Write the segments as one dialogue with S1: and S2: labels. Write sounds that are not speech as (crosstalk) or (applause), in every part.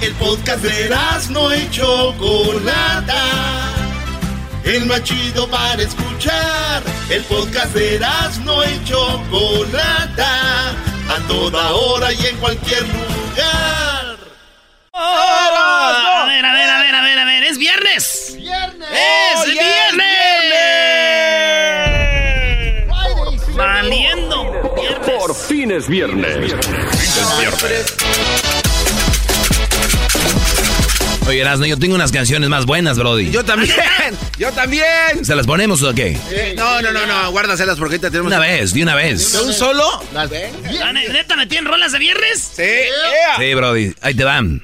S1: El podcast de no y Chocolata. El más chido para escuchar. El podcast de no y Chocolata. A toda hora y en cualquier lugar.
S2: a ver, a ver, a ver, a ver, a ver. Es viernes.
S1: Viernes.
S2: Es viernes. Valiendo.
S3: Por fin es viernes. viernes.
S4: Oye, Erasmo, yo tengo unas canciones más buenas, Brody.
S5: Yo también, yo también.
S4: ¿Se las ponemos o qué?
S5: no, no, no, no, guárdaselas porque ahorita tenemos...
S4: Una vez, de una vez.
S5: ¿De un solo?
S2: Ah, ¿Neta me tienen rolas de viernes?
S5: Sí.
S4: Sí, Brody, ahí te van.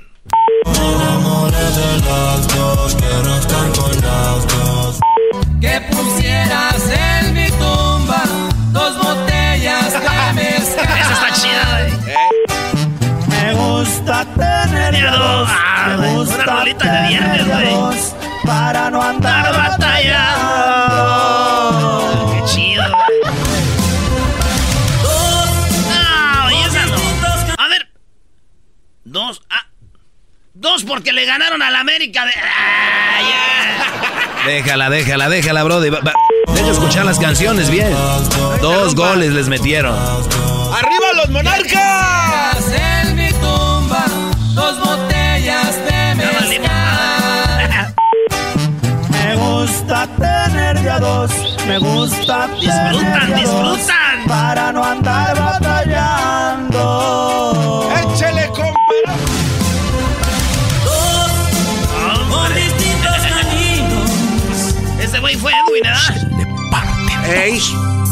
S6: Que pusieras en mi tumba dos botellas de (laughs) mezcal.
S2: Esa está chida, güey.
S7: Me gusta tener dos.
S2: Una rolita de viernes, güey.
S7: dos Para no andar
S2: batallando. Qué chido, güey. No, y esa no. A ver. Dos. Ah. Dos porque le ganaron al América de. Ah, ya. (laughs)
S4: Déjala, déjala, déjala, Brody. Va- va- Deja escuchar las canciones bien. Dos goles les metieron.
S5: ¡Arriba los monarcas!
S6: En mi tumba
S7: gusta tener de a dos. Me gusta tener
S2: Disfrutan,
S7: de a dos
S2: disfrutan.
S7: Para no andar batallando.
S5: ¡Échele!
S6: Con distintos caminos.
S2: Ese güey fue Edwin, ¿verdad?
S5: ¡Ey!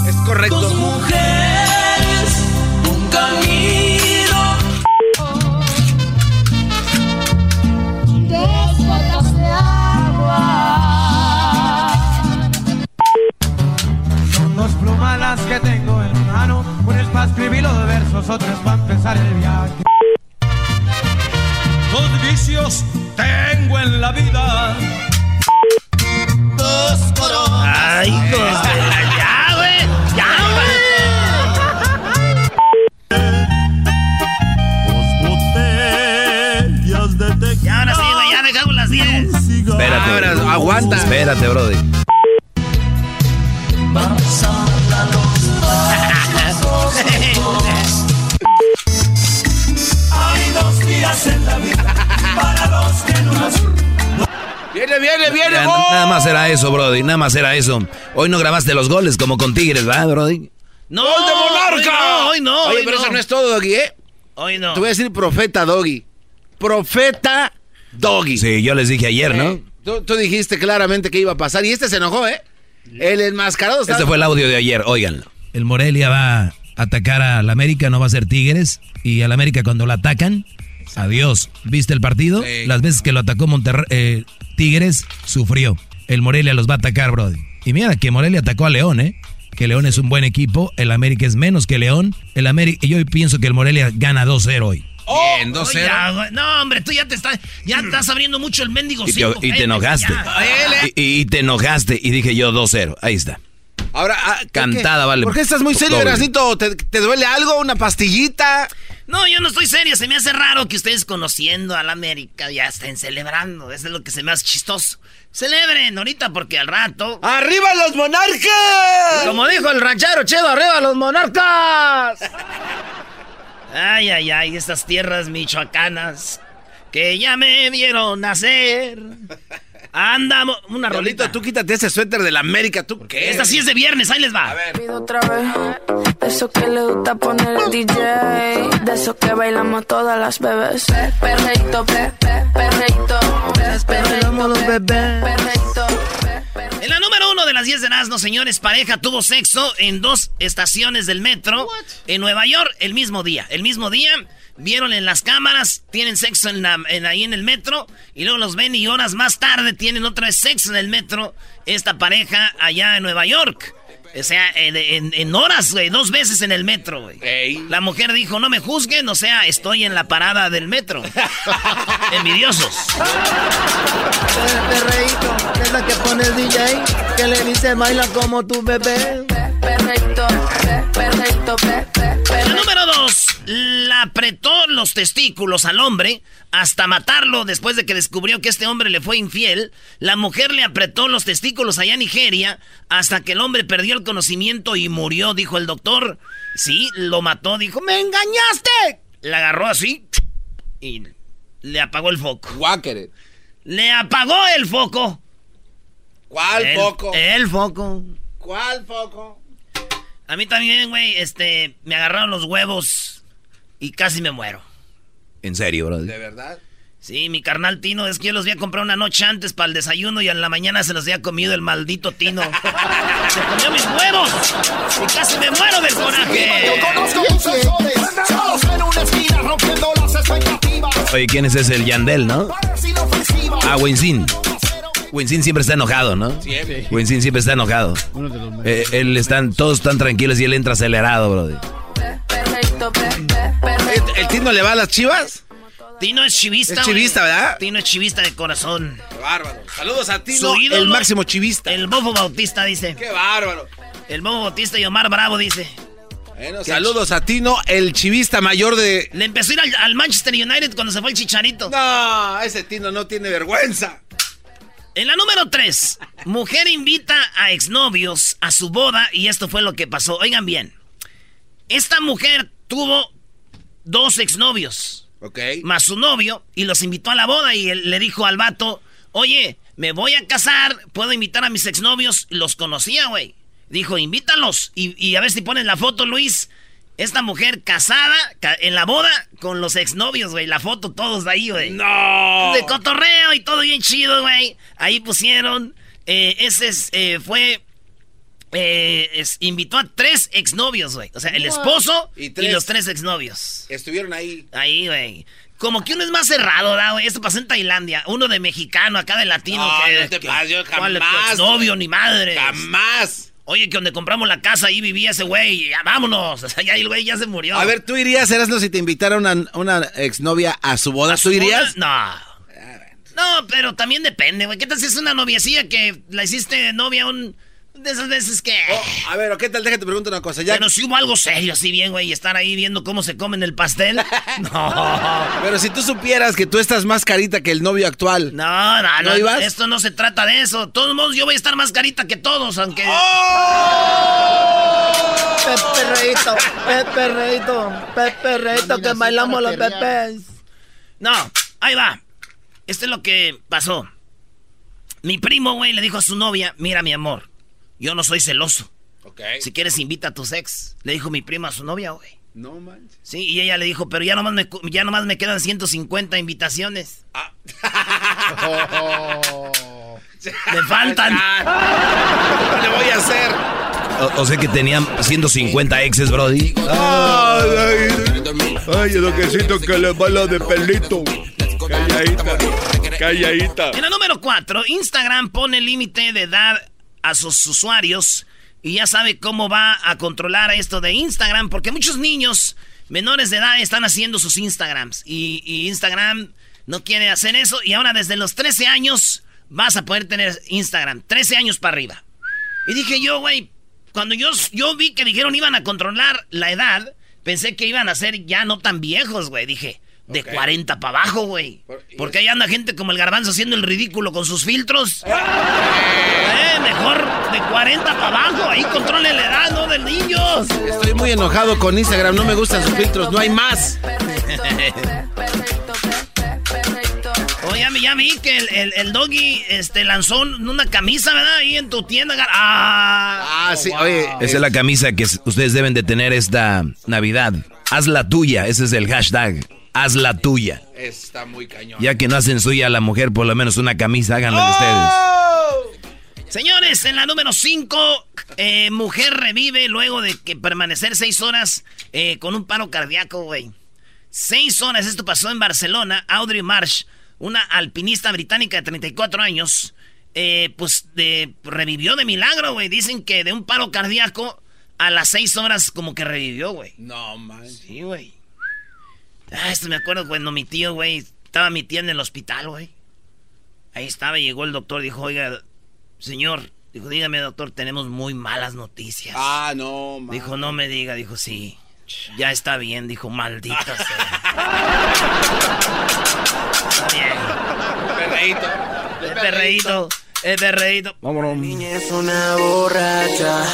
S5: Es correcto.
S6: Dos mujeres,
S7: Son dos plumas las que tengo en mano. Una es para escribir los versos, otra es para empezar el viaje.
S6: Dos vicios tengo en la vida.
S1: Dos coronas.
S2: Ay, de la- Ya, güey. Ya, güey. Ya, ahora sí, güey. Ya dejamos las 10.
S4: Espérate.
S5: Ahora, aguanta.
S4: Espérate, Brody.
S5: Viene, viene, viene.
S4: Ya, nada más era eso, Brody. Nada más era eso. Hoy no grabaste los goles como con Tigres, ¿verdad, Brody?
S2: No,
S5: ¡Gol de Monarca!
S2: Hoy no, hoy no.
S5: Oye,
S2: hoy
S5: pero
S2: no.
S5: eso no es todo, Doggy, ¿eh?
S2: Hoy no.
S5: Te voy a decir profeta Doggy. Profeta Doggy.
S4: Sí, yo les dije ayer, ¿no?
S5: Eh, Tú, tú dijiste claramente que iba a pasar y este se enojó, ¿eh? El enmascarado está...
S4: Este fue el audio de ayer, óiganlo.
S8: El Morelia va a atacar al América, no va a ser Tigres. Y al América cuando lo atacan, adiós. ¿Viste el partido?
S5: Sí.
S8: Las veces que lo atacó Monterrey, eh, Tigres, sufrió. El Morelia los va a atacar, Brody. Y mira que Morelia atacó a León, ¿eh? Que León es un buen equipo, el América es menos que León. El América, yo pienso que el Morelia gana 2-0 hoy.
S5: Bien,
S2: Oye, ya, güey. No, hombre, tú ya te estás, ya estás abriendo mucho el mendigo
S4: Y te,
S2: cinco,
S4: y te enojaste.
S2: ya.
S4: Y, y- te enojaste. Y dije yo 2-0. Ahí está.
S5: Ahora, ah, ¿qué-
S4: Cantada, vale.
S5: ¿Por qué estás muy serio. Erasito? ¿Te, te duele algo? ¿Una pastillita?
S2: No, yo no estoy serio. Se me hace raro que ustedes conociendo al América ya estén celebrando. Eso es lo que se me hace chistoso. Celebren ahorita porque al rato.
S5: ¡Arriba los monarcas!
S2: Como dijo el ranchero chido, arriba los monarcas. Ay, ay, ay, estas tierras michoacanas que ya me vieron nacer. Andamos. Una rolita.
S5: Rolito, tú quítate ese suéter de la América, ¿tú qué?
S2: Esta sí es de viernes, ahí les va.
S5: A ver.
S9: Pido otra vez, de eso que le gusta poner el DJ, de eso que bailamos todas las bebés. Perreito, pe, pe, perreito, pe, perreito, pe, perreito, pe, perreito.
S2: En la número uno de las 10 de Nazno, señores, pareja tuvo sexo en dos estaciones del metro en Nueva York el mismo día. El mismo día vieron en las cámaras, tienen sexo en la, en- ahí en el metro y luego los ven y horas más tarde tienen otra vez sexo en el metro esta pareja allá en Nueva York. O sea, en, en- en horas, güey, dos veces en el metro, güey.
S5: Ey.
S2: La mujer dijo, no me juzguen, o sea, estoy en la parada del metro. (laughs) Envidiosos.
S7: Perreíto, es la que pone el DJ, que le dice baila como tu bebé.
S9: Perreito, pe, perreito, pe, pe,
S2: La
S9: perreito.
S2: número dos. Le apretó los testículos al hombre hasta matarlo después de que descubrió que este hombre le fue infiel. La mujer le apretó los testículos allá en Nigeria hasta que el hombre perdió el conocimiento y murió, dijo el doctor. Sí, lo mató, dijo, me engañaste. Le agarró así y le apagó el foco.
S5: Guáquere.
S2: Le apagó el foco.
S5: ¿Cuál
S2: El-
S5: foco?
S2: El foco.
S5: ¿Cuál foco?
S2: A mí también, güey, este, me agarraron los huevos y casi me muero.
S4: En serio, bro.
S5: ¿De verdad?
S2: Sí, mi carnal Tino, es que yo los había comprado una noche antes para el desayuno y en la mañana se los había comido el maldito Tino. (laughs) se comió mis huevos y casi me muero del coraje.
S4: Oye, ¿quién es ese? El Yandel, ¿no? Ah, Winsin. Winsin siempre está enojado, ¿no?
S5: Siempre.
S4: Winsin siempre está enojado. Eh, él están, todos están tranquilos y él entra acelerado, bro.
S9: Perreíto, pe, pe, perreíto.
S5: ¿El Tino le va a las chivas?
S2: Tino es chivista.
S5: Es chivista. ¿verdad?
S2: Tino es chivista de corazón.
S5: Qué bárbaro. Saludos a Tino,
S2: ídolo,
S5: el máximo chivista.
S2: El Bofo Bautista dice.
S5: Qué bárbaro.
S2: El Bofo Bautista y Omar Bravo dice.
S5: Bueno, saludos a Tino, el chivista mayor de...
S2: Le empezó a ir al, al Manchester United cuando se fue el Chicharito.
S5: No, ese Tino no tiene vergüenza.
S2: En la número 3, mujer invita a exnovios a su boda y esto fue lo que pasó. Oigan bien, esta mujer tuvo dos exnovios
S5: Ok.
S2: más su novio y los invitó a la boda y él le dijo al vato, oye, me voy a casar, puedo invitar a mis exnovios. Los conocía, güey. Dijo, invítalos y, y a ver si ponen la foto, Luis. Esta mujer casada ca- en la boda con los exnovios, güey. La foto todos de ahí, güey.
S5: No.
S2: De cotorreo y todo bien chido, güey. Ahí pusieron. eh, ese es, eh, fue. Eh, es- invitó a tres exnovios, güey. O sea, el esposo
S5: Y
S2: y,
S5: tres.
S2: los tres exnovios.
S5: Estuvieron ahí.
S2: Ahí, güey. Como que uno es más cerrado, ¿verdad, güey? Esto pasó en Tailandia. Uno de mexicano, acá de latino.
S5: No,
S2: que,
S5: no te
S2: que-
S5: pases, yo
S2: ¿cuál
S5: jamás,
S2: novio ni madre.
S5: Jamás.
S2: Oye, que donde compramos la casa, ahí vivía ese güey. Ya vámonos. (laughs) O sea, ya el güey ya se murió.
S5: A ver, ¿tú irías, Erasno, si te invitara una, una exnovia a su boda? ¿Tú irías?
S2: No. No, pero también depende, güey. ¿Qué tal si es una noviecilla que la hiciste novia un... De esas veces que...
S5: Oh, a ver, ¿o ¿qué tal? Déjate preguntar una cosa. Ya,
S2: Pero si hubo algo serio así bien, güey, y estar ahí viendo cómo se comen el pastel. (laughs) No.
S5: Pero si tú supieras que tú estás más carita que el novio actual.
S2: No, no,
S5: ¿No
S2: no.
S5: ibas?
S2: Esto no se trata de eso. De todos modos, yo voy a estar más carita que todos, aunque...
S10: Pepe Reito, Pepe Reito, Pepe Reito, que bailamos los pepes.
S2: No, ahí va. Esto es lo que pasó. Mi primo, güey, le dijo a su novia, mira, mi amor, yo no soy celoso.
S5: Ok.
S2: Si quieres, invita a tus ex. Le dijo mi primo a su novia, güey.
S5: No manches.
S2: Sí, y ella le dijo, pero ya nomás me, ya nomás me quedan 150 invitaciones. (laughs) (laughs) Me faltan.
S5: ¿Cómo le voy a hacer?
S4: O, o sea que tenían 150 exes, Brody.
S5: Ay, ay, ay, lo que siento que le baila de pelito. Calladita, calladita.
S2: En la número 4, Instagram pone límite de edad a sus usuarios y ya sabe cómo va a controlar esto de Instagram, porque muchos niños menores de edad están haciendo sus Instagrams y, Instagram no quiere hacer eso y ahora desde los 13 años vas a poder tener Instagram, 13 años para arriba. Y dije yo, güey, cuando yo, yo vi que dijeron iban a controlar la edad, pensé que iban a ser ya no tan viejos, güey, dije. De 40 para abajo, güey. Porque ahí anda gente como el garbanzo haciendo el ridículo con sus filtros. Eh, mejor de 40 para abajo. Ahí controle la edad, ¿no? De niños.
S5: Estoy muy enojado con Instagram, no me gustan sus filtros, no hay más. (laughs)
S2: Oye, ya, vi- ya vi que el, el- el doggy este, lanzó una camisa, ¿verdad? Ahí en tu tienda. ¡Ah!
S5: Ah, sí, oye.
S4: Esa es la camisa que ustedes deben de tener esta Navidad. Haz la tuya, ese es el hashtag. Haz la tuya.
S5: Está muy cañón.
S4: Ya que no hacen suya a la mujer, por lo menos una camisa, háganlo
S5: ¡Oh!
S4: ustedes.
S2: Señores, en la número 5, mujer revive luego de que permanecer seis horas eh, con un paro cardíaco, güey. Seis horas, esto pasó en Barcelona. Audrey Marsh, una alpinista británica de 34 años, eh, pues de, revivió de milagro, güey. Dicen que de un paro cardíaco a las seis horas como que revivió, güey.
S5: No manches.
S2: Sí, güey. Ah, esto me acuerdo cuando mi tío, güey, estaba mi tía en el hospital, güey. Ahí estaba llegó el doctor, dijo, oiga, señor, dijo, dígame, doctor, tenemos muy malas noticias.
S5: Ah, no, man.
S2: Dijo, no me diga, dijo, sí. Ya está bien, dijo, maldita (laughs) sea. está bien.
S5: Perreíto.
S2: Perreíto. El perreíto.
S6: La niña es una borracha,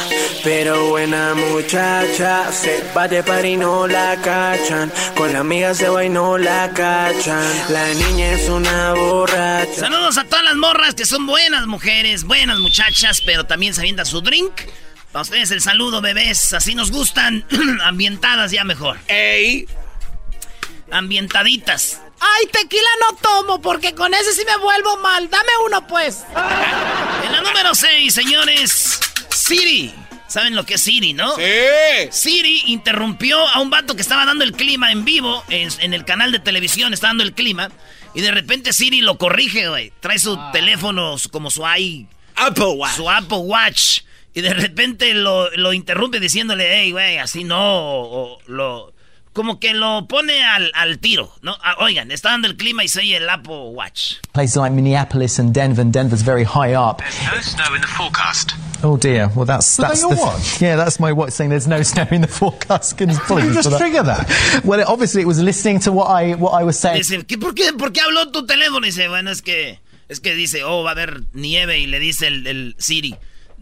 S6: pero buena muchacha. Se va de par y no la cachan. Con la amiga se va y no la cachan. La niña es una borracha.
S2: Saludos a todas las morras que son buenas mujeres, buenas muchachas, pero también se avienta su drink. Para ustedes el saludo, bebés. Así nos gustan. (clears throat) Ambientadas ya mejor.
S5: ¡Ey!
S2: Ambientaditas.
S11: Ay, tequila no tomo porque con ese sí me vuelvo mal. Dame uno, pues.
S2: En la número 6, señores, Siri. ¿Saben lo que es Siri, no?
S5: ¡Sí!
S2: Siri interrumpió a un vato que estaba dando el clima en vivo en, en el canal de televisión, está dando el clima. Y de repente Siri lo corrige, güey. Trae su teléfono su- como su i...
S5: Apple Watch.
S2: Su Apple Watch. Y de repente lo, lo interrumpe diciéndole, hey, güey, así no. O, o lo, como que lo pone al, al tiro, ¿no? Ah, oigan, está dando el clima y se oye el Apple Watch.
S12: Places like Minneapolis and Denver, and Denver's very high up.
S13: No snow in the forecast.
S12: Oh dear. Well, that's
S13: Was that
S12: that's
S13: your
S12: the
S13: watch?
S12: yeah, that's my watch saying there's no (laughs) snow in the forecast. Goodness, apologies
S13: just
S12: that.
S13: trigger that?
S12: Well, it, obviously it was listening to what I what I was saying.
S2: Dice, ¿qué, por, qué, ¿por qué habló tu teléfono? Dice, bueno, es que, es que dice, oh, va a haber nieve. Y le dice el, el Siri,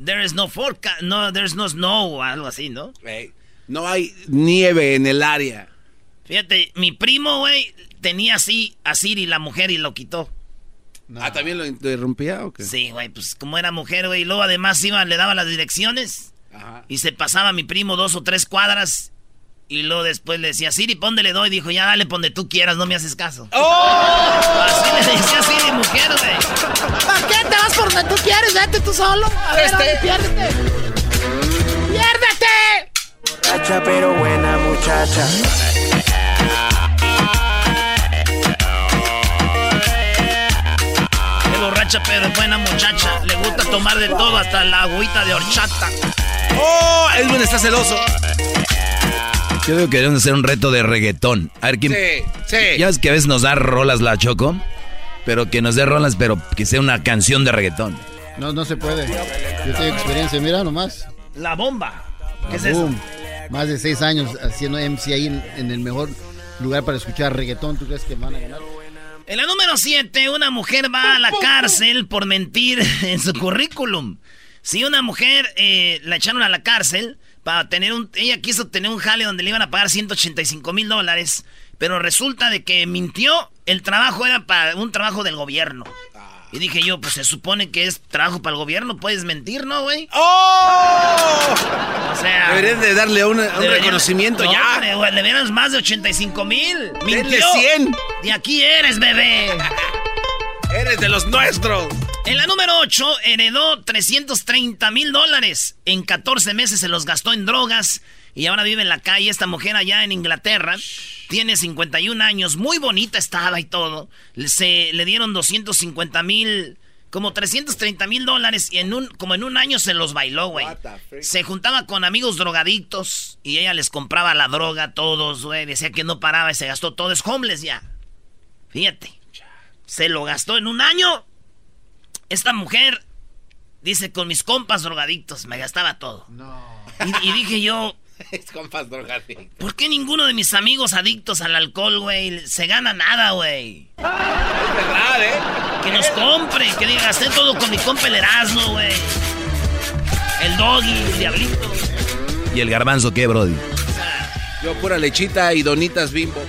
S2: there is no forecast, no, there's no snow, o algo así, ¿no?
S5: Ey, No hay nieve en el área.
S2: Fíjate, mi primo, güey, tenía así a Siri, la mujer, y lo quitó.
S5: Ah, ¿también lo interrumpía o qué?
S2: Sí, güey, pues como era mujer, güey, y luego además iba, le daba las direcciones
S5: Ajá.
S2: y se pasaba mi primo dos o tres cuadras y luego después le decía, Siri, ¿pon le doy? Dijo, ya dale, pon donde tú quieras, no me haces caso.
S5: ¡Oh!
S2: Así le decía Siri, mujer, güey.
S11: ¿Para qué te vas por donde tú quieres? Vete tú solo. A ver,
S5: Este.
S11: piérdete. ¡Piérdete!
S6: Borracha, pero buena muchacha.
S2: Es borracha, pero buena muchacha. Le gusta tomar de todo, hasta la agüita de horchata.
S5: ¡Oh! Edwin está celoso.
S4: Yo digo que deben hacer un reto de reggaetón. A ver quién.
S5: Sí, sí.
S4: Ya ves que a veces nos da rolas la Choco, pero que nos dé rolas, pero que sea una canción de reggaetón.
S14: No, no se puede. Yo tengo experiencia, mira nomás.
S2: La bomba. ¿Qué es eso?
S14: Más de seis años haciendo MC ahí en, en el mejor lugar para escuchar reggaetón. ¿Tú crees que van a ganar?
S2: En la número 7, una mujer va a la cárcel por mentir (laughs) en su currículum. Si una mujer eh, la echaron a la cárcel para tener un... Ella quiso tener un jale donde le iban a pagar 185 mil dólares, pero resulta de que mintió. El trabajo era para un trabajo del gobierno. Y dije yo, pues se supone que es trabajo para el gobierno, puedes mentir, ¿no, güey?
S5: ¡Oh!
S2: O sea...
S5: Deberías de darle una- un
S2: debería-
S5: reconocimiento
S2: No,
S5: ya.
S2: hombre, güey, le dieron más de 85 mil.
S5: Denle
S2: Mintió.
S5: 100.
S2: De aquí eres, bebé. (laughs)
S5: Eres de los nuestros.
S2: En la número 8 heredó 330 mil dólares. En 14 meses se los gastó en drogas y ahora vive en la calle. Esta mujer allá en Inglaterra tiene 51 años, muy bonita estaba y todo. Se, le dieron 250 mil, como 330 mil dólares y en un, como en un año se los bailó, güey. Se juntaba con amigos drogadictos y ella les compraba la droga a todos, güey. Decía que no paraba y se gastó todo. Es homeless ya. Fíjate. Se lo gastó en un año. Esta mujer dice con mis compas drogadictos me gastaba todo. Y, y dije yo, (laughs)
S5: Es compas drogadictos.
S2: ¿por qué ninguno de mis amigos adictos al alcohol, güey, se gana nada, güey?
S5: Es verdad, ¿eh?
S2: Que nos compre, que diga, gasté todo con mi compa el Erasmo, güey. El doggy, el diablito.
S4: ¿Y el garbanzo qué, Brody?
S5: Yo pura lechita y donitas bimbo.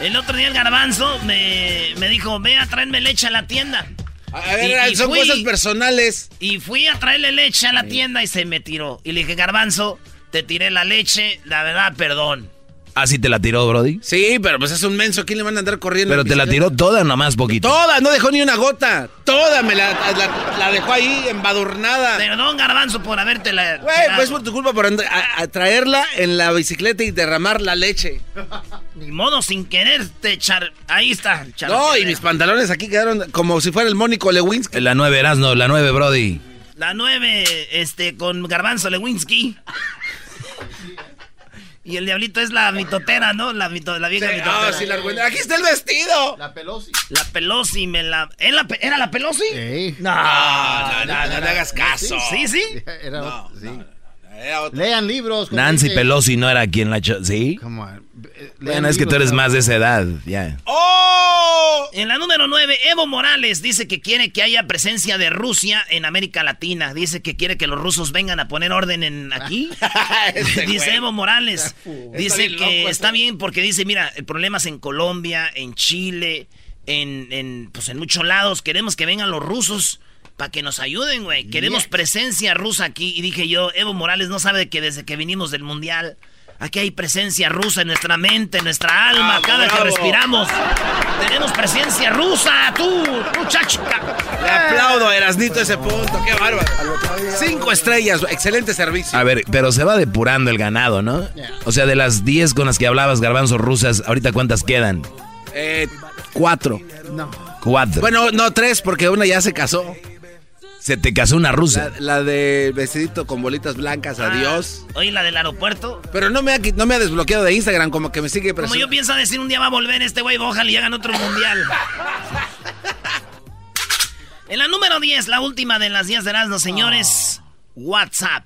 S2: El otro día el garbanzo me, me dijo, ve a traerme leche a la tienda.
S5: A ver, son cosas personales.
S2: Y fui a traerle leche a la tienda y se me tiró. Y le dije, garbanzo, te tiré la leche, la verdad, perdón.
S4: ¿Ah, sí te la tiró, Brody?
S5: Sí, pero pues es un menso. ¿Quién le van a andar corriendo?
S4: Pero te la tiró toda, nomás poquito.
S5: Toda, no dejó ni una gota. Toda me la, la, la dejó ahí embadurnada.
S2: Perdón, garbanzo, por haberte la...
S5: Güey, pues por tu culpa por andar- a, a traerla en la bicicleta y derramar la leche. (laughs)
S2: Ni modo, sin querer te echar... Ahí está. char-
S5: No, y mis pantalones aquí quedaron como si fuera el Mónico Lewinsky.
S4: La nueve Erasno, la nueve, Brody.
S2: La 9, este, con Garbanzo Lewinsky. Y el diablito es la mitotera, ¿no? La, mito, la vieja
S5: Sí,
S2: mitotera.
S5: ah, sí, la. Aquí está el vestido.
S14: La Pelosi.
S2: La Pelosi me la... ¿Era la, Pe- ¿era la Pelosi?
S14: Ey.
S2: No,
S5: No, no, no, no le hagas caso.
S2: Sí, sí.
S14: Era,
S5: No,
S14: sí. Lean libros.
S4: Nancy
S14: dice.
S4: Pelosi no era quien la. ¿Sí?
S14: Come on.
S4: Bueno, es que tú eres más de esa edad, ya.
S5: ¡Oh!
S2: En la número 9, Evo Morales dice que quiere que haya presencia de Rusia en América Latina. Dice que quiere que los rusos vengan a poner orden en aquí. (laughs)
S5: Ese
S2: dice
S5: güey.
S2: Evo Morales. (laughs) Dice que
S5: loco,
S2: está bien porque dice, mira, el problema es en Colombia, en Chile, en, en, pues en muchos lados. Queremos que vengan los rusos para que nos ayuden, güey. Queremos
S14: Yes.
S2: presencia rusa aquí. Y dije yo, Evo Morales no sabe que desde que vinimos del Mundial... Aquí hay presencia rusa en nuestra mente, en nuestra alma, cada que
S5: bravo.
S2: respiramos. Tenemos presencia rusa, tú, muchachica.
S5: Le aplaudo a Erasnito ese punto, qué bárbaro. Cinco estrellas, excelente servicio.
S4: A ver, pero se va depurando el ganado, ¿no? O sea, de las 10 con las que hablabas, garbanzos rusas, ¿ahorita cuántas quedan?
S5: Eh, cuatro.
S14: No.
S4: Cuatro.
S5: Bueno, no tres, porque una ya se casó.
S4: Se te casó una rusa.
S5: La, la de vestidito con bolitas blancas,
S2: Ah,
S5: adiós.
S2: Oye, la del aeropuerto.
S5: Pero no me, ha, no me ha desbloqueado de Instagram, como que me sigue
S2: Como
S5: presionando.
S2: yo pienso decir un día va a volver este güey, ojalá y hagan otro mundial. (laughs) En la número 10, la última de las 10 de Erasmo, señores. WhatsApp.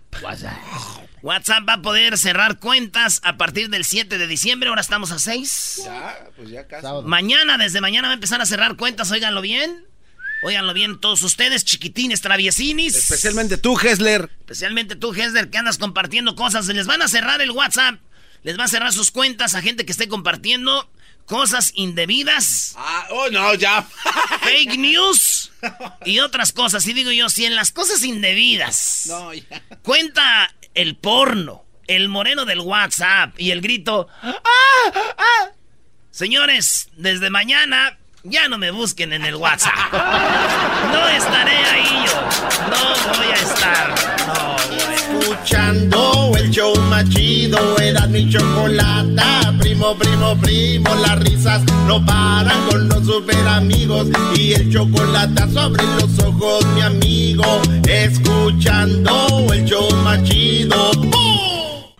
S2: WhatsApp va a poder cerrar cuentas a partir del 7 de diciembre. Ahora estamos a 6.
S5: Ya, pues ya casi.
S2: Mañana, desde mañana va a empezar a cerrar cuentas. Óiganlo bien. Óiganlo bien todos ustedes, chiquitines, traviesinis.
S5: Especialmente tú, Hessler.
S2: Especialmente tú, Hesler, que andas compartiendo cosas. Les van a cerrar el WhatsApp. Les va a cerrar sus cuentas a gente que esté compartiendo cosas indebidas.
S5: Ah, oh, no, ya. (laughs)
S2: fake news y otras cosas. Y digo yo, si en las cosas indebidas
S5: No, ya.
S2: cuenta el porno, el moreno del WhatsApp y el grito. ¡Ah! ¡Ah! Señores, desde mañana ya no me busquen en el WhatsApp. No estaré ahí yo. No voy a estar. No, güey.
S1: Escuchando el show más chido, era mi chocolata. Primo, primo, primo, las risas no paran con los super amigos. Y el chocolate sobre los ojos, mi amigo. Escuchando el show más chido. ¡Bum!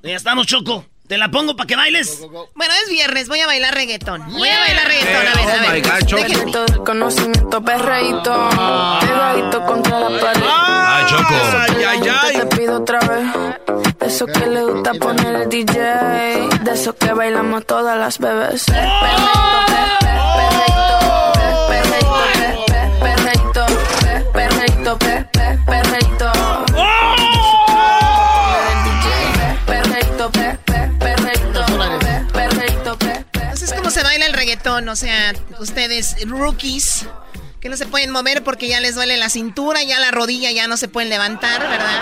S2: Ya estamos, Choco. ¿Te la pongo para que bailes?
S10: Bueno, es viernes, voy a bailar reggaetón. Voy a bailar reggaetón, a ver,
S5: Oh
S10: a ver.
S5: my God,
S9: conocimiento perreíto, pegadito contra la pared.
S4: Ah, Choco.
S5: Ay, ay, ay.
S9: Te pido otra vez. De eso que le gusta poner el DJ. De eso que bailamos todas las bebés. Perreíto,
S10: Como se baila el reggaetón, o sea, ustedes rookies que no se pueden mover porque ya les duele la cintura, ya la rodilla ya no se pueden levantar, ¿verdad?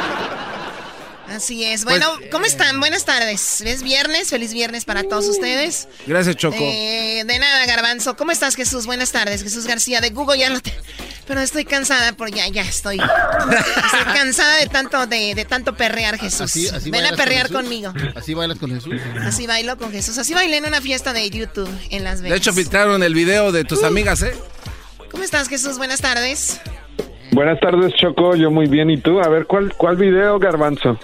S10: Así es. Bueno, ¿cómo están? Buenas tardes. Es viernes, feliz viernes para todos ustedes.
S5: Gracias, Choco.
S10: Eh, de nada, Garbanzo. ¿Cómo estás, Jesús? Buenas tardes, Jesús García de Google. Ya no te... Pero estoy cansada por ya, ya estoy. Estoy cansada de tanto, de, de tanto perrear, Jesús.
S14: Así, así
S10: Ven a
S14: con
S10: perrear conmigo.
S14: Así bailas con Jesús.
S10: Así bailo con Jesús. Así bailé en una fiesta de YouTube en Las Vegas.
S5: De hecho, filtraron el video de tus amigas, ¿eh?
S10: ¿Cómo estás, Jesús? Buenas tardes.
S15: Buenas tardes, Choco. Yo muy bien. ¿Y tú? A ver, ¿cuál, cuál video, Garbanzo?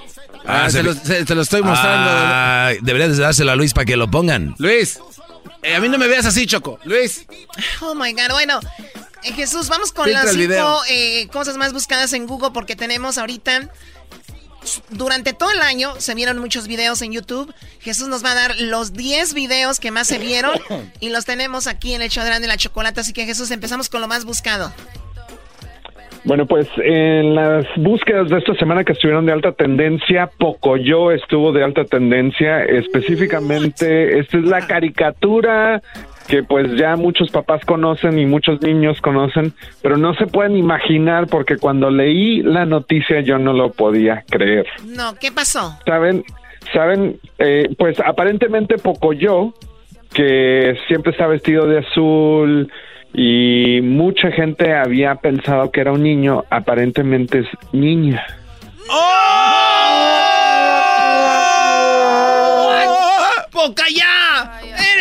S5: Ah, se, lo, se- se lo estoy mostrando.
S4: Ah, deberías de dárselo a Luis para que lo pongan.
S5: Luis, eh, a mí no me veas así, Choco. Luis.
S10: Oh my God. Bueno, eh, Jesús, vamos con
S5: Filtra
S10: las cinco eh, cosas más buscadas en Google porque tenemos ahorita. Durante todo el año se vieron muchos videos en YouTube. Jesús nos va a dar los 10 videos que más se vieron (coughs) y los tenemos aquí en el show de la Chocolata. Así que Jesús, empezamos con lo más buscado.
S15: Bueno, pues en las búsquedas de esta semana que estuvieron de alta tendencia, Pocoyo estuvo de alta tendencia. Específicamente, esta es la caricatura que pues ya muchos papás conocen y muchos niños conocen, pero no se pueden imaginar porque cuando leí la noticia yo no lo podía creer.
S10: No, ¿qué pasó?
S15: Saben, saben, eh, pues aparentemente Pocoyo, que siempre está vestido de azul y mucha gente había pensado que era un niño, aparentemente es niña.
S2: ¡Pocayá!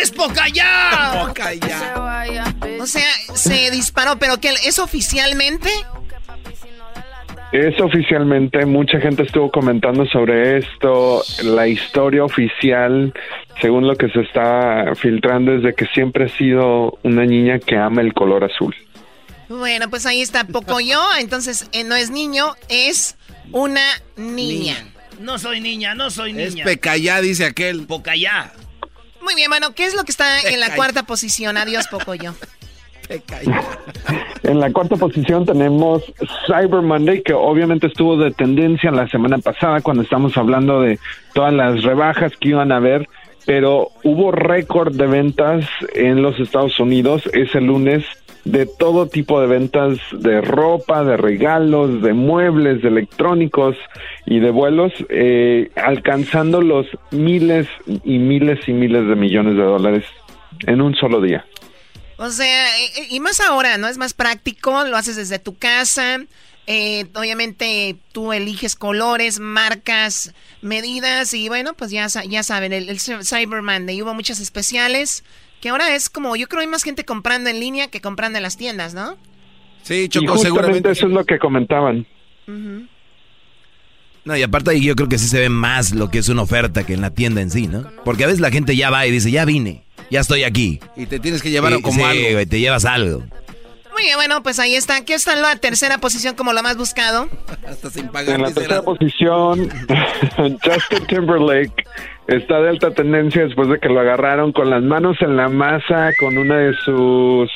S2: ¡Eres Pocayá!
S10: O sea, se disparó, pero que es oficialmente.
S15: Es oficialmente, mucha gente estuvo comentando sobre esto, la historia oficial, según lo que se está filtrando, es de que siempre ha sido una niña que ama el color azul.
S10: Bueno, pues ahí está Pocoyo. Entonces, eh, no es niño, es una niña.
S2: No soy niña, no soy
S5: Es
S2: niña.
S5: Pecayá, dice aquel.
S2: Pocayá.
S10: Muy bien, bueno, ¿qué es lo que está en la cuarta posición? Adiós, Pocoyo. (laughs)
S15: En la cuarta posición tenemos Cyber Monday, que obviamente estuvo de tendencia la semana pasada cuando estamos hablando de todas las rebajas que iban a haber, pero hubo récord de ventas en los Estados Unidos ese lunes de todo tipo de ventas de ropa, de regalos, de muebles, de electrónicos y de vuelos, eh, alcanzando los miles y miles y miles de millones de dólares en un solo día.
S10: O sea, eh, y más ahora, ¿no? Es más práctico, lo haces desde tu casa. eh, obviamente tú eliges colores, marcas, medidas y bueno, pues ya, ya saben, el, el Cyber Monday hubo muchas especiales que ahora es como, yo creo hay más gente comprando en línea que comprando en las tiendas, ¿no?
S5: Sí,
S15: y
S5: Choco,
S15: justamente
S5: seguramente.
S15: eso es lo que comentaban.
S4: No, y aparte ahí yo creo que sí se ve más lo que es una oferta que en la tienda en sí, ¿no? Porque a veces la gente ya va y dice, ya vine, ya estoy aquí.
S5: Y te tienes que llevar
S4: Sí,
S5: como
S4: sí,
S5: algo.
S4: güey, te llevas algo.
S10: Muy bien, bueno, pues ahí está. ¿Qué está en la tercera posición como lo más buscado?
S5: Hasta sin pagar.
S15: En la tercera posición, (laughs) Justin Timberlake está de alta tendencia después de que lo agarraron con las manos en la masa con una de sus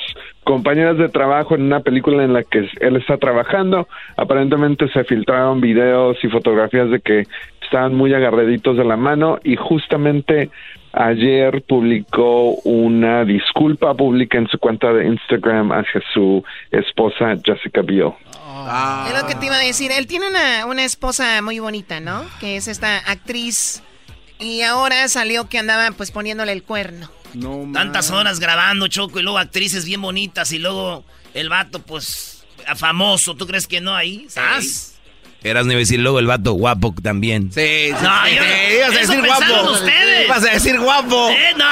S15: compañeras de trabajo en una película en la que él está trabajando. Aparentemente se filtraron videos y fotografías de que estaban muy agarraditos de la mano y justamente ayer publicó una disculpa pública en su cuenta de Instagram hacia su esposa Jessica Biel.
S10: Es lo que te iba a decir. Él tiene una, una esposa muy bonita, ¿no? Que es esta actriz. Y ahora salió que andaba pues poniéndole el cuerno.
S5: No,
S2: Tantas horas grabando, Choco, y luego actrices bien bonitas, y luego el vato, pues, famoso. ¿Tú crees que no ahí? ¿Sabes?
S4: Eras ni decir luego el vato guapo también.
S5: Sí, sí,
S2: No,
S5: sí,
S2: yo no-
S5: sí, ibas a decir guapo.
S2: ustedes.
S5: Ibas a decir guapo.
S2: Eh, no,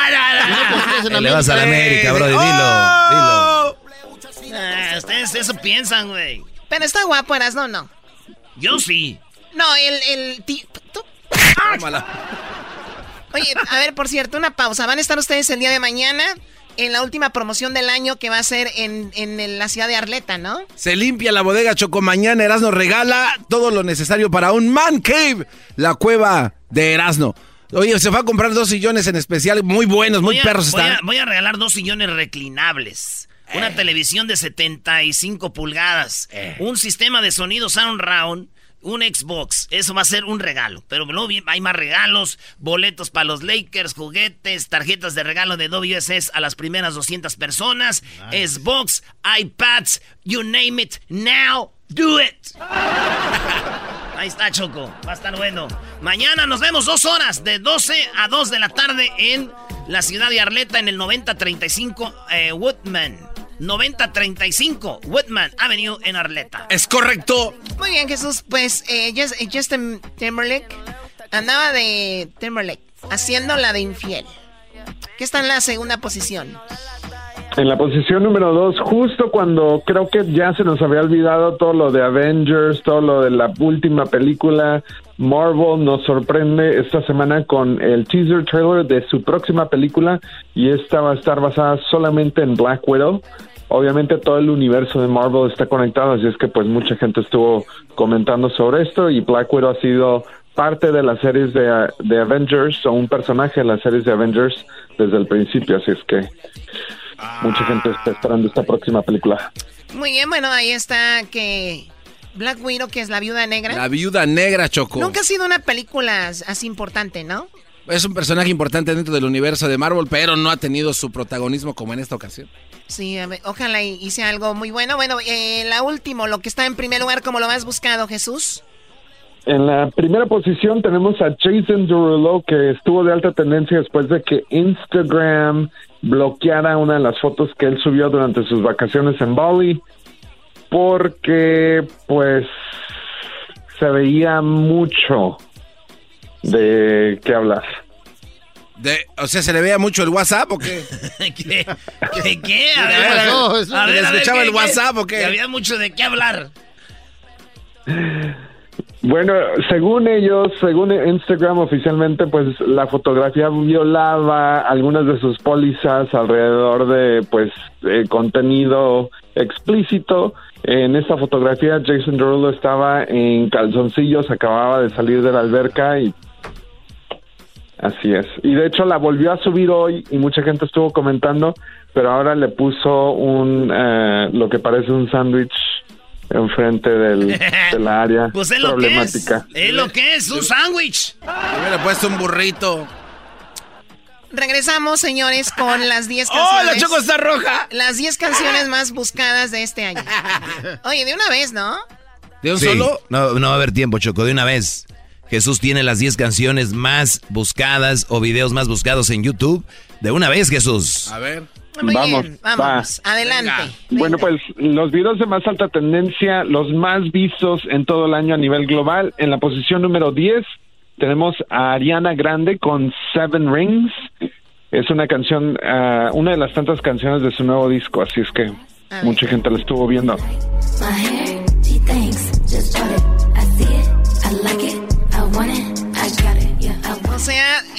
S2: no, no.
S4: Le vas a la América, bro, dilo,
S5: ¡Oh!
S2: Ah, ustedes eso piensan, güey.
S10: Pero está guapo, eras no, no.
S2: Yo sí.
S10: No, el, el tú-
S5: Tómala.
S10: Oye, a ver, por cierto, una pausa. Van a estar ustedes el día de mañana en la última promoción del año que va a ser en, en la ciudad de Arleta, ¿no?
S5: Se limpia la bodega Choco. Mañana Erasno regala todo lo necesario para un man cave. La cueva de Erasno. Oye, se va a comprar dos sillones en especial, muy buenos, muy
S2: Voy a-
S5: perros
S2: voy
S5: están.
S2: a, voy a regalar dos sillones reclinables. Una televisión de 75 pulgadas. Un sistema de sonido Sound Round. Un Xbox. Eso va a ser un regalo. Pero luego hay más regalos. Boletos para los Lakers, juguetes, tarjetas de regalo de WSS a las primeras 200 personas. Xbox, iPads, you name it. Now, do it. (laughs) Ahí está, Choco. Va a estar bueno. Mañana nos vemos dos horas, de 12 a 2 de la tarde en la ciudad de Arleta, en el 9035 eh, Woodman. 9035 Woodman Avenue en Arleta.
S5: Es correcto.
S10: Muy bien, Jesús. Pues eh, eh, Justin Timberlake andaba de Timberlake haciendo la de infiel. Que está en la segunda posición.
S15: En la posición número dos, justo cuando creo que ya se nos había olvidado todo lo de Avengers, todo lo de la última película, Marvel nos sorprende esta semana con el teaser trailer de su próxima película y esta va a estar basada solamente en Black Widow. Obviamente todo el universo de Marvel está conectado, así es que pues mucha gente estuvo comentando sobre esto y Black Widow ha sido parte de las series de, de Avengers o un personaje de las series de Avengers desde el principio, así es que mucha gente está esperando esta próxima película.
S10: Muy bien, bueno, ahí está que Black Widow, que es la viuda negra.
S5: La viuda negra, Choco.
S10: Nunca ha sido una película así importante, ¿no?
S5: Es un personaje importante dentro del universo de Marvel, pero no ha tenido su protagonismo como en esta ocasión.
S10: Sí, a ver, ojalá hice algo muy bueno. Bueno, eh, la última, lo que está en primer lugar como lo más buscado, Jesús.
S15: En la primera posición tenemos a Jason Derulo, que estuvo de alta tendencia después de que Instagram bloqueara una de las fotos que él subió durante sus vacaciones en Bali, porque pues se veía mucho de qué hablar.
S5: De, o sea, ¿se le veía mucho el WhatsApp o qué? (laughs)
S2: ¿Qué? ¿Qué? qué? A
S5: ¿Qué
S2: ver,
S5: pasó?
S2: a ver,
S5: ¿Se le
S2: a ver,
S5: escuchaba
S2: ¿qué,
S5: el
S2: qué?
S5: WhatsApp o qué?
S2: Había mucho de qué hablar.
S15: Bueno, según ellos, según Instagram oficialmente, pues la fotografía violaba algunas de sus pólizas alrededor de, pues, eh, contenido explícito. En esta fotografía, Jason Derulo estaba en calzoncillos, acababa de salir de la alberca y así es. Y de hecho la volvió a subir hoy y mucha gente estuvo comentando, pero ahora le puso un eh, lo que parece un sándwich enfrente del, (laughs) de la área
S2: Pues es lo que es.
S15: problemática.
S2: Es lo que es, un sándwich.
S5: Hubiera puesto un burrito.
S10: Regresamos, señores, con las 10
S5: ¡Oh,
S10: canciones.
S5: la Choco está roja!
S10: Las 10 canciones más buscadas de este año. (laughs) Oye, de una vez, ¿no?
S5: ¿De un
S4: Sí,
S5: solo?
S4: No, no va a haber tiempo, Choco, de una vez. Jesús tiene las 10 canciones más buscadas o videos más buscados en YouTube. De una vez, Jesús.
S5: A ver.
S10: Muy
S15: Vamos,
S10: bien, vamos. Adelante.
S15: Bueno, pues los videos de más alta tendencia, los más vistos en todo el año a nivel global. En la posición número 10 tenemos a Ariana Grande con Seven Rings. Es una canción, ah, una de las tantas canciones de su nuevo disco, así es que mucha gente la estuvo viendo.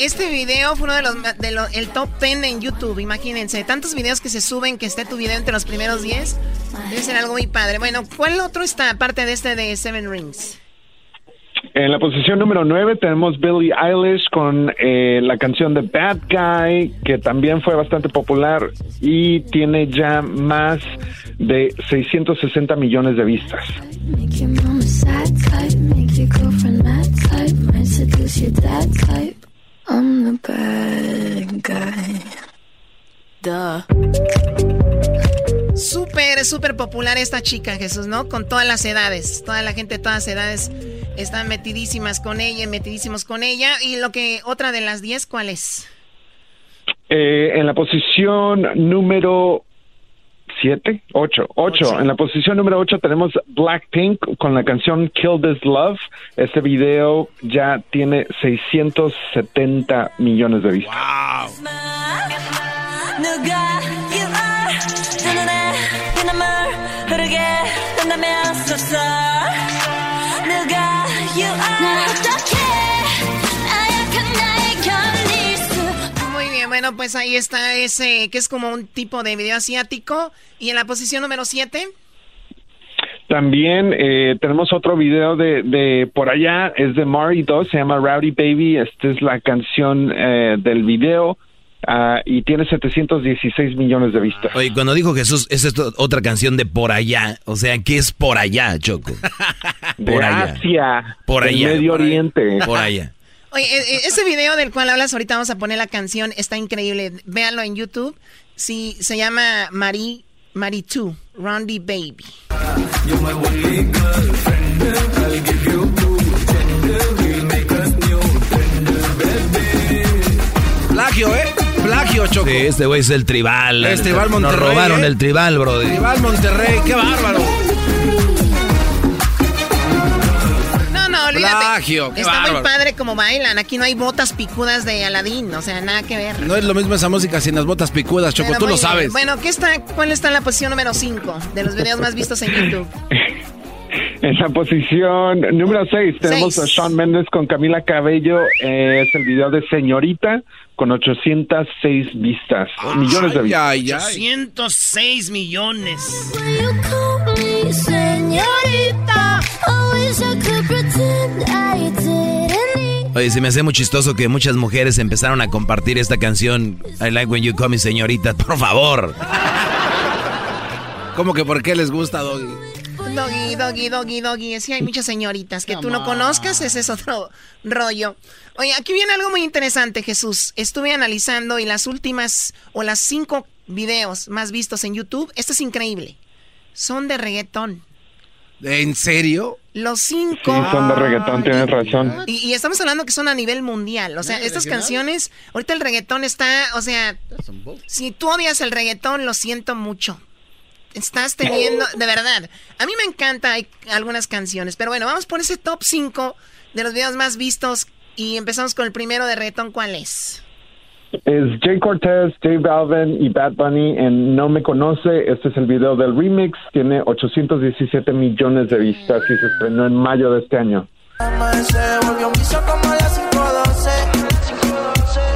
S10: Este video fue uno de los de lo- el top 10 en YouTube, imagínense. Tantos videos que se suben que esté tu video entre los primeros 10. Debe ser algo muy padre. Bueno, ¿cuál otro está aparte de este de Seven Rings?
S15: En la posición número 9 tenemos Billie Eilish con eh, la canción de Bad Guy, que también fue bastante popular y tiene ya más de 660 millones de vistas.
S9: I'm the bad guy. Duh.
S10: Súper, súper popular esta chica, Jesús, ¿no? Con todas las edades. Toda la gente de todas las edades están metidísimas con ella, metidísimos con ella. Y lo que, otra de las 10, ¿cuál es?
S15: Eh, en la posición número 7, 8, 8. En la posición número 8 tenemos Blackpink con la canción Kill This Love. Este video ya tiene 670 millones de vistas.
S16: 누
S10: bien, bueno, pues ahí está ese, que es como un tipo de video asiático. Y en la posición número 7,
S15: También eh, tenemos otro video de, de por allá, es de Mari 2, se llama Rowdy Baby. Esta es la canción eh, del video ah, y tiene 716 millones de vistas.
S4: Oye, cuando dijo Jesús, esa es otra canción de por allá. O sea, ¿qué es por allá, Choco?
S15: De (laughs)
S4: Por allá.
S15: Asia,
S4: Por allá.
S15: Medio
S4: por allá,
S15: Oriente.
S4: Por allá.
S10: Oye, e- e- ese video del cual hablas ahorita vamos a poner la canción, está increíble. Véanlo en YouTube. Sí, se llama Mari, Mari 2, Rondi Baby.
S5: Plagio, ¿eh? Plagio, Choco.
S4: Sí, este güey es el tribal.
S5: Es Tribal
S4: Nos
S5: Monterrey,
S4: robaron
S5: ¿eh?
S4: el tribal, bro.
S5: Tribal Monterrey, qué bárbaro.
S10: Olvídate.
S5: Plagio, qué
S10: Está muy padre como bailan. Aquí no hay botas picudas de Aladín, o sea, nada que ver.
S5: No es lo mismo esa música sin las botas picudas, Choco,
S10: Pero
S5: tú lo
S10: bien.
S5: sabes.
S10: Bueno, ¿qué está, ¿cuál está en la posición número 5 de los videos más vistos en YouTube? (laughs)
S15: En la posición número 6 tenemos
S10: Seis.
S15: a Shawn Mendes con Camila Cabello. eh, es el video de Señorita con 806 vistas. millones de vistas.
S2: 106 millones.
S9: You call me señorita. I wish I could pretend I didn't.
S4: Oye, se me hace muy chistoso que muchas mujeres empezaron a compartir esta canción. I like when you call me señorita. Por favor.
S5: ¿Cómo que por qué les gusta, Doggy?
S10: Doggy, doggy, doggy, doggy. Sí, hay muchas señoritas que tú no conozcas, ese es otro rollo. Oye, aquí viene algo muy interesante, Jesús. Estuve analizando y las últimas o las cinco videos más vistos en YouTube, esto es increíble. Son de reggaetón.
S5: ¿En serio?
S10: Los cinco.
S15: Sí, son de reggaetón, tienes razón.
S10: Y, y estamos hablando que son a nivel mundial. O sea, estas canciones, ahorita el reggaetón está, o sea, si tú odias el reggaetón, lo siento mucho. Estás teniendo, de verdad. A mí me encanta hay algunas canciones, pero bueno, vamos por ese top 5 de los videos más vistos y empezamos con el primero de reggaetón. ¿Cuál es?
S15: Es Jay Cortez, Jay Balvin y Bad Bunny en No Me Conoce. Este es el video del remix. Tiene 817 millones de vistas y se estrenó en mayo de este año.
S17: Se volvió un vicio como las 512.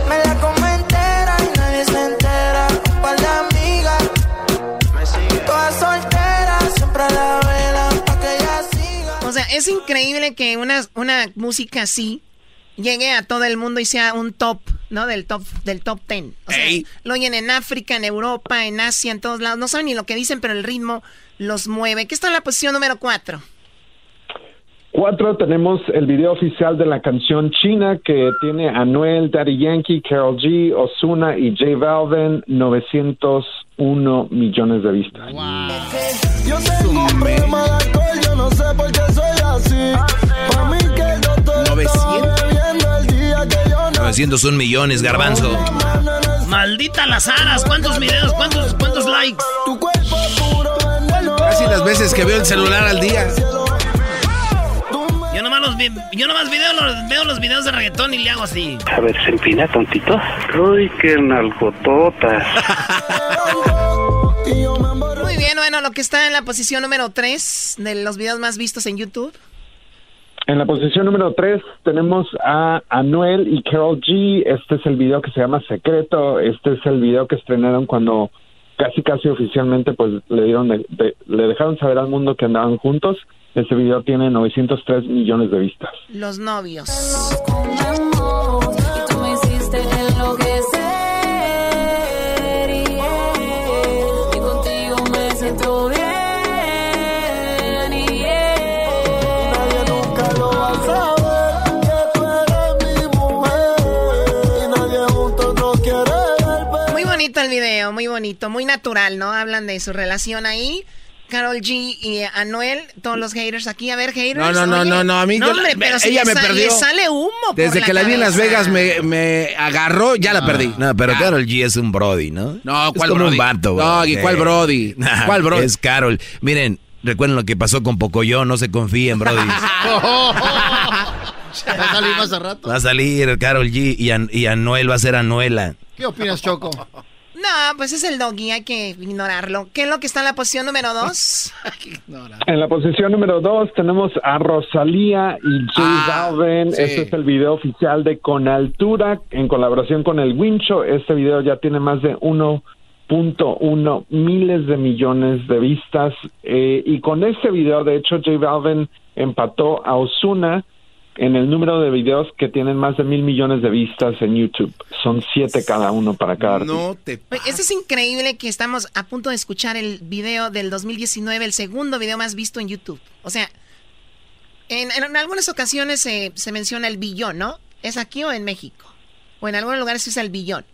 S17: Me la come entera y nadie se entera. Un par de amigas, todas solteras, siempre a la vela pa' que ella siga.
S10: O sea, es increíble que una, una música así llegue a todo el mundo y sea un top, ¿no? Del top, del top ten. O sea, lo oyen en África, en Europa, en Asia, en todos lados. No saben ni lo que dicen, pero el ritmo los mueve. ¿Qué está en la posición número cuatro?
S15: Cuatro, tenemos el video oficial de la canción China que tiene Anuel, Daddy Yankee, Carol G, Osuna y J Balvin, 901 millones de vistas.
S17: Yo tengo un problema de alcohol, yo no sé por qué soy así. 900
S4: son millones, garbanzo.
S2: Maldita las aras, ¿cuántos videos? ¿Cuántos, cuántos likes?
S17: Tu cuerpo
S5: Casi las veces que veo el celular al día.
S2: Yo nomás, los vi yo nomás video los veo los videos de reggaetón y le hago así.
S18: A ver, se empina, tontito. Uy, qué nalgototas. (laughs)
S10: Muy bien, bueno, lo que está en la posición número 3 de los videos más vistos en YouTube.
S15: En la posición número 3 tenemos a Anuel y Carol G. Este es el video que se llama Secreto. Este es el video que estrenaron cuando casi casi oficialmente pues le dieron de- de- le dejaron saber al mundo que andaban juntos. Este video tiene 903 millones de vistas.
S10: Los novios. Muy bonito, muy natural, ¿no? Hablan de su relación ahí. Carol G y Anuel, todos los haters aquí. A ver, haters.
S5: No, no, no, no, no, a mí
S10: No,
S5: yo-
S10: hombre, pero si
S5: ella me perdió.
S10: le sale humo por
S5: Desde que la vi en Las. Vegas me, me agarró, ya la perdí.
S4: No, pero Carol G es un Brody, ¿no?
S5: No,
S4: es
S5: ¿cuál
S4: como
S5: Brody?
S4: un vato, güey.
S5: No, ¿y cuál. Brody?
S4: Nah, (laughs)
S5: ¿Cuál Brody?
S4: Es Carol. Miren, recuerden lo que pasó con Pocoyo, no se confíen, Brody. (laughs)
S14: Ya salimos hace rato.
S4: Va a salir Carol G y, An- y Anuel va a ser Anuela.
S14: ¿Qué opinas, Choco?
S10: No, pues es el doggy, hay que ignorarlo. ¿Qué es lo que está en la posición número 2? (laughs)
S15: En la posición número 2 tenemos a Rosalía y J
S5: Ah,
S15: Balvin.
S5: sí.
S15: Este es el video oficial de Con Altura en colaboración con el Wincho. Este video ya tiene más de 1.1 miles de millones de vistas. Eh, y con este video, de hecho, J Balvin empató a Osuna en el número de videos que tienen más de mil millones de vistas en YouTube. Son siete cada uno para cada.
S5: No te
S10: Eso es increíble que estamos a punto de escuchar el video del 2019, el segundo video más visto en YouTube. O sea, en, en algunas ocasiones se, se menciona el billón, ¿no? ¿Es aquí o en México? O en algunos lugares se usa el billón.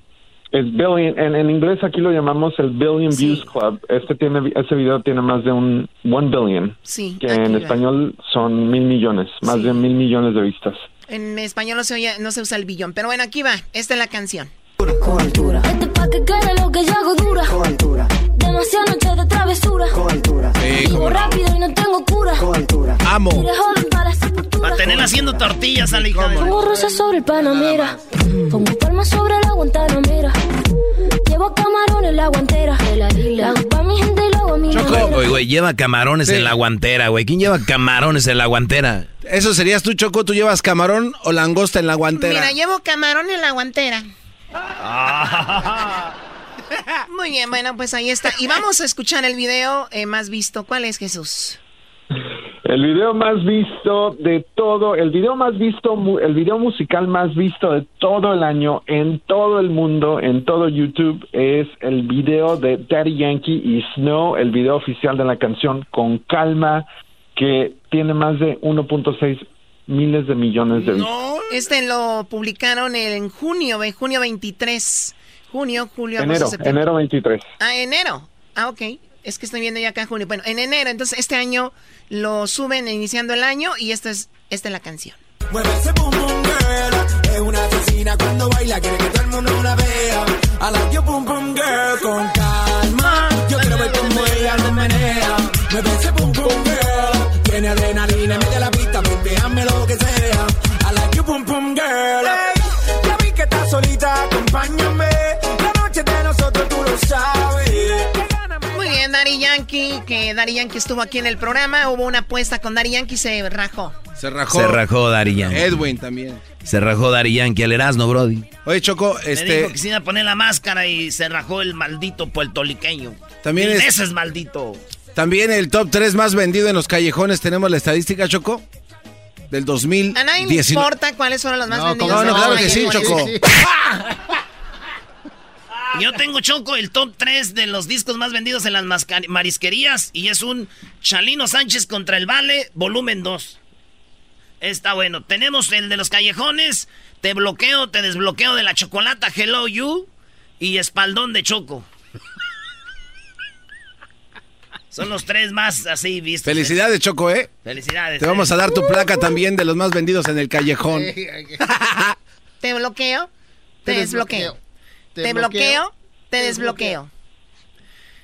S15: Es billion, en, en inglés aquí lo llamamos el Billion Views Club. Este tiene, este video tiene más de un one billion,
S10: Sí.
S15: que en español son mil millones, más de mil millones de vistas.
S10: En español no se, oye- no se usa el billón. Pero bueno, aquí va. Esta es la canción.
S16: Este pa' que quede lo que yo hago dura. Demasiadas noches de travesura. Vivo rápido y no tengo cura.
S5: Amo.
S16: Tire joven para la sepultura.
S2: Para tener haciendo tortillas a la hija de...
S16: Pongo rosas sobre el panamera. Pongo palmas sobre la guantanamera. Llevo camarones en la guantera. La pa' mi gente y lo hago a mi manera.
S4: Oye, güey, lleva camarones en la guantera, güey. ¿Quién lleva camarones en la guantera?
S5: Eso serías tú, Choco. ¿Tú llevas camarón o langosta en la guantera?
S10: Mira, llevo camarón en la guantera. Muy bien, bueno, pues ahí está. Y vamos a escuchar el video eh, más visto. ¿Cuál es, Jesús?
S15: El video más visto de todo, el video más visto, el video musical más visto de todo el año en todo el mundo, en todo YouTube, es el video de Daddy Yankee y Snow, el video oficial de la canción Con Calma, que tiene más de 1.6 miles de millones de vistas.
S10: Este lo publicaron en junio, en junio 23. Junio, julio, agosto,
S15: Enero,
S10: septiembre.
S15: enero 23.
S10: Ah, enero. Ah, ok. Es que estoy viendo ya acá en junio. Bueno, en enero. Entonces, este año lo suben iniciando el año y esta es, esta es la canción.
S17: Mueve ese boom boom girl. Es una asesina cuando baila, quiere que todo el mundo la vea. I like your boom boom girl con calma. Yo quiero ver cómo ella lo menea. Mueve ese boom boom girl tiene adrenalina. Mete la pista, hazme lo que sea. I like you, pum pum girl. Hey, ya vi que estás solita, acompáñame.
S10: La noche de nosotros tú lo sabes. Muy bien, Dari Yankee, que Dari Yankee estuvo aquí en el programa, hubo una apuesta con Dari Yankee, y se rajó.
S5: Se rajó.
S4: Se rajó Dari Yankee.
S5: Edwin también.
S4: Se rajó Dari Yankee, al Erasmo, Brody.
S5: Oye, Choco, este...
S2: Me dijo que se iba a poner la máscara y se rajó el maldito puertoliqueño.
S5: También es...
S2: Ese es maldito.
S5: También el top 3 más vendido en los callejones. Tenemos la estadística, Choco. Del
S10: A nadie le
S5: 2019.
S10: importa cuáles fueron los más
S5: No,
S10: vendidos.
S5: ¿cómo no?
S10: en
S5: Claro que sí. Choco. (laughs)
S2: Yo tengo Choco el top 3 de los discos más vendidos en las marisquerías y es un Chalino Sánchez contra el Vale, volumen 2. Está bueno. Tenemos el de los callejones, te bloqueo, te desbloqueo de la chocolata, hello you y espaldón de Choco. Son los tres más así vistos.
S5: Felicidades, Choco, ¿eh?
S2: Felicidades.
S5: Te vamos a dar tu placa también de los más vendidos en el callejón. (laughs)
S10: Te bloqueo, te,
S14: Te
S10: desbloqueo.
S14: desbloqueo.
S10: Te,
S14: Te
S10: bloqueo,
S14: bloqueo,
S10: te desbloqueo.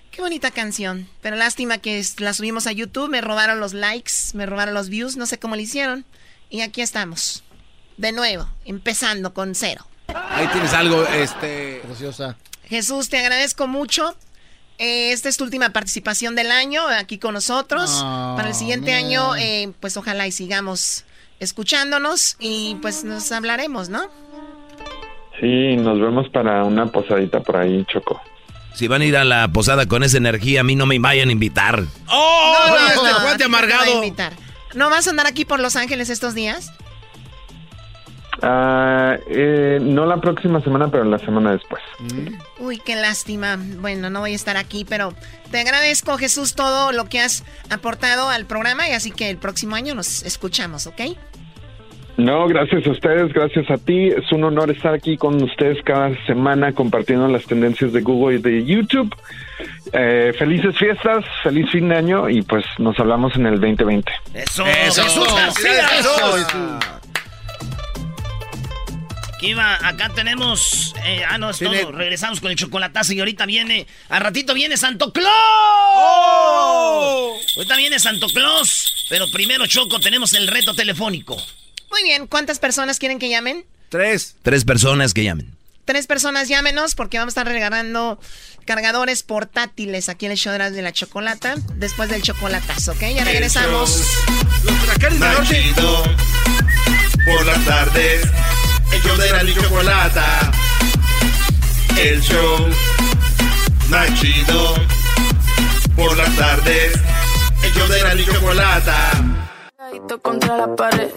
S10: Qué bonita canción. Pero lástima que la subimos a YouTube, me robaron los likes, me robaron los views, no sé cómo lo hicieron. Y aquí estamos. De nuevo, empezando con cero.
S5: Ahí tienes algo, este.
S14: Preciosa.
S10: Jesús, te agradezco mucho. Eh, esta es tu última participación del año aquí con nosotros.
S14: Oh,
S10: Para el siguiente
S14: man.
S10: año, eh, pues ojalá y sigamos escuchándonos y pues nos hablaremos, ¿no?
S15: Sí, nos vemos para una posadita por ahí, Choco.
S4: Si van a ir a la posada con esa energía, a mí no me vayan a invitar.
S5: ¡Oh!
S10: No, no,
S5: este
S10: no, no te voy a
S5: amargado!
S10: invitar. ¿No vas a andar aquí por Los Ángeles estos días?
S15: Ah, eh, no la próxima semana, pero la semana después.
S10: Uy, qué lástima. Bueno, no voy a estar aquí, pero te agradezco, Jesús, todo lo que has aportado al programa y así que el próximo año nos escuchamos, ¿ok?
S15: No, gracias a ustedes, gracias a ti. Es un honor estar aquí con ustedes cada semana compartiendo las tendencias de Google y de YouTube. Eh, felices fiestas, feliz fin de año y pues nos hablamos en el 2020.
S2: Eso,
S5: Eso.
S2: Jesús Va, acá tenemos. eh, ah, no, es
S5: Tiene-
S2: todo. Regresamos con el chocolatazo y ahorita viene. Al ratito viene Santo Claus.
S5: ¡Oh!
S2: Ahorita viene Santo Claus. Pero primero, Choco, tenemos el reto telefónico.
S10: Muy bien, ¿cuántas personas quieren que llamen?
S5: Tres.
S4: Tres personas que llamen.
S10: Tres personas llámenos porque vamos a estar regalando cargadores portátiles aquí en el show de la chocolata después del chocolatazo, ¿ok? Ya regresamos.
S5: Los huracanes del norte.
S1: por las tardes. El show de la chocolata. El show más chido por las tardes. El show de la chocolata.
S9: Contra la pared.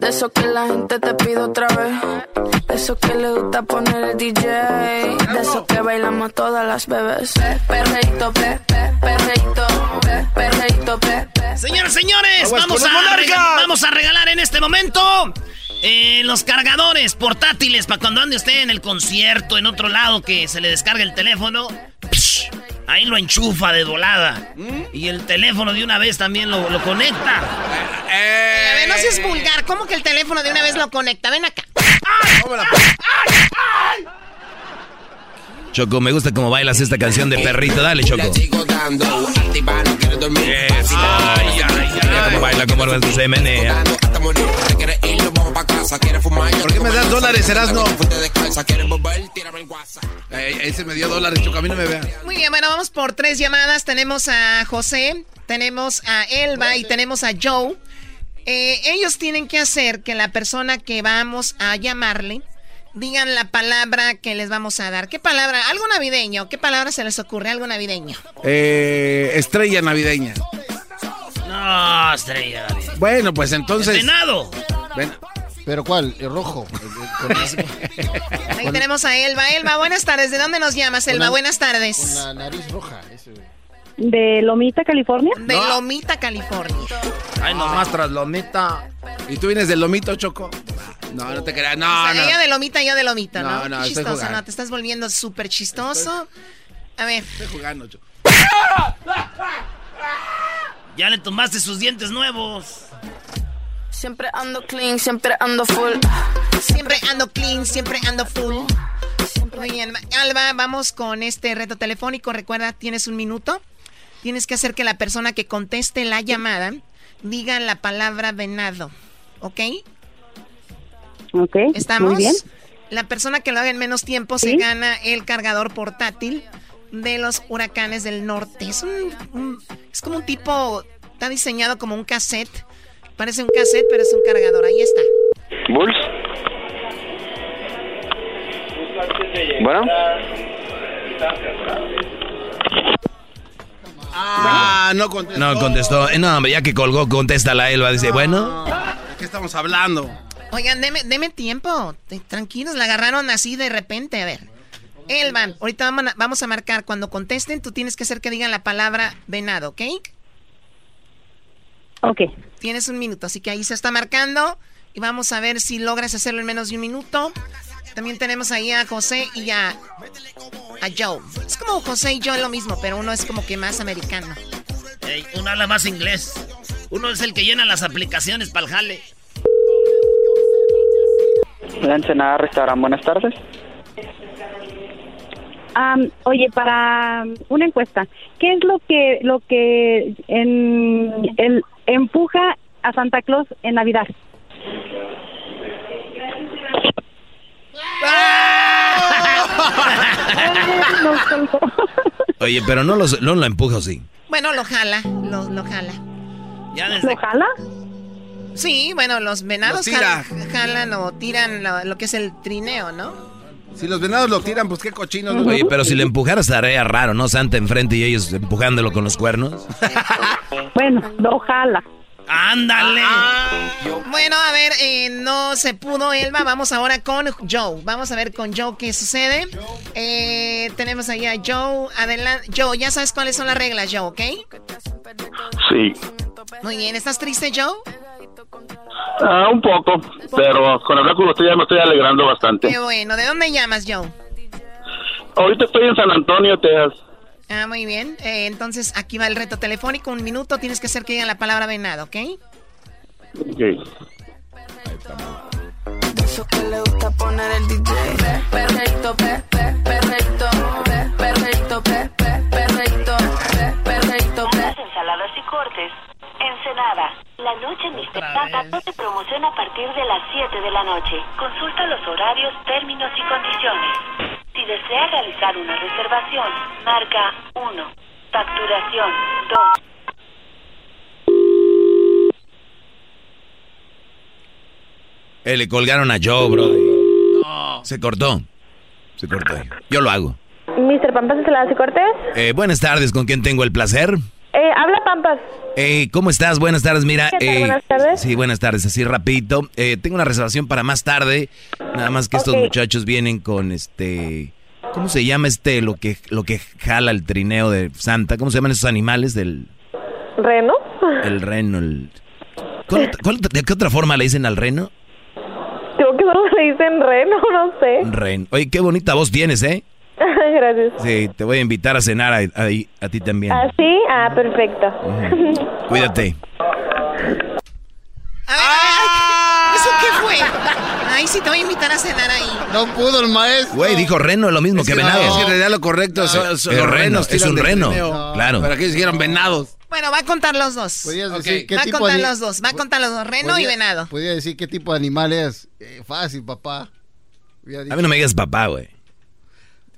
S9: De eso que la gente te pide otra vez. De eso que le gusta poner el DJ. De eso que bailamos todas las bebés. Perreito, pe, pe, perreito, pe, perreito, pe.
S2: Señoras, señores, vamos a, vamos a regalar en este momento eh, los cargadores portátiles para cuando ande usted en el concierto, en otro lado, que se le descargue el teléfono. Psh, ahí lo enchufa de volada.
S5: ¿Mm?
S2: Y el teléfono de una vez también lo, lo conecta.
S5: Eh,
S10: A ver, no seas vulgar. ¿Cómo que el teléfono de una vez lo conecta? Ven acá.
S4: Choco, me gusta cómo bailas esta canción de perrito. Dale, Choco. Eso.
S17: Ay, ay,
S4: Mira cómo baila, cómo lo se menea.
S17: Fumar.
S5: ¿Por qué me das dólares, Erasno? Eh, ese me dio dólares, Choco. A mí no me vea.
S10: Muy bien, bueno, vamos por tres llamadas. Tenemos a José, tenemos a Elba y tenemos a Joe. Eh, ellos tienen que hacer que la persona que vamos a llamarle digan la palabra que les vamos a dar. ¿Qué palabra? Algo navideño. ¿Qué palabra se les ocurre? Algo navideño.
S5: Eh, estrella navideña.
S2: No, estrella.
S5: Bueno, pues entonces.
S2: Venado.
S5: Ven.
S14: ¿Pero cuál? El rojo. Con, (laughs)
S10: Ahí
S14: Con-
S10: tenemos a Elba. Elba, buenas tardes. ¿De dónde nos llamas, Elba?
S14: Con
S10: Buenas
S14: con
S10: tardes.
S14: la nariz roja. ese, güey.
S19: ¿De Lomita, California?
S10: De Lomita, California.
S2: Ay, nomás tras lomita.
S5: ¿Y tú vienes del lomito, Choco? No, no te creas. No,
S10: O sea,
S5: no.
S10: Ella de Lomita, yo de Lomita, ¿no?
S5: No,
S10: Qué
S5: no,
S10: chistoso. ¿no? Te estás volviendo súper chistoso. A ver.
S5: Estoy jugando, Choco.
S2: Ya le tomaste sus dientes nuevos.
S9: Siempre ando clean, siempre ando full.
S10: Siempre ando clean, siempre ando full. Muy bien, Alba, vamos con este reto telefónico. Recuerda, tienes un minuto. Tienes que hacer que la persona que conteste la llamada diga la palabra venado. ¿Ok?
S19: Ok.
S10: ¿Estamos?
S19: Muy bien.
S10: La persona que lo haga en menos tiempo se gana el cargador portátil de los huracanes del norte. Es un, un- es como un tipo, está diseñado como un cassette. Parece un cassette, pero es un cargador. Ahí está.
S18: Bulls. Bueno.
S5: Ah, no contestó.
S4: No contestó. Eh, No, hombre, ya que colgó, contesta la Elba. Dice, bueno.
S5: ¿De qué estamos hablando?
S10: Oigan, deme, deme tiempo. Tranquilos, la agarraron así de repente. A ver. Elvan, ahorita vamos a, vamos a marcar. Cuando contesten, tú tienes que hacer que digan la palabra venado, ¿ok?
S19: Ok.
S10: Tienes un minuto, así que ahí se está marcando. Y vamos a ver si logras hacerlo en menos de un minuto. También tenemos ahí a José y a, a Joe. Es como José y Joe lo mismo, pero uno es como que más americano.
S2: Uno habla más inglés. Uno es el que llena las aplicaciones para el jale.
S18: La Ensenada Restaurant, buenas tardes.
S19: Oye, para una encuesta, ¿qué es lo que lo que en, el, empuja a Santa Claus en Navidad?
S4: Oye, pero no, los, no lo empuja, ¿o sí?
S10: Bueno, lo jala, lo, lo jala.
S2: Ya
S19: ¿Lo jala?
S10: Sí, bueno, los venados
S5: Lo tira.
S10: jal- jalan o tiran lo, lo que es el trineo, ¿no?
S5: Si los venados lo tiran, pues qué cochinos. ¿no?
S4: Oye, pero si le empujara estaría raro, ¿no? Santa enfrente y ellos empujándolo con los cuernos.
S19: Bueno, lo jala.
S2: ¡Ándale!
S10: Bueno, a ver, eh, no se pudo, Elba. Vamos ahora con Joe. Vamos a ver con Joe qué sucede. Eh, tenemos ahí a Joe. Adelante. Joe, ya sabes cuáles son las reglas, Joe, ¿ok?
S18: Sí.
S10: Muy bien. ¿Estás triste, Joe?
S18: Ah, un poco, pero con hablar con usted ya me estoy alegrando bastante.
S10: Qué bueno. ¿De dónde llamas, Joe?
S18: Ahorita estoy en San Antonio, Texas.
S10: Ah, muy bien. Eh, entonces, aquí va el reto telefónico. Un minuto. Tienes que hacer que digan la palabra venado, ¿ok?
S18: Ok.
S9: Eso que le gusta poner el DJ. Perreito, pe, pe, perreito, pe, perreito, pe, pe, perreito, pe, perreito, pe.
S20: ensaladas y cortes. Ensenada. La noche Mr. Tata te promociona a partir de las 7 de la noche. Consulta los horarios, términos y condiciones. Si desea realizar una reservación, marca 1. Facturación 2.
S4: Eh, le colgaron a Joe, bro. Se cortó. Se cortó. Yo lo hago.
S19: Mr. Pampas, ¿ensaladas y cortes?
S4: Eh, buenas tardes, ¿con quién tengo el placer?
S19: Eh, habla Pampas.
S4: Eh, ¿Cómo estás? Buenas tardes, mira.
S19: ¿Qué tal?
S4: eh,
S19: Buenas tardes.
S4: Sí, buenas tardes, así rapidito. Eh, tengo una reservación para más tarde. Nada más que estos muchachos vienen con este... ¿Cómo se llama este, lo que, lo que jala el trineo de Santa? ¿Cómo se llaman esos animales del
S19: ¿Reno?
S4: el reno? El... ¿Cuál- cuál- ¿De qué otra forma le dicen al reno?
S19: Creo que solo le dicen reno, no sé.
S4: Ren. Oye, qué bonita voz tienes, ¿eh? (laughs)
S19: Gracias.
S4: Sí, te voy a invitar a cenar a, a- a ti también.
S19: ¿Ah, sí? Ah, perfecto.
S4: Cuídate.
S10: ¿Eso qué fue? (laughs) Ay, sí, te voy a invitar a cenar ahí.
S14: No pudo el maestro.
S4: Güey, dijo reno, lo mismo que venado.
S5: Es en realidad lo correcto. son- son
S4: Es
S5: los
S4: reno,
S5: renos
S4: es un reno. Claro.
S5: Pero aquí dijeron venados.
S10: Bueno, va a contar los dos.
S14: Podrías
S5: Ok.
S14: decir qué
S10: Va a contar
S14: de
S10: los dos. Va a contar los dos. Reno y venado.
S14: Podría decir qué tipo de animal es. Eh, fácil, papá.
S4: A mí no me digas papá, güey.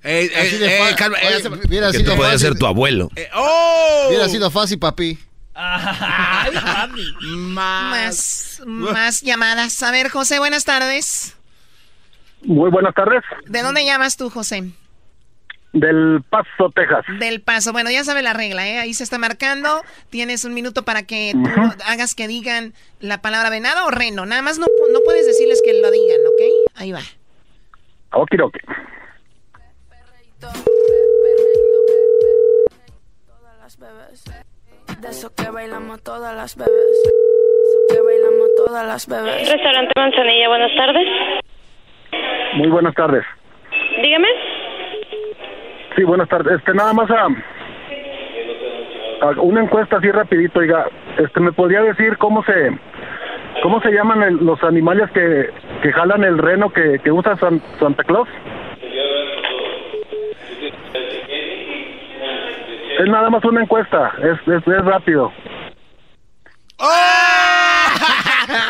S5: Eh, eh, eh, calma,
S14: Oye,
S5: eh,
S14: hubiera
S4: Que tú podías ser tu abuelo.
S5: eh, ¡Oh!
S14: Hubiera sido fácil, papi.
S10: Más, más llamadas. A ver, José, buenas tardes.
S15: Muy buenas tardes.
S10: ¿De dónde llamas tú, José?
S15: Del Paso, Texas.
S10: Del paso. Bueno, ya sabe la regla, ¿eh? Ahí se está marcando. Tienes un minuto para que tú hagas que digan la palabra venado o reno. Nada más no, no puedes decirles que lo digan, ¿ok? Ahí va.
S15: Ok, ok.
S9: Todas las bebés. De eso que bailamos todas las bebés. Eso que bailamos todas las bebés.
S20: Restaurante Manzanilla, buenas tardes.
S15: Muy buenas tardes.
S20: Dígame.
S15: Sí, buenas tardes. Este, nada más a, a una encuesta así rapidito, oiga. Este, ¿me podría decir cómo se cómo se llaman el- los animales que, que jalan el reno que, que usa San- Santa Claus? Es nada más una encuesta, es, es, es rápido. (laughs)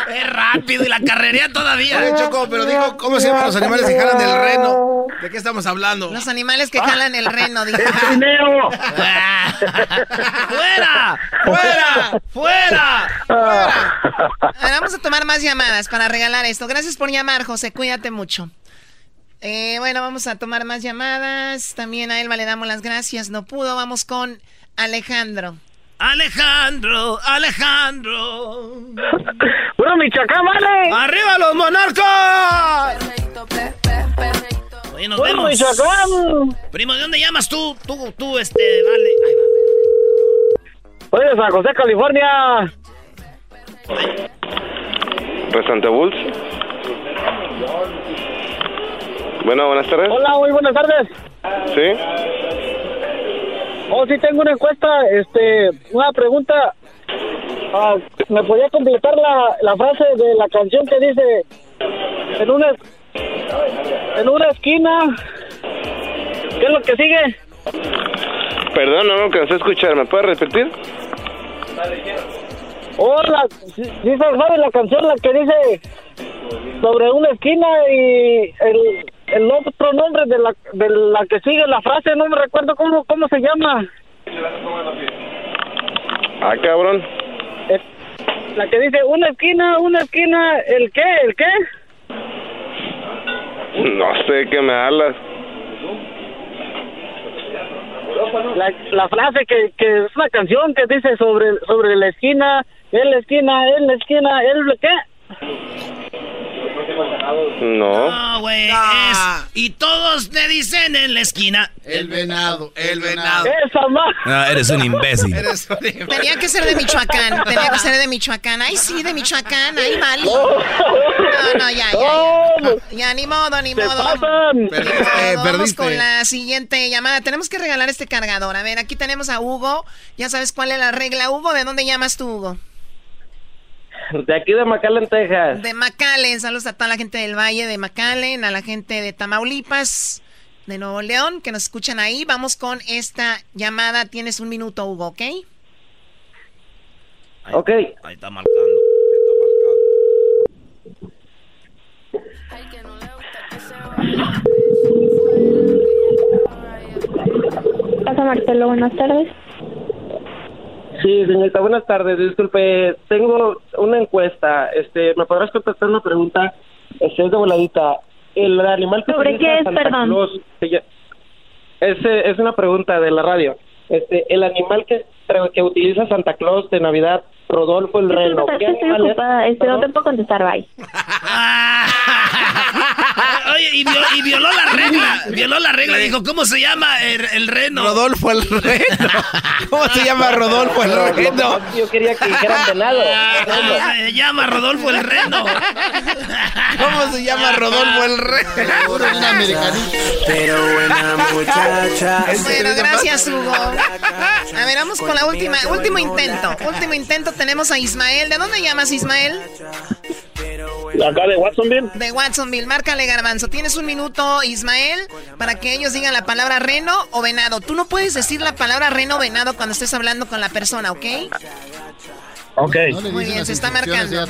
S2: Es rápido y la carrería todavía.
S5: Oye, Choco, pero digo, ¿cómo se llaman los animales que jalan del reno? ¿De qué estamos hablando?
S10: Los animales que jalan el reno, dijo.
S21: trineo! (laughs)
S2: ¡Fuera! ¡Fuera! ¡Fuera!
S10: A ver, vamos a tomar más llamadas para regalar esto. Gracias por llamar, José. Cuídate mucho. Eh, bueno, vamos a tomar más llamadas. También a Elba le damos las gracias. No pudo. Vamos con Alejandro.
S2: Alejandro, Alejandro.
S21: ¡Bueno, Michoacán, vale!
S2: ¡Arriba los monarcas! Oye, nos
S21: ¡Bueno,
S2: vemos.
S21: Michoacán!
S2: Primo, ¿de dónde llamas tú? Tú, tú, este, vale. Ahí
S21: Oye, San José, California.
S22: Restaurante Bulls. Bueno, buenas tardes.
S21: Hola, muy buenas tardes.
S22: ¿Sí?
S21: Oh, sí, tengo una encuesta, este, una pregunta. Ah, ¿Me podía completar la, la frase de la canción que dice en una en una esquina? ¿Qué es lo que sigue?
S22: Perdón, no lo alcancé a escuchar. ¿Me puedes repetir?
S21: Hola, se sabe la canción la que dice sobre una esquina y el, el otro nombre de la, de la que sigue la frase, no me recuerdo cómo, cómo se llama.
S22: Ah, cabrón.
S21: Es la que dice una esquina, una esquina, ¿el qué? ¿El qué?
S22: No sé qué me hablas.
S21: La, la frase que, que es una canción que dice sobre, sobre la esquina, en la esquina, en la esquina, el qué?
S22: No.
S2: No, güey. Y todos le dicen en la esquina...
S14: El venado, el venado.
S21: ¡Esa más!
S4: No, eres un imbécil.
S10: Tenía que ser de Michoacán. Tenía que ser de Michoacán. Ay, sí, de Michoacán. Ay, vale. No, no, ya, ya, ya. Ya, ni modo, ni modo. Vamos
S5: perdiste.
S10: con la siguiente llamada. Tenemos que regalar este cargador. A ver, aquí tenemos a Hugo. Ya sabes cuál es la regla, Hugo. ¿De dónde llamas tú, Hugo? (laughs)
S21: De aquí de McAllen, Texas.
S10: De McAllen. Saludos a toda la gente del Valle de McAllen, a la gente de Tamaulipas, de Nuevo León, que nos escuchan ahí. Vamos con esta llamada. Tienes un minuto, Hugo, ¿ok?
S21: Ok.
S2: Ahí está marcando.
S23: Pasa Marcelo, buenas tardes.
S21: Sí, señorita, buenas tardes. Disculpe, tengo una encuesta. Este, ¿me podrás contestar una pregunta? Este, es de voladita. El animal que
S23: ¿Sobre
S21: utiliza
S23: qué es,
S21: Santa
S23: perdón?
S21: Es, es una pregunta de la radio. Este, el animal que, que utiliza Santa Claus de Navidad, Rodolfo el Reno.
S23: Disculpa,
S21: ¿Qué
S23: es que estoy ocupada. Este, no te puedo contestar, bye. (laughs)
S2: Oye, y, viol- y violó la regla. Violó la regla. Dijo, ¿cómo se llama el, el reno?
S5: Rodolfo el reno. ¿Cómo se llama Rodolfo el reno?
S21: Yo quería que dijeran venado.
S2: Ah, se llama Rodolfo el reno.
S5: ¿Cómo se llama Rodolfo el reno?
S6: Pero buena muchacha.
S10: Bueno, gracias, Hugo. A ver, vamos con la última, último intento. Último intento, tenemos a Ismael. ¿De dónde llamas, Ismael?
S21: Acá de Watsonville.
S10: De Watsonville. Márcale, Garbanzo. Tienes un minuto, Ismael, para que ellos digan la palabra reno o venado. Tú no puedes decir la palabra reno o venado cuando estés hablando con la persona, ¿ok?
S21: Ok.
S10: Muy bien, se está marcando.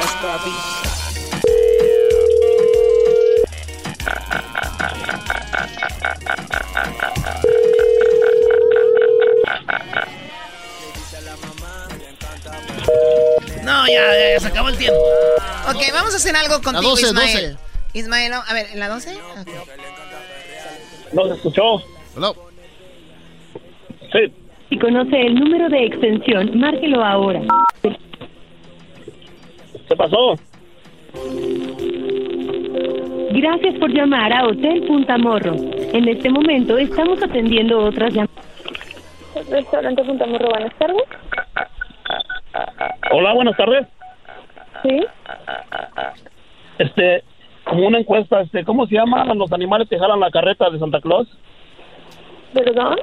S6: Papi.
S2: No, ya, ya, se acabó el tiempo.
S10: Ok, vamos a hacer algo contigo,
S14: 12,
S10: Ismael.
S14: 12.
S10: Ismael, a ver, ¿en la 12? Ok.
S21: ¿No se escuchó? Sí.
S23: Si conoce el número de extensión, márquelo ahora.
S21: ¿Qué pasó?
S23: Gracias por llamar a Hotel Punta Morro. En este momento estamos atendiendo otras llamadas. Restaurante Punta Morro, buenas tardes.
S21: Hola, buenas tardes.
S23: Sí.
S21: Este, como una encuesta, este, ¿cómo se llaman los animales que jalan la carreta de Santa Claus?
S23: ¿Perdón?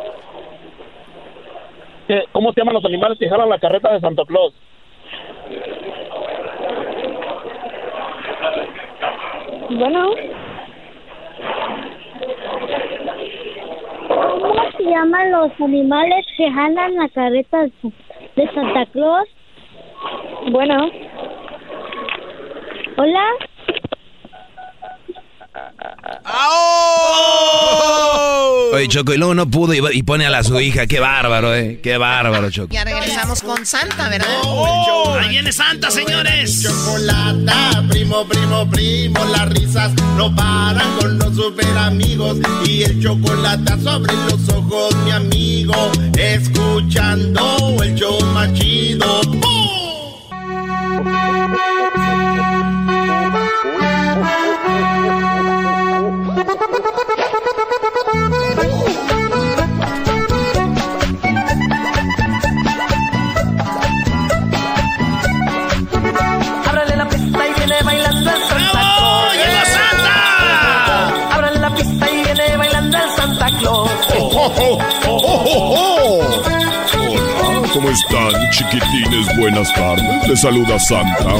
S24: ¿cómo se llaman los animales que jalan la carreta de Santa Claus?
S25: Bueno. ¿Cómo se llaman los animales que jalan la carreta de Santa Claus? Bueno. Hola.
S4: Oye, Choco, y luego no pudo y, pone a la su hija. Qué bárbaro, eh. Qué bárbaro, Choco.
S10: Ya regresamos con Santa, ¿verdad?
S2: Ahí viene Santa, señores.
S1: Chocolata, primo, primo, primo, las risas no paran con los super amigos y el chocolate sobre los ojos, mi amigo, escuchando el show más chido.
S26: Hola, ¿cómo están, chiquitines? Buenas tardes. Les saluda Santa.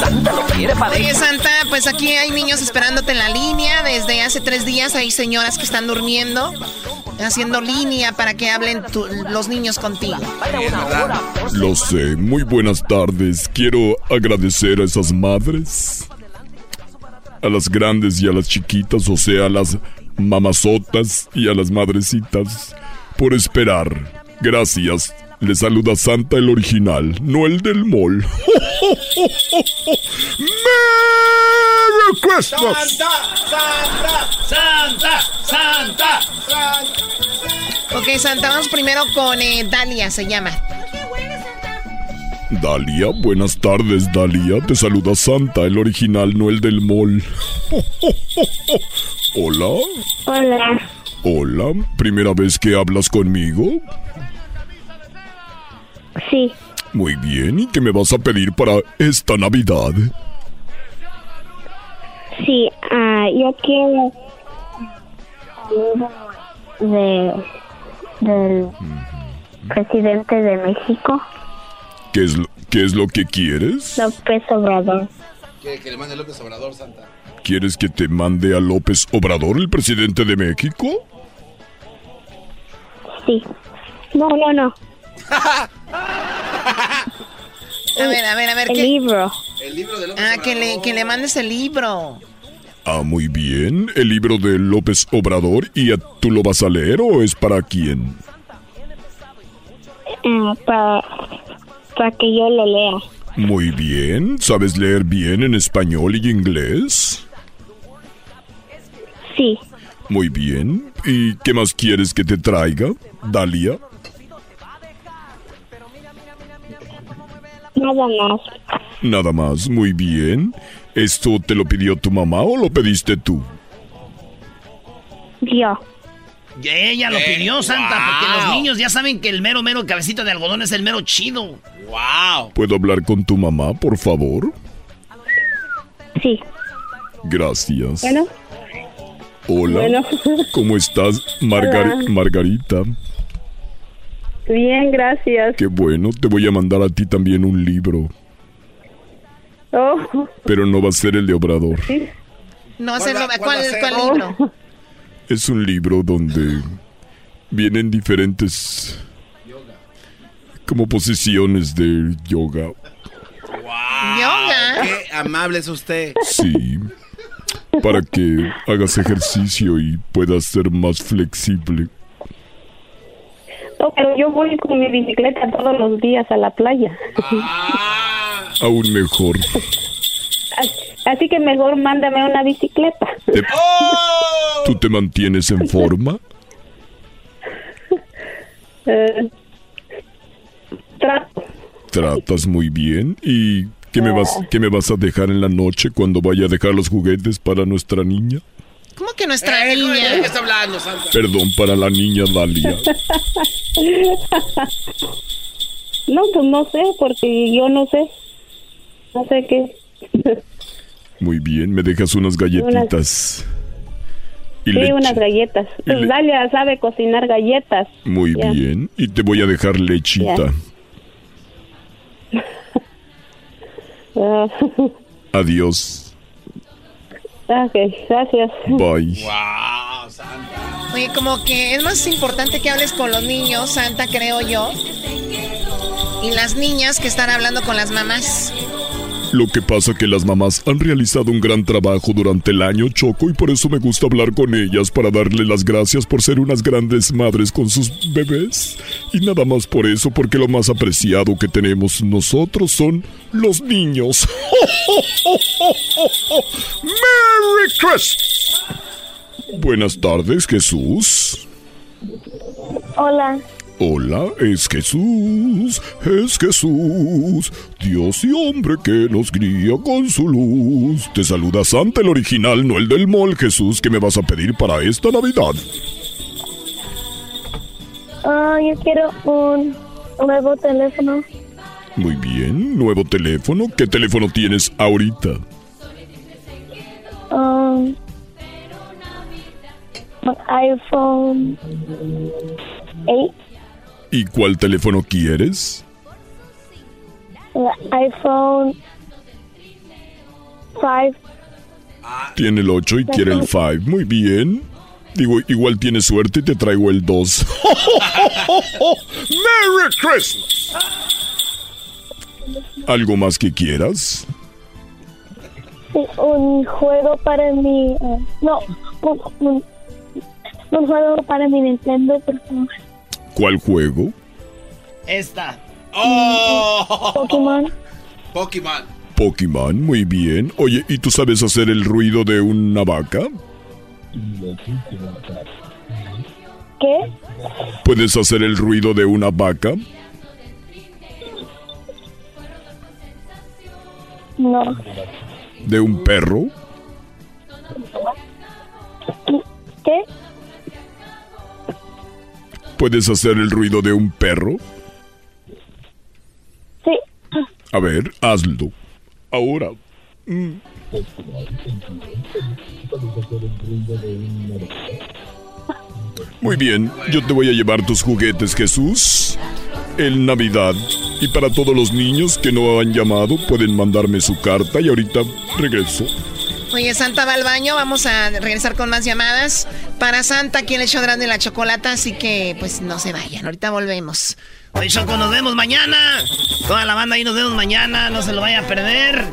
S17: Santa lo quiere para
S10: Oye, Santa, pues aquí hay niños esperándote en la línea. Desde hace tres días hay señoras que están durmiendo, haciendo línea para que hablen tu- los niños contigo.
S26: Lo sé. Muy buenas tardes. Quiero agradecer a esas madres. A las grandes y a las chiquitas, o sea, a las mamazotas y a las madrecitas, por esperar. Gracias. Les saluda Santa el original, no el del mall. ¡Merry Christmas!
S2: Santa, Santa, Santa.
S10: Ok, Santa, vamos primero con eh, Dalia, se llama.
S26: Dalia, buenas tardes, Dalia. Te saluda Santa, el original, no el del mall. (laughs) Hola.
S25: Hola.
S26: Hola. ¿Primera vez que hablas conmigo?
S25: Sí.
S26: Muy bien. ¿Y qué me vas a pedir para esta Navidad?
S25: Sí, ah, yo quiero de del presidente de México,
S26: ¿Qué es lo, qué es lo que quieres?
S25: López Obrador.
S5: ¿Quiere que le mande López Obrador, Santa?
S26: ¿Quieres que te mande a López Obrador, el presidente de México?
S25: Sí. No, no, no. (laughs)
S10: A ver, a ver, a ver.
S25: El
S10: ¿qué?
S25: libro.
S5: El libro de López
S10: Ah, que le, que le mandes el libro.
S26: Ah, muy bien. El libro de López Obrador. ¿Y a- tú lo vas a leer o es para quién?
S25: Ah, para, para que yo lo lea.
S26: Muy bien. ¿Sabes leer bien en español y inglés?
S25: Sí.
S26: Muy bien. ¿Y qué más quieres que te traiga, Dalia?
S25: Nada más.
S26: Nada más, muy bien. ¿Esto te lo pidió tu mamá o lo pediste tú?
S25: Yo.
S2: Ella lo
S25: Eh,
S2: pidió, Santa, porque los niños ya saben que el mero, mero cabecito de algodón es el mero chido.
S5: ¡Wow!
S26: ¿Puedo hablar con tu mamá, por favor?
S25: Sí.
S26: Gracias.
S25: Bueno.
S26: Hola.
S25: Bueno. (laughs)
S26: ¿Cómo estás, Margar-
S25: Hola.
S26: Margarita?
S25: Bien, gracias.
S26: Qué bueno, te voy a mandar a ti también un libro,
S25: Oh,
S26: pero no va a ser el de Obrador.
S25: sí.
S10: No, ese
S25: ¿Cuál
S10: ¿cuál,
S25: cuál
S10: cuál
S25: Oh. (laughs)
S26: Es un libro donde vienen diferentes como posiciones de yoga.
S10: Yoga.
S5: ¡Qué amable es usted!
S26: Sí. Para que hagas ejercicio y puedas ser más flexible.
S25: No, pero yo voy con mi bicicleta todos los días a la playa.
S26: Aún mejor. (laughs)
S25: Así que mejor mándame una bicicleta.
S26: Te- (laughs) ¿Tú te mantienes en forma? (laughs)
S25: Eh, trato.
S26: Tratas muy bien. ¿Y qué me vas, qué me vas a dejar en la noche cuando vaya a dejar los juguetes para nuestra niña?
S10: ¿Cómo que nuestra
S5: Eh, ¿De
S10: niña?
S5: qué está hablando, Santa?
S26: Perdón, para la niña Dalia. (laughs)
S25: No, pues no sé, porque yo no sé. No sé qué.
S26: Muy bien, me dejas unas galletitas. Y
S19: Sí,
S26: leche.
S19: unas galletas.
S26: Y
S19: Pues
S26: le-
S19: Dalia sabe cocinar galletas.
S26: Muy
S19: Ya.
S26: bien. Y te voy a dejar lechita.
S19: Ah, (laughs)
S26: Adiós.
S19: ok, gracias.
S26: Bye.
S10: Oye, como que es más importante que hables con los niños, Santa, creo yo. Y las niñas que están hablando con las mamás.
S26: Lo que pasa que las mamás han realizado un gran trabajo durante el año, Choco, y por eso me gusta hablar con ellas para darle las gracias por ser unas grandes madres con sus bebés. Y nada más por eso, porque lo más apreciado que tenemos nosotros son los niños. (laughs) ¡Merry Christmas! Buenas tardes, Jesús.
S25: Hola.
S26: Hola, es Jesús, es Jesús, Dios y hombre que nos guía con su luz. Te saluda Santa el original, no el del mall, Jesús, que me vas a pedir para esta Navidad.
S25: Ah, yo quiero un nuevo teléfono.
S26: Muy bien, nuevo teléfono. ¿Qué teléfono tienes ahorita?
S25: Um, un iPhone 8.
S26: ¿Y cuál teléfono quieres?
S25: iPhone 5.
S26: Tiene el 8 y quiere el 5. Muy bien. Digo, igual tienes suerte y te traigo el 2. (laughs) ¡Merry Christmas! ¿Algo más que quieras?
S25: Sí, un juego para mi... eh, no, un, un, un juego para mi Nintendo, por favor.
S26: ¿Cuál juego?
S2: Esta.
S25: Pokémon.
S5: Pokémon.
S26: Pokémon, muy bien. Oye, ¿y tú sabes hacer el ruido de una vaca?
S25: ¿Qué?
S26: ¿Puedes hacer el ruido de una vaca?
S25: No.
S26: ¿De un perro?
S25: ¿Qué?
S26: ¿Puedes hacer el ruido de un perro?
S25: Sí.
S26: A ver, hazlo. Ahora. Mm. Muy bien, yo te voy a llevar tus juguetes, Jesús. El Navidad. Y para todos los niños que no han llamado, pueden mandarme su carta y ahorita regreso.
S10: Oye, Santa va al baño, vamos a regresar con más llamadas. Para Santa, aquí el show grande la chocolata, así que pues no se vayan, ahorita volvemos.
S2: Oye, Choco, nos vemos mañana. Toda la banda ahí nos vemos mañana. No se lo vayan a perder.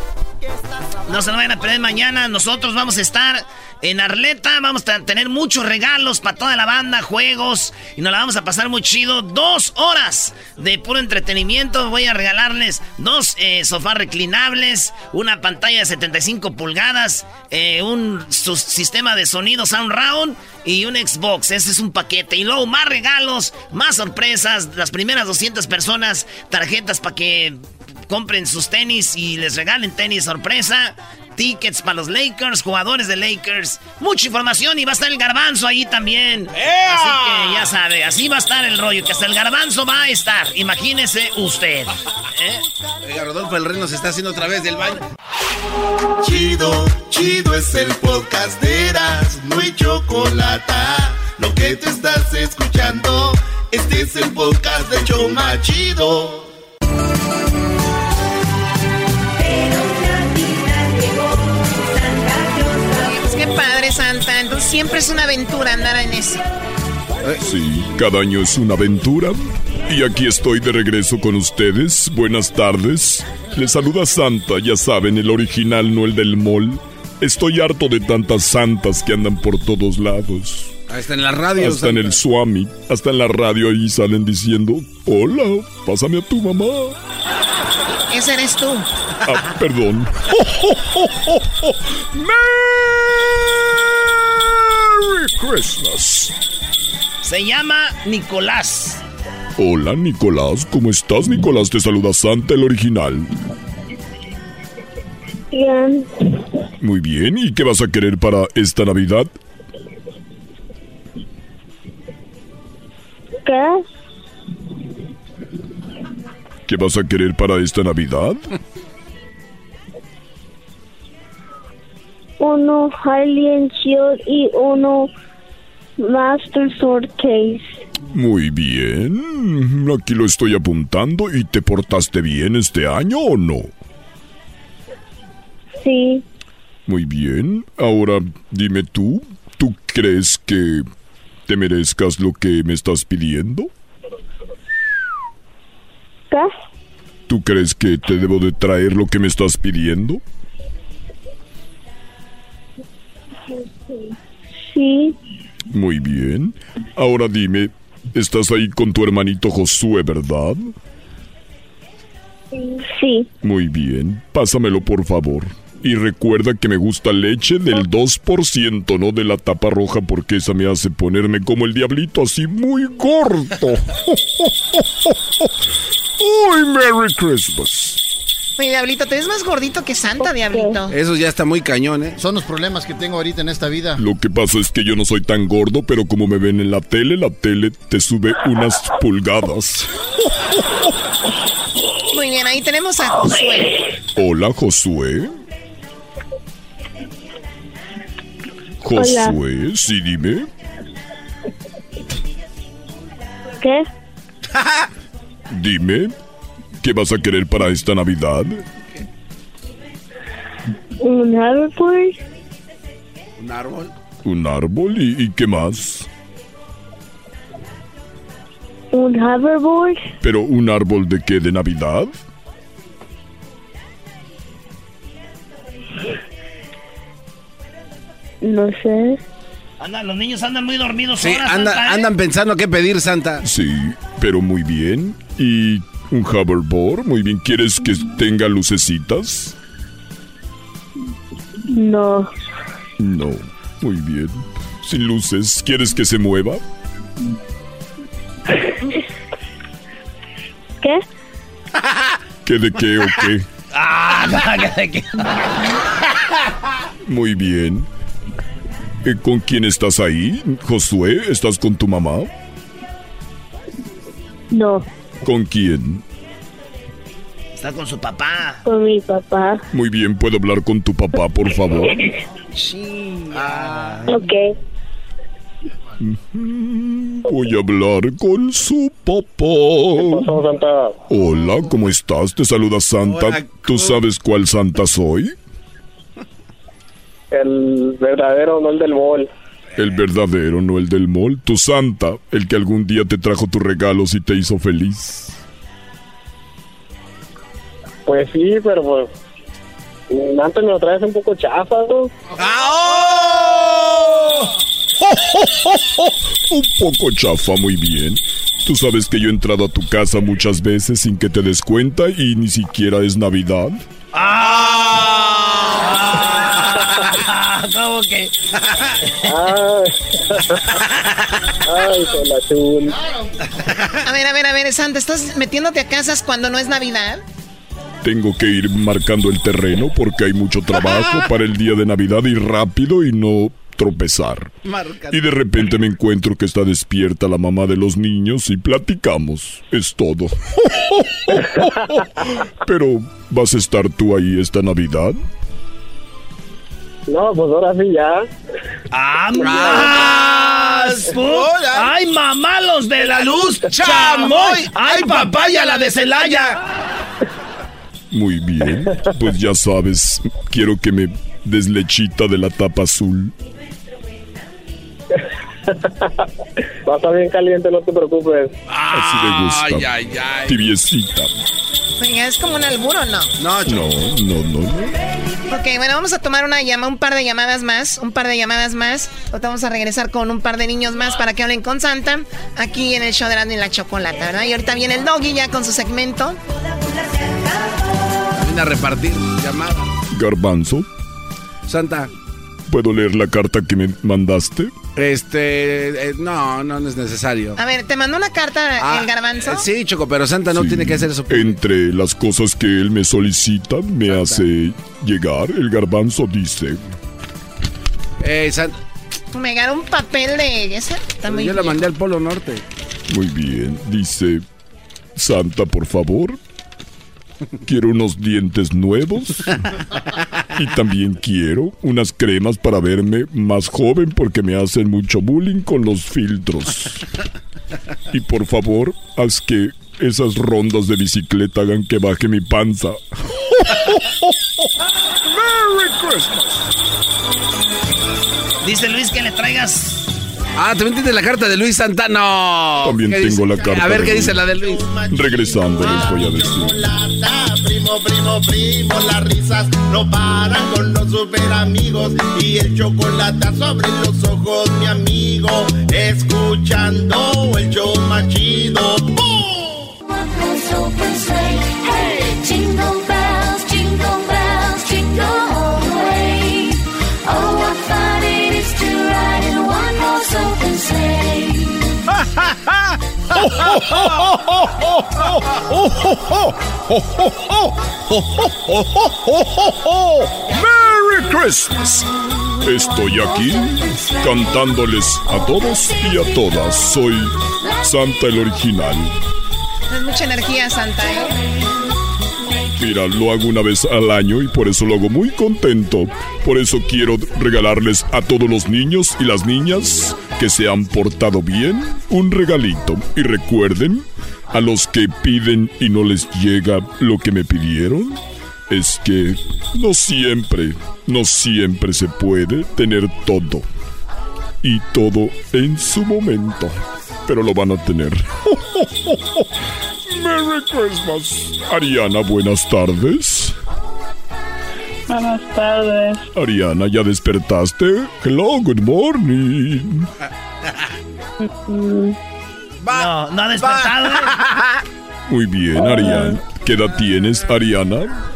S2: No se lo vayan a perder mañana. Nosotros vamos a estar en Arleta. Vamos a tener muchos regalos para toda la banda, juegos. Y nos la vamos a pasar muy chido. Dos horas de puro entretenimiento. Voy a regalarles dos eh, sofás reclinables, una pantalla de 75 pulgadas, eh, un sistema de sonido Sound Round y un Xbox. Ese es un paquete. Y luego más regalos, más sorpresas. Las primeras 200 personas, tarjetas para que compren sus tenis y les regalen tenis sorpresa. Tickets para los Lakers, jugadores de Lakers. Mucha información y va a estar el garbanzo ahí también. Así que ya sabe, así va a estar el rollo, que hasta el garbanzo va a estar. Imagínese usted. (laughs) ¿eh?
S5: Oiga, Rodolfo, el reno se está haciendo otra vez del baño.
S1: Chido, chido es el podcast de Eras, no hay chocolate. Lo que te estás escuchando, este es el podcast de Choma Chido.
S10: Siempre es una aventura andar en eso.
S26: Sí, cada año es una aventura. Y aquí estoy de regreso con ustedes. Buenas tardes. Les saluda Santa, ya saben, el original, no el del mall. Estoy harto de tantas santas que andan por todos lados.
S5: Hasta en la radio.
S26: Hasta en el Swami, hasta en la radio ahí salen diciendo, hola, pásame a tu mamá.
S10: Ese eres tú.
S26: Ah, perdón. (laughs) (laughs) ¡Merry Christmas!
S2: Se llama Nicolás.
S26: Hola, Nicolás. ¿Cómo estás, Nicolás? Te saluda Santa, el original.
S25: Bien.
S26: Muy bien. ¿Y qué vas a querer para esta Navidad?
S25: ¿Qué?
S26: ¿Qué vas a querer para esta Navidad?
S25: Uno Harley Shield y uno Master Sword Case.
S26: Muy bien. Aquí lo estoy apuntando. ¿Y te portaste bien este año o no?
S25: Sí.
S26: Muy bien. Ahora dime tú, ¿tú crees que te merezcas lo que me estás pidiendo?
S25: ¿Qué?
S26: ¿Tú crees que te debo de traer lo que me estás pidiendo?
S25: Sí.
S26: Muy bien. Ahora dime, estás ahí con tu hermanito Josué, ¿verdad?
S25: Sí.
S26: Muy bien. Pásamelo, por favor. Y recuerda que me gusta leche del 2%, no de la tapa roja, porque esa me hace ponerme como el diablito, así muy gordo. (laughs) ¡Uy, Merry Christmas!
S10: Oye, Diablito, te ves más gordito que Santa, Diablito.
S5: Eso ya está muy cañón, ¿eh?
S14: Son los problemas que tengo ahorita en esta vida.
S26: Lo que pasa es que yo no soy tan gordo, pero como me ven en la tele, la tele te sube unas pulgadas.
S10: Muy bien, ahí tenemos a Josué.
S26: Hola, Josué.
S25: Hola.
S26: Josué, sí, dime.
S25: ¿Qué?
S26: Dime. ¿Qué vas a querer para esta Navidad?
S25: Un hoverboard,
S5: ¿Un árbol?
S26: ¿Un árbol? ¿Y, y qué más?
S25: un hoverboard,
S26: ¿Pero un árbol de qué? ¿De Navidad?
S25: no sé.
S2: Anda, los niños andan muy dormidos
S5: Sí,
S2: ahora,
S5: anda-
S2: Santa, ¿eh?
S5: andan pensando qué pedir, Santa.
S26: Sí, pero muy bien. ¿Y un hoverboard? Muy bien. ¿Quieres que tenga lucecitas?
S25: No.
S26: No. Muy bien. Sin luces. ¿Quieres que se mueva?
S25: ¿Qué?
S26: ¿Qué de qué o qué? (laughs)
S2: Ah, no, que- que- (laughs)
S26: Muy bien. Eh, ¿Con quién estás ahí? Josué, ¿estás con tu mamá?
S25: No.
S26: ¿Con quién?
S2: Está con su papá.
S25: Con mi papá.
S26: Muy bien, ¿puedo hablar con tu papá, por favor?
S25: Ok.
S26: Voy a hablar con su papá. Hola, ¿cómo estás? Te saluda Santa.
S18: Hola,
S26: ¿Tú sabes cuál Santa soy?
S18: El verdadero, no el del mall.
S26: El verdadero, no el del mall. Tu Santa, el que algún día te trajo tus regalos y te hizo feliz.
S18: Pues sí, pero pues. Antes me lo traes un poco chafa, ¿no?
S26: Un poco chafa, muy bien. Tú sabes que yo he entrado a tu casa muchas veces sin que te des cuenta y ni siquiera es Navidad.
S2: Ah, (laughs) ¿Cómo que?
S18: Ay, Ay con la chul.
S10: A ver, a ver, a ver, Santa, ¿estás metiéndote a casas cuando no es Navidad?
S26: Tengo que ir marcando el terreno porque hay mucho trabajo para el día de Navidad y rápido y no tropezar. Y de repente me encuentro que está despierta la mamá de los niños y platicamos. Es todo. (laughs) Pero, ¿vas a estar tú ahí esta Navidad?
S18: No, pues ahora sí ya.
S2: ¡Ah, más! ¡Ay, mamá, los de la luz! ¡Chamoy! ¡Ay, papaya, la de Celaya!
S26: Muy bien. Pues ya sabes, quiero que me des lechita de la tapa azul. (laughs)
S18: Va a estar bien caliente, no te preocupes.
S26: Así me gusta.
S5: Ay, ay, ay.
S26: Tibiecita.
S10: Oiga, ¿es como un albur o no?
S5: No,
S26: No, no, no, no.
S10: Ok, bueno, vamos a tomar una llama, un par de llamadas más, un par de llamadas más. Ahorita vamos a regresar con un par de niños más para que hablen con Santa aquí en el show de Erasmo y la Chocolata, ¿verdad? Y ahorita viene el Doggy ya con su segmento.
S5: Viene a repartir llamada.
S26: Garbanzo,
S5: Santa,
S26: ¿puedo leer la carta que me mandaste?
S5: Este. eh, no, no, no es necesario.
S10: A ver, ¿te mandó una carta
S5: Ah,
S10: el garbanzo?
S5: eh, sí, Choco, pero Santa no
S26: Sí.
S5: tiene que hacer eso.
S26: Entre las cosas que él me solicita, me hace llegar, el garbanzo dice,
S5: Eh, Santa,
S10: Me ganó un papel de... Muy
S5: yo la
S10: bien.
S5: mandé al Polo Norte.
S26: muy bien, dice, Santa, por favor, quiero unos dientes nuevos Y también quiero unas cremas para verme más joven porque me hacen mucho bullying con los filtros. Y por favor, haz que esas rondas de bicicleta hagan que baje mi panza.
S5: ¡Merry Christmas!
S2: Dice Luis que le traigas.
S5: Ah, también tienes la carta de Luis Santana.
S26: También
S5: ¿Qué
S26: tengo
S5: dice?
S26: la carta.
S5: A ver qué dice la de Luis.
S26: Regresando les voy a decir.
S1: Primo, primo, primo, las risas no paran con los super amigos y el chocolate sobre los ojos, mi amigo, escuchando el show más chido.
S26: ¡Merry Christmas! Estoy aquí cantándoles a todos y a todas. Soy Santa el original.
S10: Es mucha energía, Santa, ¿eh?
S26: Mira, lo hago una vez al año y por eso lo hago muy contento. Por eso quiero regalarles a todos los niños y las niñas que se han portado bien un regalito. Y recuerden, a los que piden y no les llega lo que me pidieron, es que no siempre, no siempre se puede tener todo. Y todo en su momento. Pero lo van a tener. (laughs) Merry Christmas. Ariana, buenas tardes.
S27: Buenas tardes.
S26: Ariana, ¿ya despertaste? Hello, good morning. (laughs)
S2: No, no ha despertado.
S26: Muy bien, Ariana. ¿Qué edad tienes, Ariana?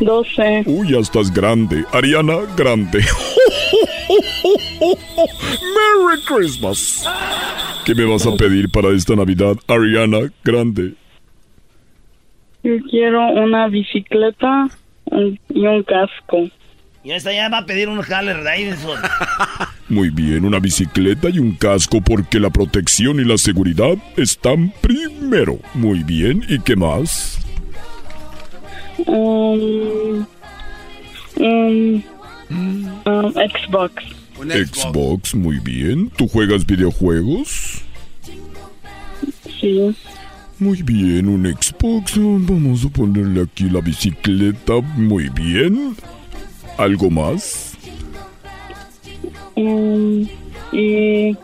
S27: 12.
S26: Uy, ya estás grande. Ariana, grande. (laughs) Merry Christmas. ¿Qué me vas a pedir para esta Navidad, Ariana, grande?
S27: Yo quiero una bicicleta y un casco.
S2: Y esta ya va a pedir un Harley Davidson. (laughs)
S26: Muy bien, una bicicleta y un casco porque la protección y la seguridad están primero. Muy bien, ¿y qué más?
S27: Um, um, Xbox.
S26: Xbox, muy bien. ¿Tú juegas videojuegos?
S27: Sí.
S26: Muy bien, un Xbox. Vamos a ponerle aquí la bicicleta. Muy bien. ¿Algo más?
S27: Um, y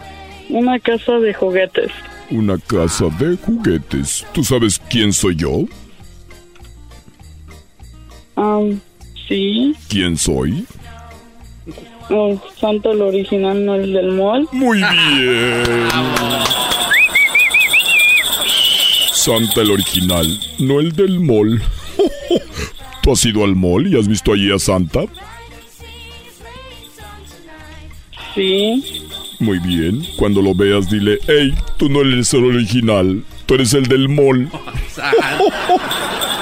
S27: una casa de juguetes.
S26: Una casa de juguetes. ¿Tú sabes quién soy yo?
S27: Um, sí.
S26: ¿Quién soy?
S27: Oh, Santa el original, no el del mall.
S26: Muy bien. Santa el original, no el del mall. (laughs) ¿Tú has ido al mall y has visto allí a Santa?
S27: Sí.
S26: Muy bien. Cuando lo veas, dile, hey, tú no eres el original, tú eres el del mall. (laughs) (laughs)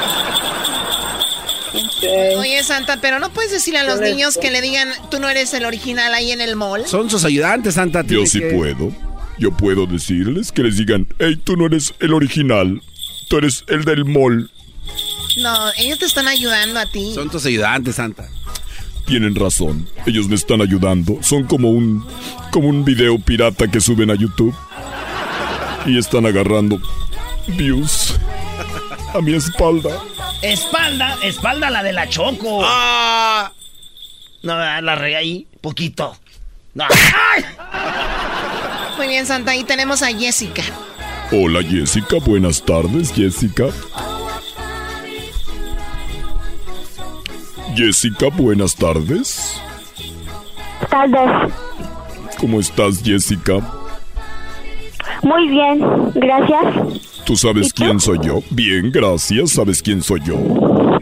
S10: Oye, Santa, pero no puedes decirle a los
S5: ¿Qué le-
S10: niños que le digan, tú no eres el original ahí en el mall.
S5: Son sus ayudantes, Santa.
S26: Yo sí
S5: que-
S26: puedo. Yo puedo decirles que les digan, hey, tú no eres el original, tú eres el del mall.
S10: No, ellos te están ayudando a ti.
S5: Son tus ayudantes, Santa.
S26: Tienen razón, ellos me están ayudando. Son como un como un video pirata que suben a YouTube y están agarrando views a mi espalda.
S2: Espalda, espalda la de la Choco.
S5: Ah.
S2: No, la regué ahí, poquito. No.
S10: Muy bien, Santa, ahí tenemos a Jessica.
S26: Hola Jessica, buenas tardes Jessica. Jessica, buenas tardes.
S25: Tardes.
S26: ¿Cómo estás Jessica?
S25: Muy bien, gracias.
S26: ¿Tú sabes quién soy yo? Bien, gracias. ¿Sabes quién soy yo?
S25: Um,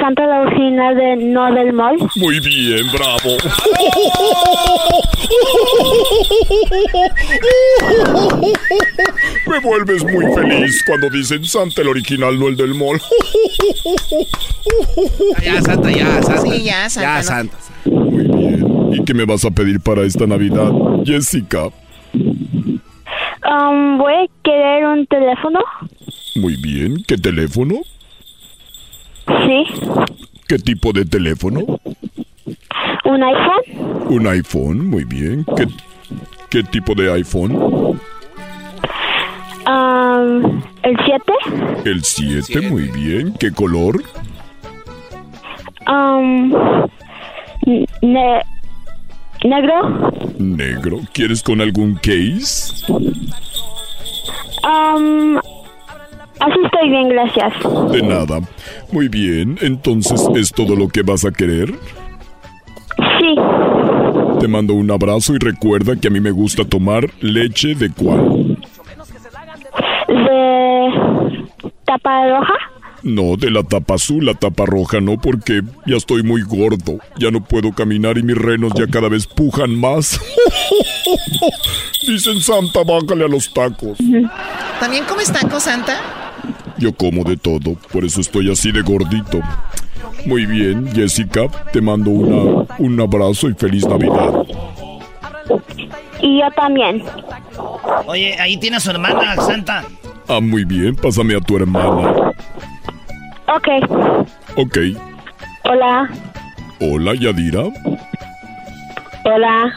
S25: Santa la original de No del Mall.
S26: Muy bien, bravo. Me vuelves muy feliz cuando dicen Santa el original, no el del mall.
S5: Ya, Santa, ya, Santa.
S10: Sí, ya, Santa,
S5: Ya,
S10: ¿no?
S5: Santa.
S26: Muy bien. ¿Y qué me vas a pedir para esta Navidad, Jessica?
S25: Um, voy a querer un teléfono.
S26: Muy bien. ¿Qué teléfono?
S25: Sí.
S26: ¿Qué tipo de teléfono?
S25: ¿Un iPhone?
S26: Un iPhone, muy bien. ¿Qué, qué tipo de iPhone?
S25: Um, ¿El 7?
S26: El 7, muy bien. ¿Qué color?
S25: Um, ne- ¿Negro?
S26: Negro. ¿Quieres con algún case?
S25: Um, así estoy bien, gracias.
S26: De nada. Muy bien. Entonces, ¿es todo lo que vas a querer?
S25: Sí.
S26: Te mando un abrazo y recuerda que a mí me gusta tomar leche de cuál.
S25: ¿De tapa roja?
S26: No, de la tapa azul, la tapa roja no, porque ya estoy muy gordo. Ya no puedo caminar y mis renos ya cada vez pujan más. (laughs) Dicen Santa, bájale a los tacos.
S10: ¿También comes tacos, Santa?
S26: Yo como de todo, por eso estoy así de gordito. Muy bien, Jessica, te mando una, un abrazo y feliz Navidad.
S25: Y yo también.
S2: Oye, ahí tiene a su hermana, Santa.
S26: Ah, muy bien, pásame a tu hermana.
S25: Ok.
S26: Ok.
S25: Hola.
S26: Hola, Yadira.
S25: Hola.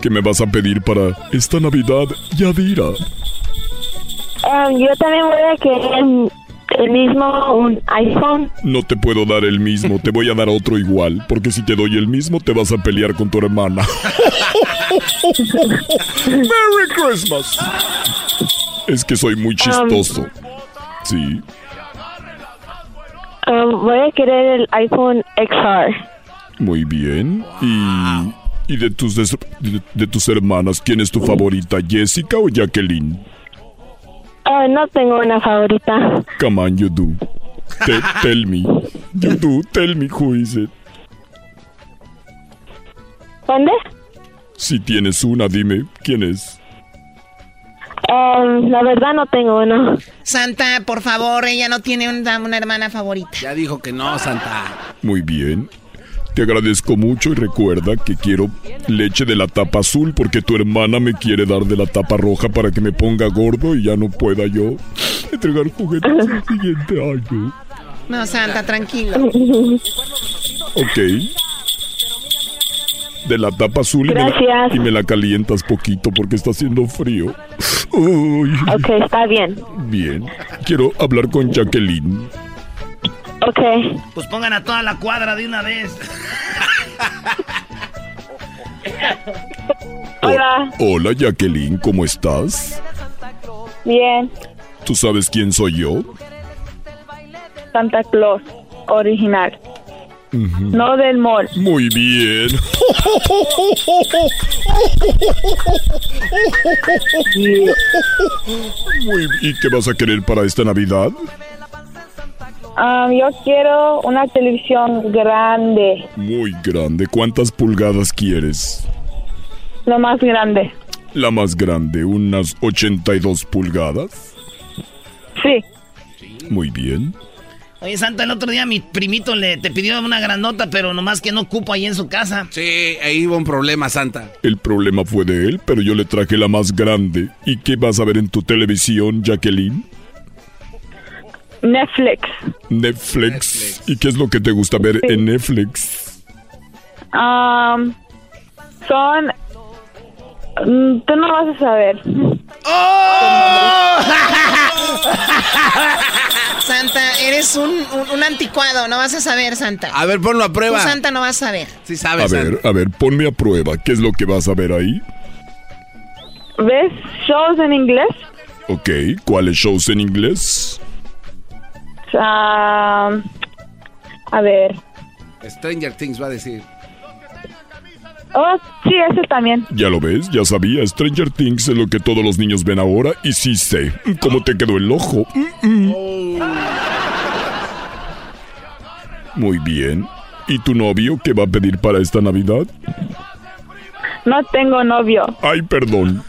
S26: ¿Qué me vas a pedir para esta Navidad, Yadira?
S25: Um, yo también voy a querer el mismo, un iPhone.
S26: No te puedo dar el mismo, te voy a dar otro igual, porque si te doy el mismo te vas a pelear con tu hermana. (laughs) Merry Christmas. Es que soy muy chistoso. Sí.
S25: Um, voy a querer el iPhone XR.
S26: Muy bien. Y, y de tus de, de tus hermanas, ¿quién es tu favorita, Jessica o Jacqueline?
S25: Uh, no tengo una favorita.
S26: Come on, you do. Te- tell me. You do. Tell me who is it.
S25: ¿Dónde?
S26: Si tienes una, dime quién es.
S25: Um, la verdad no tengo una.
S10: Santa, por favor, ella no tiene una, una hermana favorita.
S5: Ya dijo que no, Santa.
S26: Muy bien. Te agradezco mucho y recuerda que quiero leche de la tapa azul porque tu hermana me quiere dar de la tapa roja para que me ponga gordo y ya no pueda yo entregar juguetes el siguiente año.
S10: No, Santa, tranquilo.
S26: Ok. De la tapa azul y me, la,
S25: Gracias.
S26: y me la calientas poquito porque está haciendo frío. Uy.
S25: Ok, está bien.
S26: Bien. Quiero hablar con Jacqueline.
S25: Ok.
S2: Pues pongan a toda la cuadra de una vez.
S25: Hola.
S26: Hola Jacqueline, ¿cómo estás?
S25: Bien.
S26: ¿Tú sabes quién soy yo?
S25: Santa Claus. Original. No del mall.
S26: Muy bien. (laughs) Muy. ¿Y qué vas a querer para esta Navidad?
S25: Um, yo quiero una televisión grande.
S26: Muy grande. ¿Cuántas pulgadas quieres?
S25: Lo más grande.
S26: La más grande, unas 82 pulgadas.
S25: Sí.
S26: Muy bien.
S2: Oye, Santa, el otro día mi primito le te pidió una granota, pero nomás que no cupo ahí en su casa.
S5: Sí, ahí hubo un problema, Santa.
S26: El problema fue de él, pero yo le traje la más grande. ¿Y qué vas a ver en tu televisión, Jacqueline?
S25: Netflix.
S26: Netflix. ¿Y qué es lo que te gusta ver en Netflix?
S25: Um, son... Mm, Tú no vas a saber. (laughs)
S10: Santa, eres un, un, un anticuado, no vas a saber, Santa.
S5: A ver, ponlo a prueba.
S10: Tú, Santa, no vas a saber.
S5: Sí
S26: A
S5: sabes,
S26: ver, a ver, ponme a prueba. ¿Qué es lo que vas a ver ahí?
S25: ¿Ves shows en inglés?
S26: Ok, ¿cuáles shows en inglés?
S25: Um, a ver.
S5: Stranger Things va a decir.
S25: Oh, sí, ese también.
S26: Ya lo ves, ya sabía. Stranger Things es lo que todos los niños ven ahora y sí sé. ¿Cómo te quedó el ojo? Mm, mm. Muy bien. ¿Y tu novio qué va a pedir para esta Navidad?
S25: No tengo novio.
S26: Ay, perdón.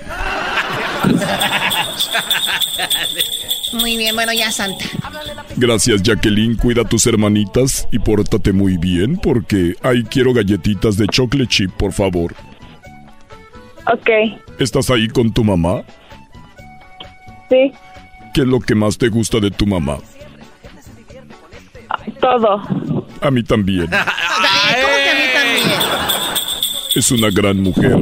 S10: Muy bien, bueno, ya, Santa.
S26: Gracias, Jacqueline. Cuida a tus hermanitas y pórtate muy bien porque ahí quiero galletitas de chocolate chip, por favor.
S25: Ok,
S26: ¿Estás ahí con tu mamá?
S25: sí,
S26: ¿Qué es lo que más te gusta de tu mamá?
S25: todo.
S26: A mí también. (laughs)
S10: ¿Cómo que a mí también?
S26: Es una gran mujer.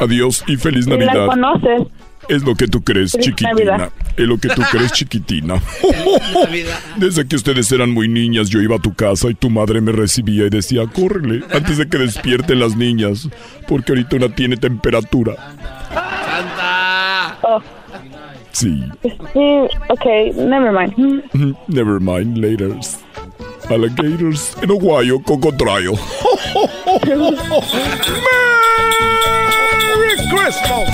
S26: Adiós y feliz
S25: ¿La
S26: Navidad.
S25: conoces?
S26: Es lo que tú crees,
S25: Feliz
S26: chiquitina.
S25: Navidad.
S26: Es lo que tú crees, chiquitina. (laughs) Desde que ustedes eran muy niñas, yo iba a tu casa y tu madre me recibía y decía, córrele, antes de que despierten las niñas, porque ahorita una tiene temperatura.
S25: Oh,
S26: Sí,
S25: sí, ok, never mind.
S26: never mind, laters. Alligators en Ohio, cocotrayo. (laughs) (laughs)
S5: ¡Merry Christmas!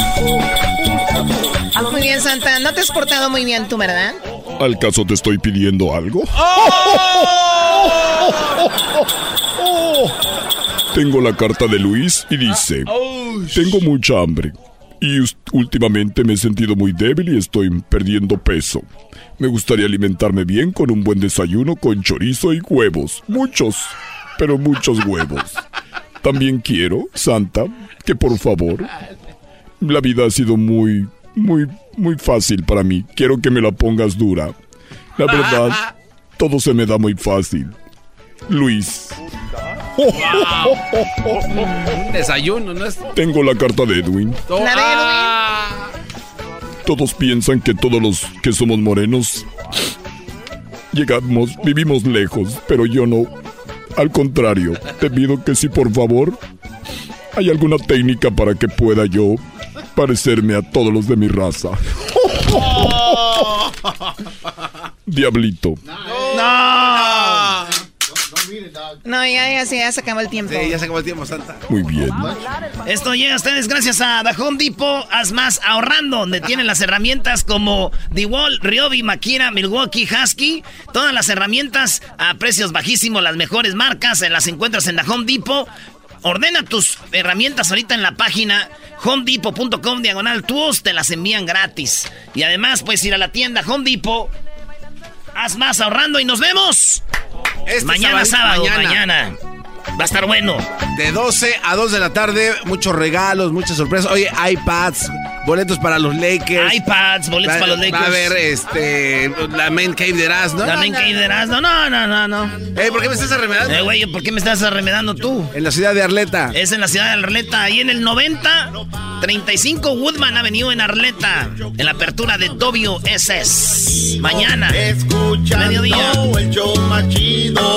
S10: Muy bien, Santa. No te has portado muy bien tú, ¿verdad?
S26: ¿Al caso te estoy pidiendo algo? Tengo la carta de Luis y dice, tengo mucha hambre y últimamente me he sentido muy débil y estoy perdiendo peso. Me gustaría alimentarme bien con un buen desayuno con chorizo y huevos. Muchos, pero muchos huevos. También quiero, Santa, que por favor, la vida ha sido muy, muy, muy fácil para mí. Quiero que me la pongas dura. La verdad, (laughs) todo se me da muy fácil. Luis.
S5: Desayuno, ¿no es?
S26: Tengo la carta de Edwin.
S5: Ah.
S26: Todos piensan que todos los que somos morenos llegamos, vivimos lejos, pero yo no. Al contrario, te pido que si por favor hay alguna técnica para que pueda yo parecerme a todos los de mi raza. (laughs) Diablito.
S10: No. No, ya, ya, sí, ya se acabó el tiempo.
S5: Sí, ya se acabó el tiempo, Santa.
S26: Muy bien.
S2: Esto llega a ustedes gracias a The Home Depot. Haz más ahorrando, donde tienen las herramientas como DeWalt, Ryobi, Makina, Milwaukee, Husky. Todas las herramientas a precios bajísimos, las mejores marcas, eh, las encuentras en The Home Depot. Ordena tus herramientas ahorita en la página homedepot.com diagonal tools, te las envían gratis. Y además puedes ir a la tienda Home Depot. Haz más ahorrando y nos vemos.
S5: Este
S2: mañana
S5: sábado,
S2: sábado,
S5: mañana.
S2: mañana. Va a estar bueno.
S5: De 12 a 2 de la tarde, muchos regalos, muchas sorpresas. Oye, iPads, boletos para los Lakers.
S2: iPads, boletos
S5: Va-
S2: para los
S5: Va a
S2: Lakers.
S5: haber este, la main cave de Erasmo.
S2: La main cave de Erasmo. No, no, no, no.
S5: Eh, ¿por qué me estás arremedando?
S2: Eh, güey, ¿por qué me estás arremedando tú?
S5: En la ciudad de Arleta.
S2: Es en la ciudad de Arleta, ahí en el 90, 35 Woodman Avenue en Arleta, en la apertura de WSS. Mañana,
S1: Escuchando
S2: mediodía.
S1: el show más chido.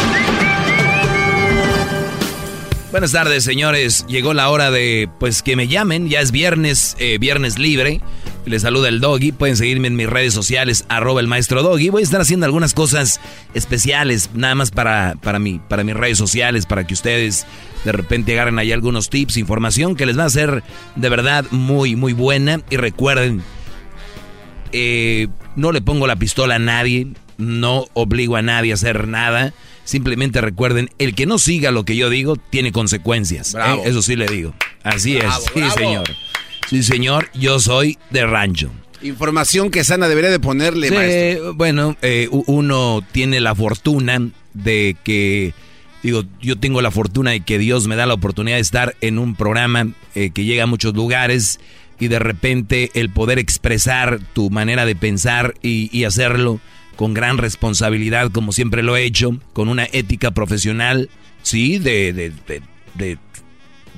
S4: Buenas tardes, señores. Llegó la hora de, pues, que me llamen. Ya es viernes, eh, viernes libre. Les saluda el Doggy. Pueden seguirme en mis redes sociales, arroba el maestro Doggy. Voy a estar haciendo algunas cosas especiales, nada más para, para, mí, para mis redes sociales, para que ustedes de repente agarren ahí algunos tips, información que les va a ser de verdad muy, muy buena. Y recuerden, eh, no le pongo la pistola a nadie, no obligo a nadie a hacer nada. Simplemente recuerden, el que no siga lo que yo digo tiene consecuencias. ¿eh? Eso sí le digo. Así es.
S5: Bravo,
S4: sí, señor. Sí, señor. Yo soy de rancho.
S5: Información que Sana debería de ponerle,
S4: Sí,
S5: maestro.
S4: bueno, eh, uno tiene la fortuna de que, digo, yo tengo la fortuna de que Dios me da la oportunidad de estar en un programa eh, que llega a muchos lugares y de repente el poder expresar tu manera de pensar y, y hacerlo con gran responsabilidad, como siempre lo he hecho, con una ética profesional, sí, de, de, de- de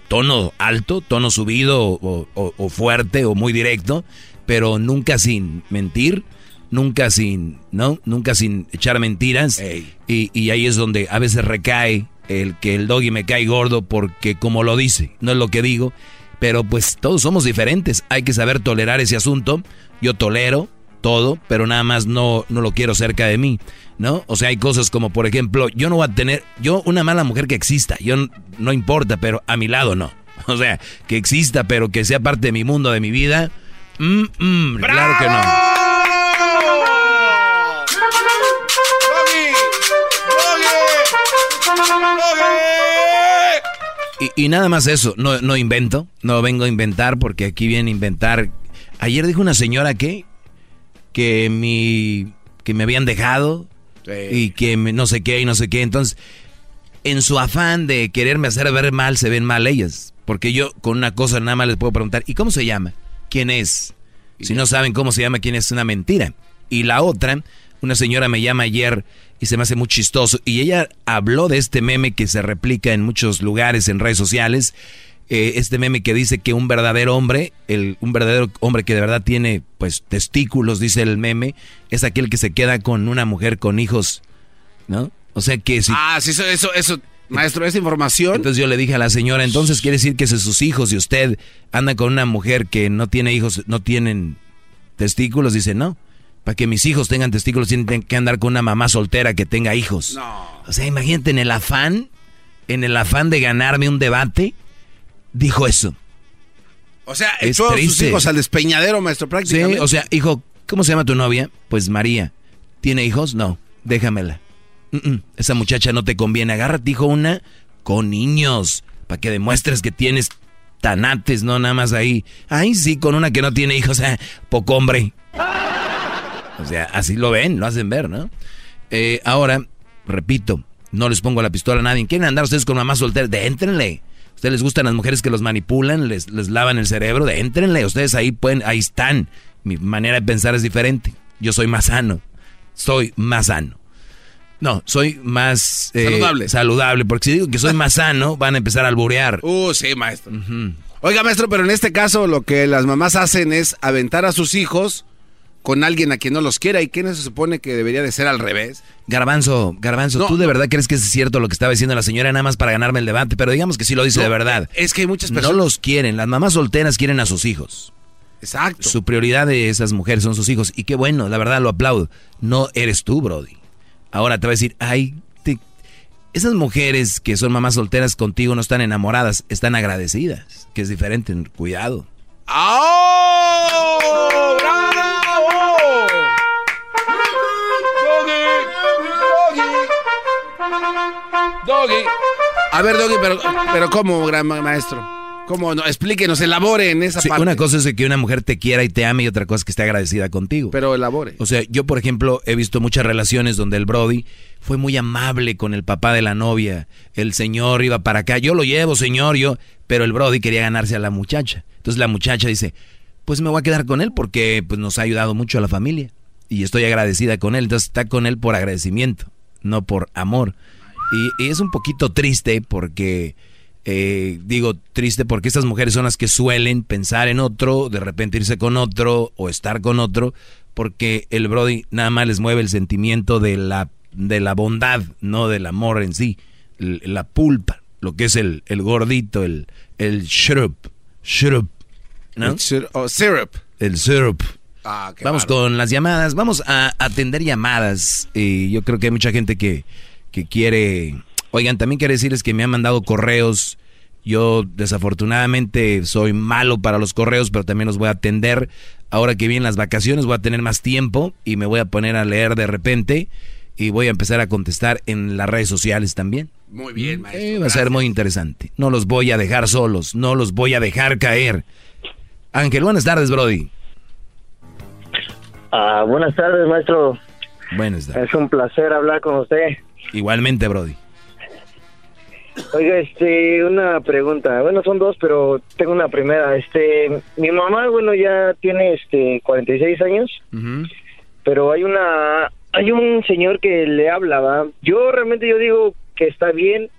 S4: tono alto, tono subido o, o- o fuerte o muy directo, pero nunca sin mentir, nunca sin, ¿no? Nunca sin echar mentiras. Y, y ahí es donde a veces recae el que el doggy me cae gordo porque como lo dice, no es lo que digo, pero pues todos somos diferentes, hay que saber tolerar ese asunto. Yo tolero todo, pero nada más no, no lo quiero cerca de mí, ¿no? O sea, hay cosas como, por ejemplo, yo no voy a tener, yo una mala mujer que exista, yo no importa, pero a mi lado no. (laughs) O sea, que exista, pero que sea parte de mi mundo, de mi vida, mm, mm, claro que no. Y, y nada más eso, no, no invento, no vengo a inventar porque aquí viene a inventar. Ayer dijo una señora que, que mi, que me habían dejado y que me- no sé qué y no sé qué. Entonces, en su afán de quererme hacer ver mal, se ven mal ellas. Porque yo con una cosa nada más les puedo preguntar, ¿y cómo se llama? ¿Quién es? Si no saben cómo se llama, quién es, es una mentira. Y la otra, una señora me llama ayer y se me hace muy chistoso. Y ella habló de este meme que se replica en muchos lugares, en redes sociales. Eh, este meme que dice que un verdadero hombre, el, un verdadero hombre que de verdad tiene pues testículos, dice el meme, es aquel que se queda con una mujer con hijos, ¿no? O sea que si...
S5: Ah, sí, eso, eso, eso, maestro, esa información.
S4: Entonces yo le dije a la señora, entonces quiere decir que si sus hijos y usted anda con una mujer que no tiene hijos, no tienen testículos, dice, no. Para que mis hijos tengan testículos tienen que andar con una mamá soltera que tenga hijos. O sea, imagínate en el afán, en el afán de ganarme un debate, dijo eso.
S5: O sea,
S4: Es
S5: echó a sus hijos al despeñadero, maestro,
S4: Sí,
S5: prácticamente.
S4: o sea, hijo, ¿cómo se llama tu novia? Pues María. ¿Tiene hijos? No, déjamela. Mm, mm, esa muchacha no te conviene. Agárrate, hijo, una con niños. Para que demuestres que tienes tanates, no nada más ahí. Ay, sí, con una que no tiene hijos, eh, poco hombre. O sea, así lo ven, lo hacen ver, ¿no? Eh, ahora, repito, no les pongo la pistola a nadie. ¿Quieren andar ustedes con mamá soltera? De éntrenle. ¿Ustedes les gustan las mujeres que los manipulan, les, les lavan el cerebro? De éntrenle. Ustedes ahí pueden, ahí están. Mi manera de pensar es diferente. Yo soy más sano. Soy más sano. No, soy más eh,
S5: Saludable.
S4: saludable. Porque si digo que soy más sano, van a empezar a alburear.
S5: Uh, sí, maestro. Oiga, maestro, pero en este caso lo que las mamás hacen es aventar a sus hijos con alguien a quien no los quiera. ¿Y quién se supone que debería de ser al revés?
S4: Garbanzo, Garbanzo,
S5: No,
S4: ¿tú de
S5: no.
S4: verdad crees que es cierto lo que estaba diciendo la señora nada más para ganarme el debate? Pero digamos que sí lo dice
S5: No,
S4: de verdad.
S5: Es que hay muchas
S4: No
S5: personas.
S4: los quieren. Las mamás solteras quieren a sus hijos.
S5: Exacto.
S4: Su prioridad de esas mujeres son sus hijos. Y qué bueno, la verdad lo aplaudo. No eres tú, Brody. Ahora te va a decir, ay, te- esas mujeres que son mamás solteras contigo no están enamoradas, están agradecidas. Que es diferente, cuidado.
S5: ¡Oh! ¡Bravo! Doggy. A ver, Doggy, pero, pero ¿cómo, gran ma- maestro? ¿Cómo? No, explíquenos, elabore en esa
S4: Sí,
S5: parte.
S4: una cosa es que una mujer te quiera y te ame y otra cosa es que esté agradecida contigo.
S5: Pero elabore.
S4: O sea, yo por ejemplo he visto muchas relaciones donde el Brody fue muy amable con el papá de la novia. El señor iba para acá, yo lo llevo, señor, yo. Pero el Brody quería ganarse a la muchacha. Entonces la muchacha dice, pues me voy a quedar con él porque pues, nos ha ayudado mucho a la familia. Y estoy agradecida con él. Entonces está con él por agradecimiento, no por amor. Y, y es un poquito triste porque... eh, digo triste porque estas mujeres son las que suelen pensar en otro, de repente irse con otro o estar con otro, porque el Brody nada más les mueve el sentimiento de la, de la bondad, no del amor en sí, la pulpa, lo que es el, el gordito, el, el syrup, syrup, ¿no?
S5: El oh, syrup.
S4: El syrup.
S5: Ah,
S4: Vamos con las llamadas, vamos a atender llamadas. Y yo creo que hay mucha gente que, que quiere... Oigan, también quiero decirles que me han mandado correos. Yo desafortunadamente soy malo para los correos, pero también los voy a atender. Ahora que vienen las vacaciones voy a tener más tiempo y me voy a poner a leer de repente y voy a empezar a contestar en las redes sociales también.
S5: Muy bien, maestro.
S4: Eh, va a ser muy interesante. No los voy a dejar solos, no los voy a dejar caer. Ángel, buenas tardes, Brody.
S18: Ah, buenas tardes, maestro.
S4: Buenas tardes.
S18: Es un placer hablar con usted.
S4: Igualmente, Brody.
S18: Oiga, este, una pregunta. Bueno, son dos, pero tengo una primera. Este, mi mamá, bueno, ya tiene, este, 46 años, pero hay una, hay un señor que le hablaba. Yo realmente yo digo que está bien.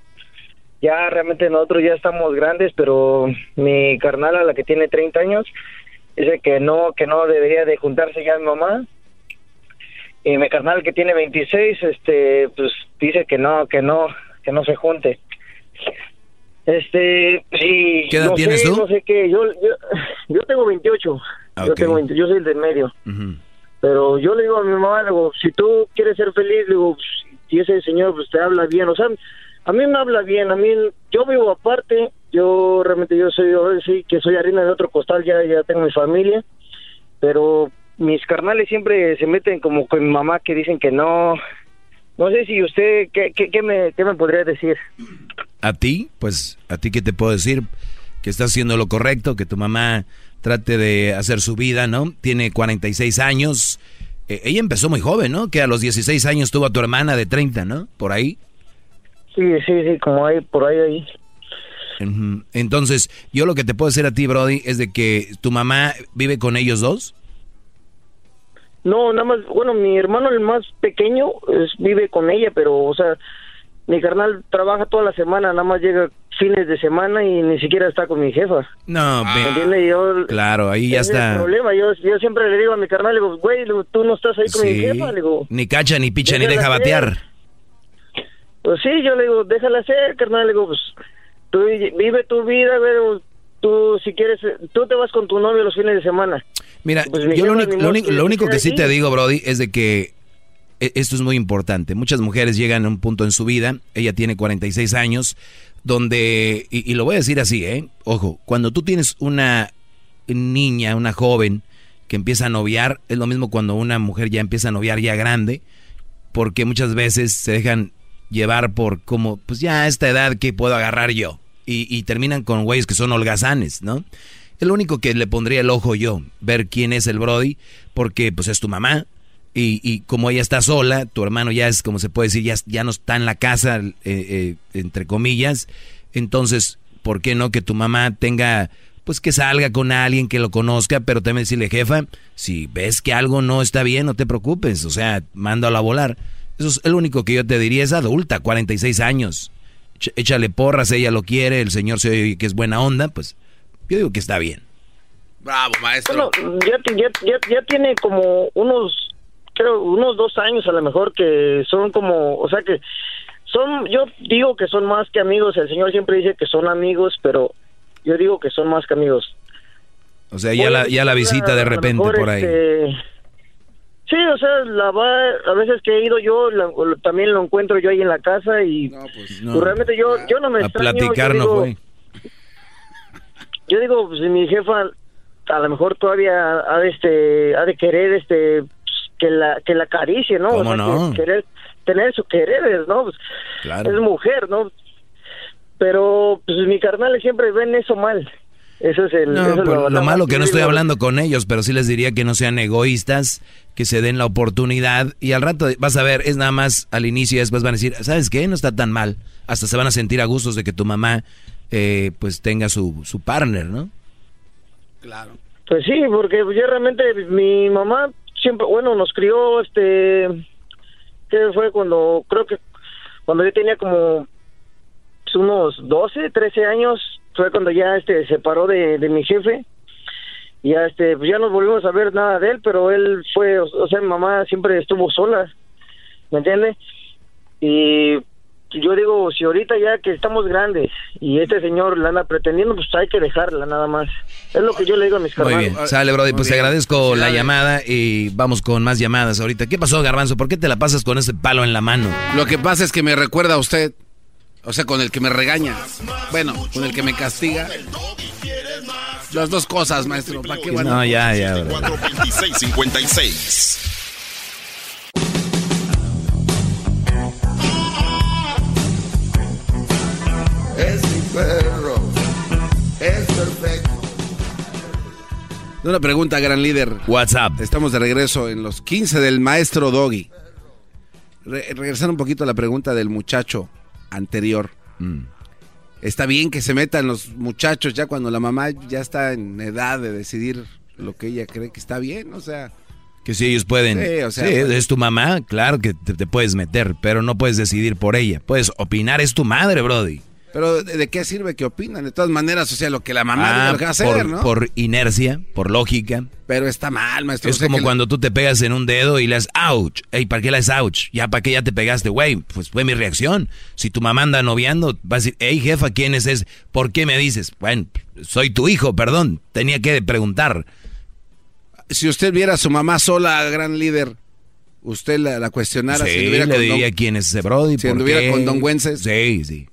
S18: Ya realmente nosotros ya estamos grandes, pero mi carnal, a la que tiene 30 años, dice que no, que no debería de juntarse ya mi mamá. Y mi carnal que tiene 26, este, pues dice que no, que no, que no se junte. Este, sí.
S4: ¿Qué edad
S18: no
S4: tienes
S18: sé,
S4: tú?
S18: No sé qué, yo, yo, yo tengo 28.
S4: Ah,
S18: Yo tengo 20, yo soy el del medio. Pero yo le digo a mi mamá, le digo, si tú quieres ser feliz, le digo, si ese señor pues, te habla bien, o sea, a mí me habla bien, a mí, yo vivo aparte, yo realmente yo soy, yo sí, que soy harina de otro costal, ya, ya tengo mi familia, pero mis carnales siempre se meten como con mi mamá que dicen que no, no sé si usted, ¿qué, qué, qué me, qué me podría decir?
S4: a ti, pues a ti qué te puedo decir, que estás haciendo lo correcto, que tu mamá trate de hacer su vida, ¿no? Tiene 46 años. Eh, ella empezó muy joven, ¿no? Que a los 16 años tuvo a tu hermana de 30, ¿no? Por ahí.
S18: Sí, sí, sí, como hay por ahí, ahí.
S4: Entonces, yo lo que te puedo decir a ti, Brody, es de que tu mamá vive con ellos dos.
S18: No, nada más, bueno, mi hermano el más pequeño es- vive con ella, pero, o sea, mi carnal trabaja toda la semana, nada más llega fines de semana y ni siquiera está con mi jefa.
S4: No,
S18: ¿Me
S4: ve-
S18: entiendes? Yo,
S4: claro, ahí ya
S18: el
S4: está.
S18: problema, yo, yo siempre le digo a mi carnal, le digo, güey, tú no estás ahí con mi jefa, le digo,
S4: Ni cacha, ni picha, ni deja batear.
S18: pues sí, yo le digo, déjala hacer, carnal, le digo, pues, tú vive tu vida, güey, tú si quieres, tú te vas con tu novio los fines de semana.
S4: Mira,
S18: Pues
S4: yo lo
S18: ni
S4: lo lo único que sí te digo, Brody, es de que e- esto es muy importante. Muchas mujeres llegan a un punto en su vida, ella tiene 46 años, donde, y, y lo voy a decir así, ¿eh? Ojo, cuando tú tienes una niña, una joven que empieza a noviar, es lo mismo cuando una mujer ya empieza a noviar ya grande, porque muchas veces se dejan llevar por como, pues ya a esta edad que puedo agarrar yo. Y, y terminan con güeyes que son holgazanes, ¿no? Es lo único que le pondría el ojo yo, ver quién es el Brody, porque pues es tu mamá. Y, y como ella está sola, tu hermano ya es, como se puede decir, ya, ya no está en la casa, eh, eh, entre comillas. Entonces, ¿por qué no que tu mamá tenga, pues que salga con alguien que lo conozca, pero también decirle, jefa, si ves que algo no está bien, no te preocupes, o sea, mándalo a volar. Eso es el único que yo te diría, es adulta, 46 años. Ch- Échale porras, ella lo quiere, el señor se oye que es buena onda, pues yo digo que está bien.
S5: Bravo, maestro.
S18: Bueno, ya, ya, ya, ya tiene como unos, creo, unos dos años a lo mejor que son como, o sea que son, yo digo que son más que amigos, el señor siempre dice que son amigos, pero yo digo que son más que amigos.
S4: O sea, ya la, ya la visita de repente por ahí.
S18: este, sí, o sea, la va, a veces que he ido yo, la- también lo encuentro yo ahí en la casa y pues,
S4: no.
S18: realmente yo, yo no me
S4: A
S18: extraño,
S4: platicar no
S18: digo-
S4: fue.
S18: Yo digo, pues mi jefa a lo mejor todavía ha de, este, ha de querer este pues, que la que la acaricie, ¿no?
S4: ¿Cómo no?
S18: querer tener su querer, ¿no? Pues,
S4: Claro.
S18: Es mujer, ¿no? Pero pues mi carnal siempre ven eso mal. Eso es el
S4: No,
S18: eso
S4: lo
S18: la-
S4: malo que no estoy hablando con ellos, pero sí les diría que no sean egoístas, que se den la oportunidad y al rato vas a ver, es nada más al inicio y después van a decir, ¿sabes qué? No está tan mal. Hasta se van a sentir a gustos de que tu mamá eh, pues tenga su, su partner, ¿no?
S5: Claro.
S18: Pues sí, porque yo realmente mi mamá siempre, bueno, nos crió, este, que fue cuando, creo que cuando yo tenía como unos 12, 13 años, fue cuando ya este se separó de, de mi jefe. Y ya este, pues ya no volvimos a ver nada de él, pero él fue, o, o sea, mi mamá siempre estuvo sola, ¿me entiende? Y yo digo, si ahorita ya que estamos grandes y este señor la anda pretendiendo, pues hay que dejarla nada más. Es lo que yo le digo a mis
S4: Muy bien, sale Brody, pues te agradezco la llamada y vamos con más llamadas ahorita. ¿Qué pasó, Garbanzo? ¿Por qué te la pasas con ese palo en la mano?
S5: Lo que pasa es que me recuerda a usted. O sea, con el que me regaña. Bueno, con el que me castiga. Las dos cosas, maestro. ¿Para qué bueno?
S4: No, ya, ya. bro.
S1: 42656.
S5: Una pregunta, gran líder.
S4: WhatsApp.
S5: Estamos de regreso en los 15 del maestro Doggy. Re- regresar un poquito a la pregunta del muchacho anterior.
S4: Mm.
S5: Está bien que se metan los muchachos ya cuando la mamá ya está en edad de decidir lo que ella cree que está bien, o sea.
S4: Que si ellos pueden.
S5: Sí, o sea,
S4: Sí,
S5: pues-
S4: es tu mamá, claro que te, te puedes meter, pero no puedes decidir por ella. Puedes opinar, es tu madre, Brody.
S5: Pero ¿de, qué sirve que opinan? De todas maneras, o sea, lo que la mamá
S4: Ah,
S5: lo que va a hacer,
S4: por,
S5: ¿no?
S4: por inercia, por lógica.
S5: Pero está mal, maestro.
S4: Es
S5: o sea,
S4: como cuando tú te pegas en un dedo y le das ouch. Ey, ¿para qué le das ouch? Ya, ¿para qué ya te pegaste, güey? Pues fue mi reacción. Si tu mamá anda noviando, va a decir, hey, jefa, ¿quién es ese? ¿Por qué me dices? Bueno, soy tu hijo, perdón. Tenía que preguntar.
S5: Si usted viera a su mamá sola, gran líder, usted la, la cuestionara
S4: Sí,
S5: si
S4: le
S5: con
S4: diría
S5: don-
S4: quién es ese Brody.
S5: Si
S4: ¿por
S5: anduviera con Don Güences.
S4: Sí, sí.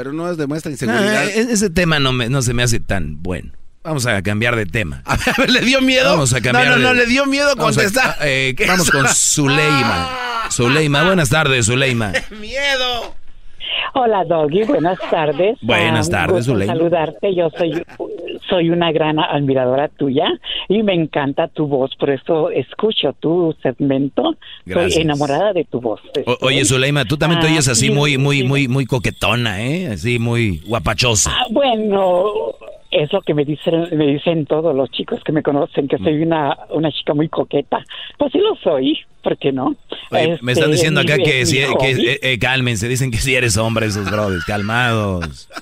S5: Pero no es demuestra inseguridad.
S4: Ah, e- ese tema no, me- no se me hace tan bueno. Vamos a cambiar de tema.
S5: A ver, (laughs) ¿le dio miedo?
S4: Vamos a cambiar
S5: No, no,
S4: de-
S5: no, le dio miedo
S4: Vamos a-
S5: contestar.
S4: eh,
S5: ¿Qué
S4: vamos con (laughs) Zuleima. Zuleima, buenas tardes, Zuleima. (laughs)
S5: ¡Miedo!
S28: Hola, Doggy. Buenas tardes. (laughs)
S4: Buenas
S28: Ah,
S4: tardes, Zuleima.
S28: saludarte. Yo soy, soy una gran admiradora tuya y me encanta tu voz. Por eso escucho tu segmento.
S4: Gracias.
S28: Soy enamorada de tu voz.
S4: O- oye, Zuleima, tú también te
S28: Ah,
S4: oyes así
S28: sí,
S4: muy, muy, muy, muy coquetona, ¿eh? Así muy guapachosa.
S28: Ah, bueno, es lo que me dicen, me dicen todos los chicos que me conocen, que
S4: Mm.
S28: soy una, una chica muy coqueta. Pues sí lo soy, ¿por qué no?
S4: Oye, me están
S28: Este,
S4: diciendo acá
S28: mi-
S4: que, si, que eh, eh, cálmense, dicen que si eres hombre esos brothers, calmados. (laughs)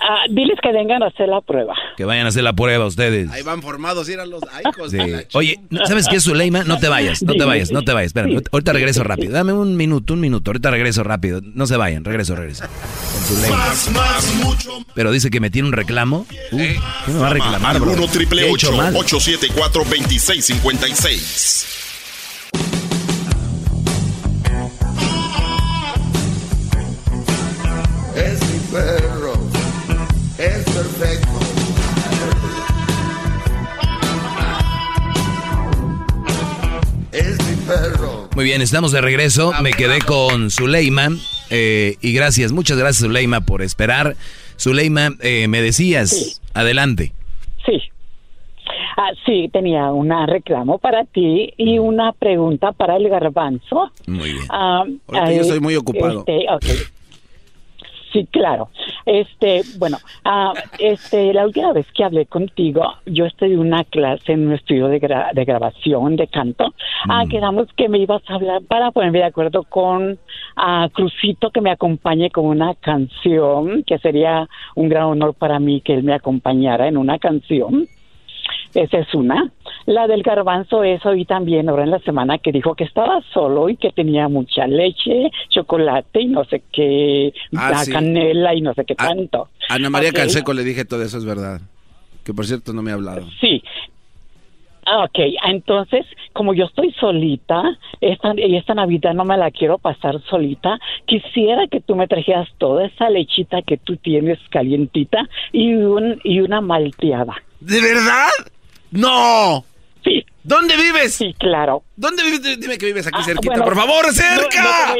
S28: Ah, diles que vengan a hacer la prueba.
S4: Que vayan a hacer la prueba ustedes.
S5: Ahí van formados, eran los ay, hijos
S4: Sí. Oye, ¿sabes qué, Zuleima? No te vayas, no te vayas, no te vayas. Espérame, ahorita regreso rápido. Dame un minuto, un minuto. Ahorita regreso rápido. No se vayan, regreso, regreso. Con Zuleima.
S1: Más, más, mucho.
S4: Pero dice que me tiene un reclamo. Uh, ¿Qué me va a reclamar, bro?
S1: 1 triple
S4: ¿Qué he hecho mal?
S1: 874 2656.
S29: Es mi perro, es perfecto. Es mi perro.
S4: Muy bien, estamos de regreso. Me quedé con Zuleima. eh, y gracias, muchas gracias, Zuleima, por esperar. Zuleima, eh, me decías, adelante.
S28: Sí. Ah, sí, tenía un reclamo para ti y una pregunta para el garbanzo.
S4: Muy bien.
S28: Ah,
S5: Ahorita yo estoy muy ocupado.
S28: este, ok. Sí, claro. Este, bueno, ah, este, la última vez que hablé contigo, yo en una clase en un estudio de, gra- de grabación de canto. Ah, quedamos que me ibas a hablar para ponerme de acuerdo con ah, Crucito que me acompañe con una canción, que sería un gran honor para mí que él me acompañara en una canción. Esa es una. La del garbanzo es hoy también, ahora en la semana, que dijo que estaba solo y que tenía mucha leche, chocolate y no sé qué,
S5: Ah,
S28: la
S5: sí.
S28: canela y no sé qué tanto.
S5: Ana María
S28: Ok.
S5: Canseco le dije todo eso, es verdad. Que por cierto no me ha hablado.
S28: Sí. Ah, Ok, entonces, como yo estoy solita, esta, y esta Navidad no me la quiero pasar solita, quisiera que tú me trajeras toda esa lechita que tú tienes calientita y, un, y una malteada.
S5: ¿De verdad? ¡No!
S28: Sí.
S5: ¿Dónde vives?
S28: Sí, claro.
S5: ¿Dónde vives? Dime que vives aquí
S28: Ah,
S5: cerquita.
S28: bueno,
S5: ¡Por favor, cerca!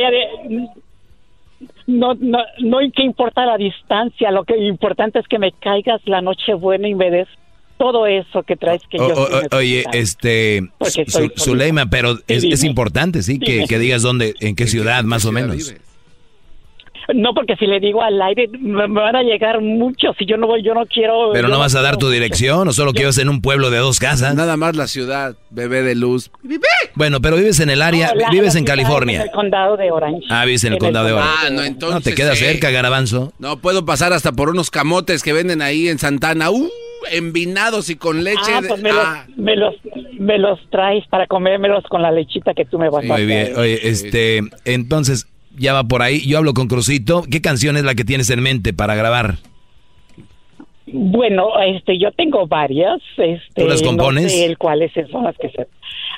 S28: No, no, no, no hay que importa la distancia, lo que importante es que me caigas la noche buena y me des todo eso que traes que
S4: O-
S28: yo
S4: o-
S28: sí
S4: o- oye, este,
S28: Porque
S4: Zu-
S28: estoy
S4: Zu- Zuleima, pero es, importante, sí, que digas dónde, en qué ciudad, más o menos.
S28: No, porque si le digo al aire me, me van a llegar muchos y yo no voy, yo no quiero.
S4: Pero
S28: yo
S4: no vas a dar tu dirección, o solo que vives en un pueblo de dos casas.
S5: Nada más la ciudad, bebé de luz.
S4: Bueno, pero vives en el área,
S28: No, la-
S4: vives
S28: la
S4: en California.
S28: En el condado de Orange.
S4: Ah, vives en el condado de Orange.
S5: Ah, no, entonces.
S4: No, te queda
S5: eh,
S4: cerca, Garabanzo.
S5: No, puedo pasar hasta por unos camotes que venden ahí en Santana. ¡Uh! Envinados y con leche.
S28: Ah, pues me,
S5: ah.
S28: los, me, los, me los traes para comérmelos con la lechita que tú me vas a
S4: Muy bien, oye, este, entonces, ya va por ahí. Yo hablo con Crucito. ¿Qué canción es la que tienes en mente para grabar?
S28: Bueno, este, yo tengo varias. Este,
S4: ¿Tú las compones?
S28: No sé el cuáles son las que se.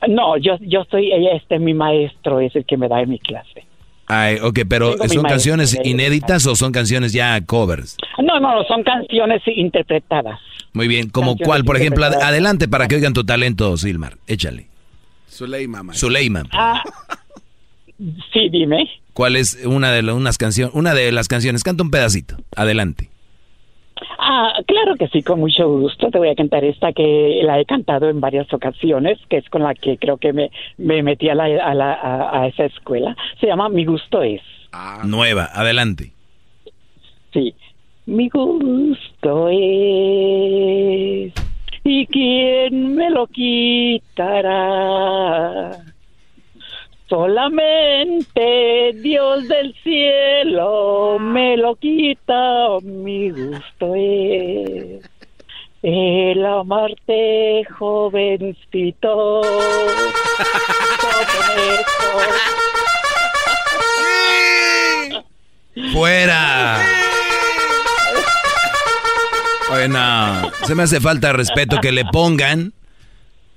S28: No, yo, yo soy, ella, este, mi maestro es el que me da en mi clase.
S4: Ay, ok, pero
S28: Tengo
S4: ¿son canciones inéditas o son canciones ya covers?
S28: No, no, son canciones interpretadas.
S4: Muy bien, como cuál, por ejemplo, ad- adelante para que oigan tu talento, Silmar. Échale.
S5: Zuleima, ma.
S4: Zuleima,
S28: Ah, sí, dime.
S4: ¿Cuál es una de la- unas canciones, una de las canciones? Canta un pedacito. Adelante.
S28: Ah, claro que sí, con mucho gusto. Te voy a cantar esta que la he cantado en varias ocasiones, que es con la que creo que me, me metí a, la, a, la- a- a esa escuela. Se llama Mi gusto es.
S4: Nueva, adelante.
S28: Sí. Mi gusto es. ¿Y quién me lo quitará? Solamente Dios del cielo me lo quita, mi gusto es el amarte jovencito.
S4: ¡Fuera! Oye, no, se me hace falta respeto que le pongan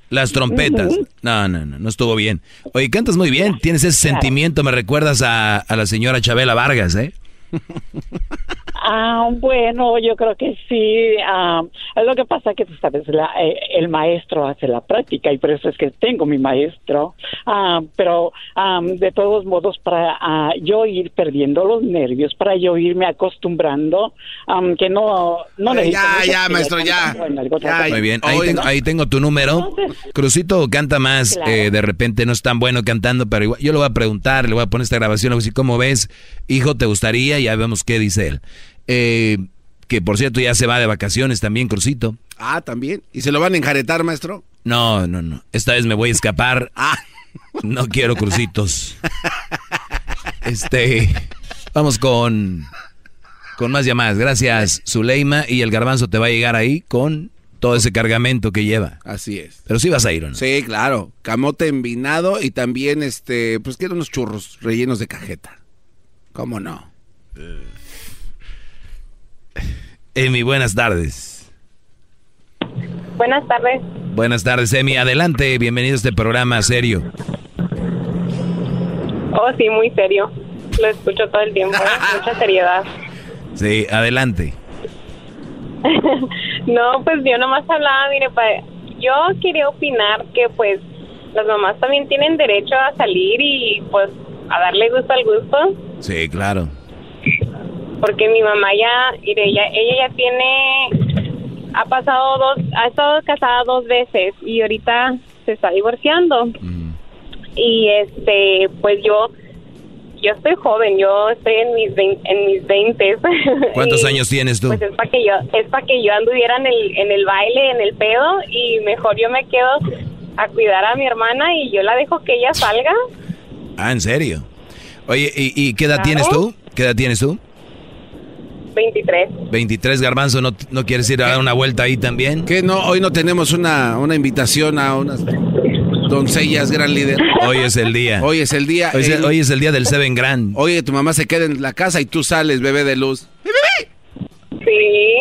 S4: las trompetas. No, no, no, no estuvo bien. Oye, cantas muy bien, tienes ese sentimiento, me recuerdas a, a la señora Chabela Vargas, ¿eh? (laughs)
S28: Ah, bueno, yo creo que sí. Ah, lo que pasa que tú sabes, la- eh, el maestro hace la práctica y por eso es que tengo mi maestro. Ah, pero ah, de todos modos, para ah, yo ir perdiendo los nervios, para yo irme acostumbrando, ah, que no, no
S5: Eh,
S28: necesito
S5: ya, ya, maestro, ya.
S4: Muy bien, ahí
S5: Hoy
S4: tengo,
S5: no.
S4: ahí tengo tu número. Crucito canta más,
S28: Claro.
S4: eh, de repente no es tan bueno cantando, pero igual, yo le voy a preguntar, le voy a poner esta grabación, le voy a decir, ¿cómo ves? Hijo, ¿te gustaría? Ya vemos qué dice él. Eh, que por cierto ya se va de vacaciones también, Crucito.
S5: Ah, también. ¿Y se lo van a enjaretar, maestro?
S4: No, no, no. Esta vez me voy a escapar. (laughs)
S5: Ah.
S4: No quiero crucitos. Este, vamos con con más llamadas. Gracias, Zuleima y el garbanzo te va a llegar ahí con todo ese cargamento que lleva.
S5: Así es.
S4: Pero sí vas a ir, ¿o no?
S5: Sí, claro. Camote envinado y también, este, pues quiero unos churros rellenos de cajeta. ¿Cómo no?
S4: Emi, buenas tardes.
S30: Buenas tardes.
S4: Buenas tardes, Emi. Adelante, bienvenido a este programa serio.
S30: Oh, sí, muy serio. Lo escucho todo el tiempo. ¿eh? (laughs) Mucha seriedad.
S4: Sí, adelante. (laughs)
S30: no, pues yo nomás hablaba, mire, pa- yo quería opinar que pues las mamás también tienen derecho a salir y pues a darle gusto al gusto,
S4: Sí, claro.
S30: Porque mi mamá ya, ella, ella ya tiene, ha pasado dos, ha estado casada dos veces y ahorita se está divorciando. Y este, pues yo, yo estoy joven, yo estoy en mis vein- en mis veintes. (laughs)
S4: ¿Cuántos
S30: Y,
S4: años tienes tú?
S30: Pues es para que yo, es para que yo anduviera en el, en el baile, en el pedo, y mejor yo me quedo a cuidar a mi hermana y yo la dejo que ella salga.
S4: Ah, ¿en serio? Oye, ¿y, y qué edad
S30: Claro.
S4: tienes tú? ¿Qué edad tienes tú?
S30: 23.
S4: 23 garbanzo, ¿no, no quieres ir a dar una vuelta ahí también?
S5: ¿Qué no? Hoy no tenemos una, una invitación a unas doncellas gran líder.
S4: Hoy es el día.
S5: Hoy es el día.
S4: Hoy es, hoy es el día del Seven Grand.
S5: Oye, tu mamá se queda en la casa y tú sales, bebé de luz.
S30: Sí,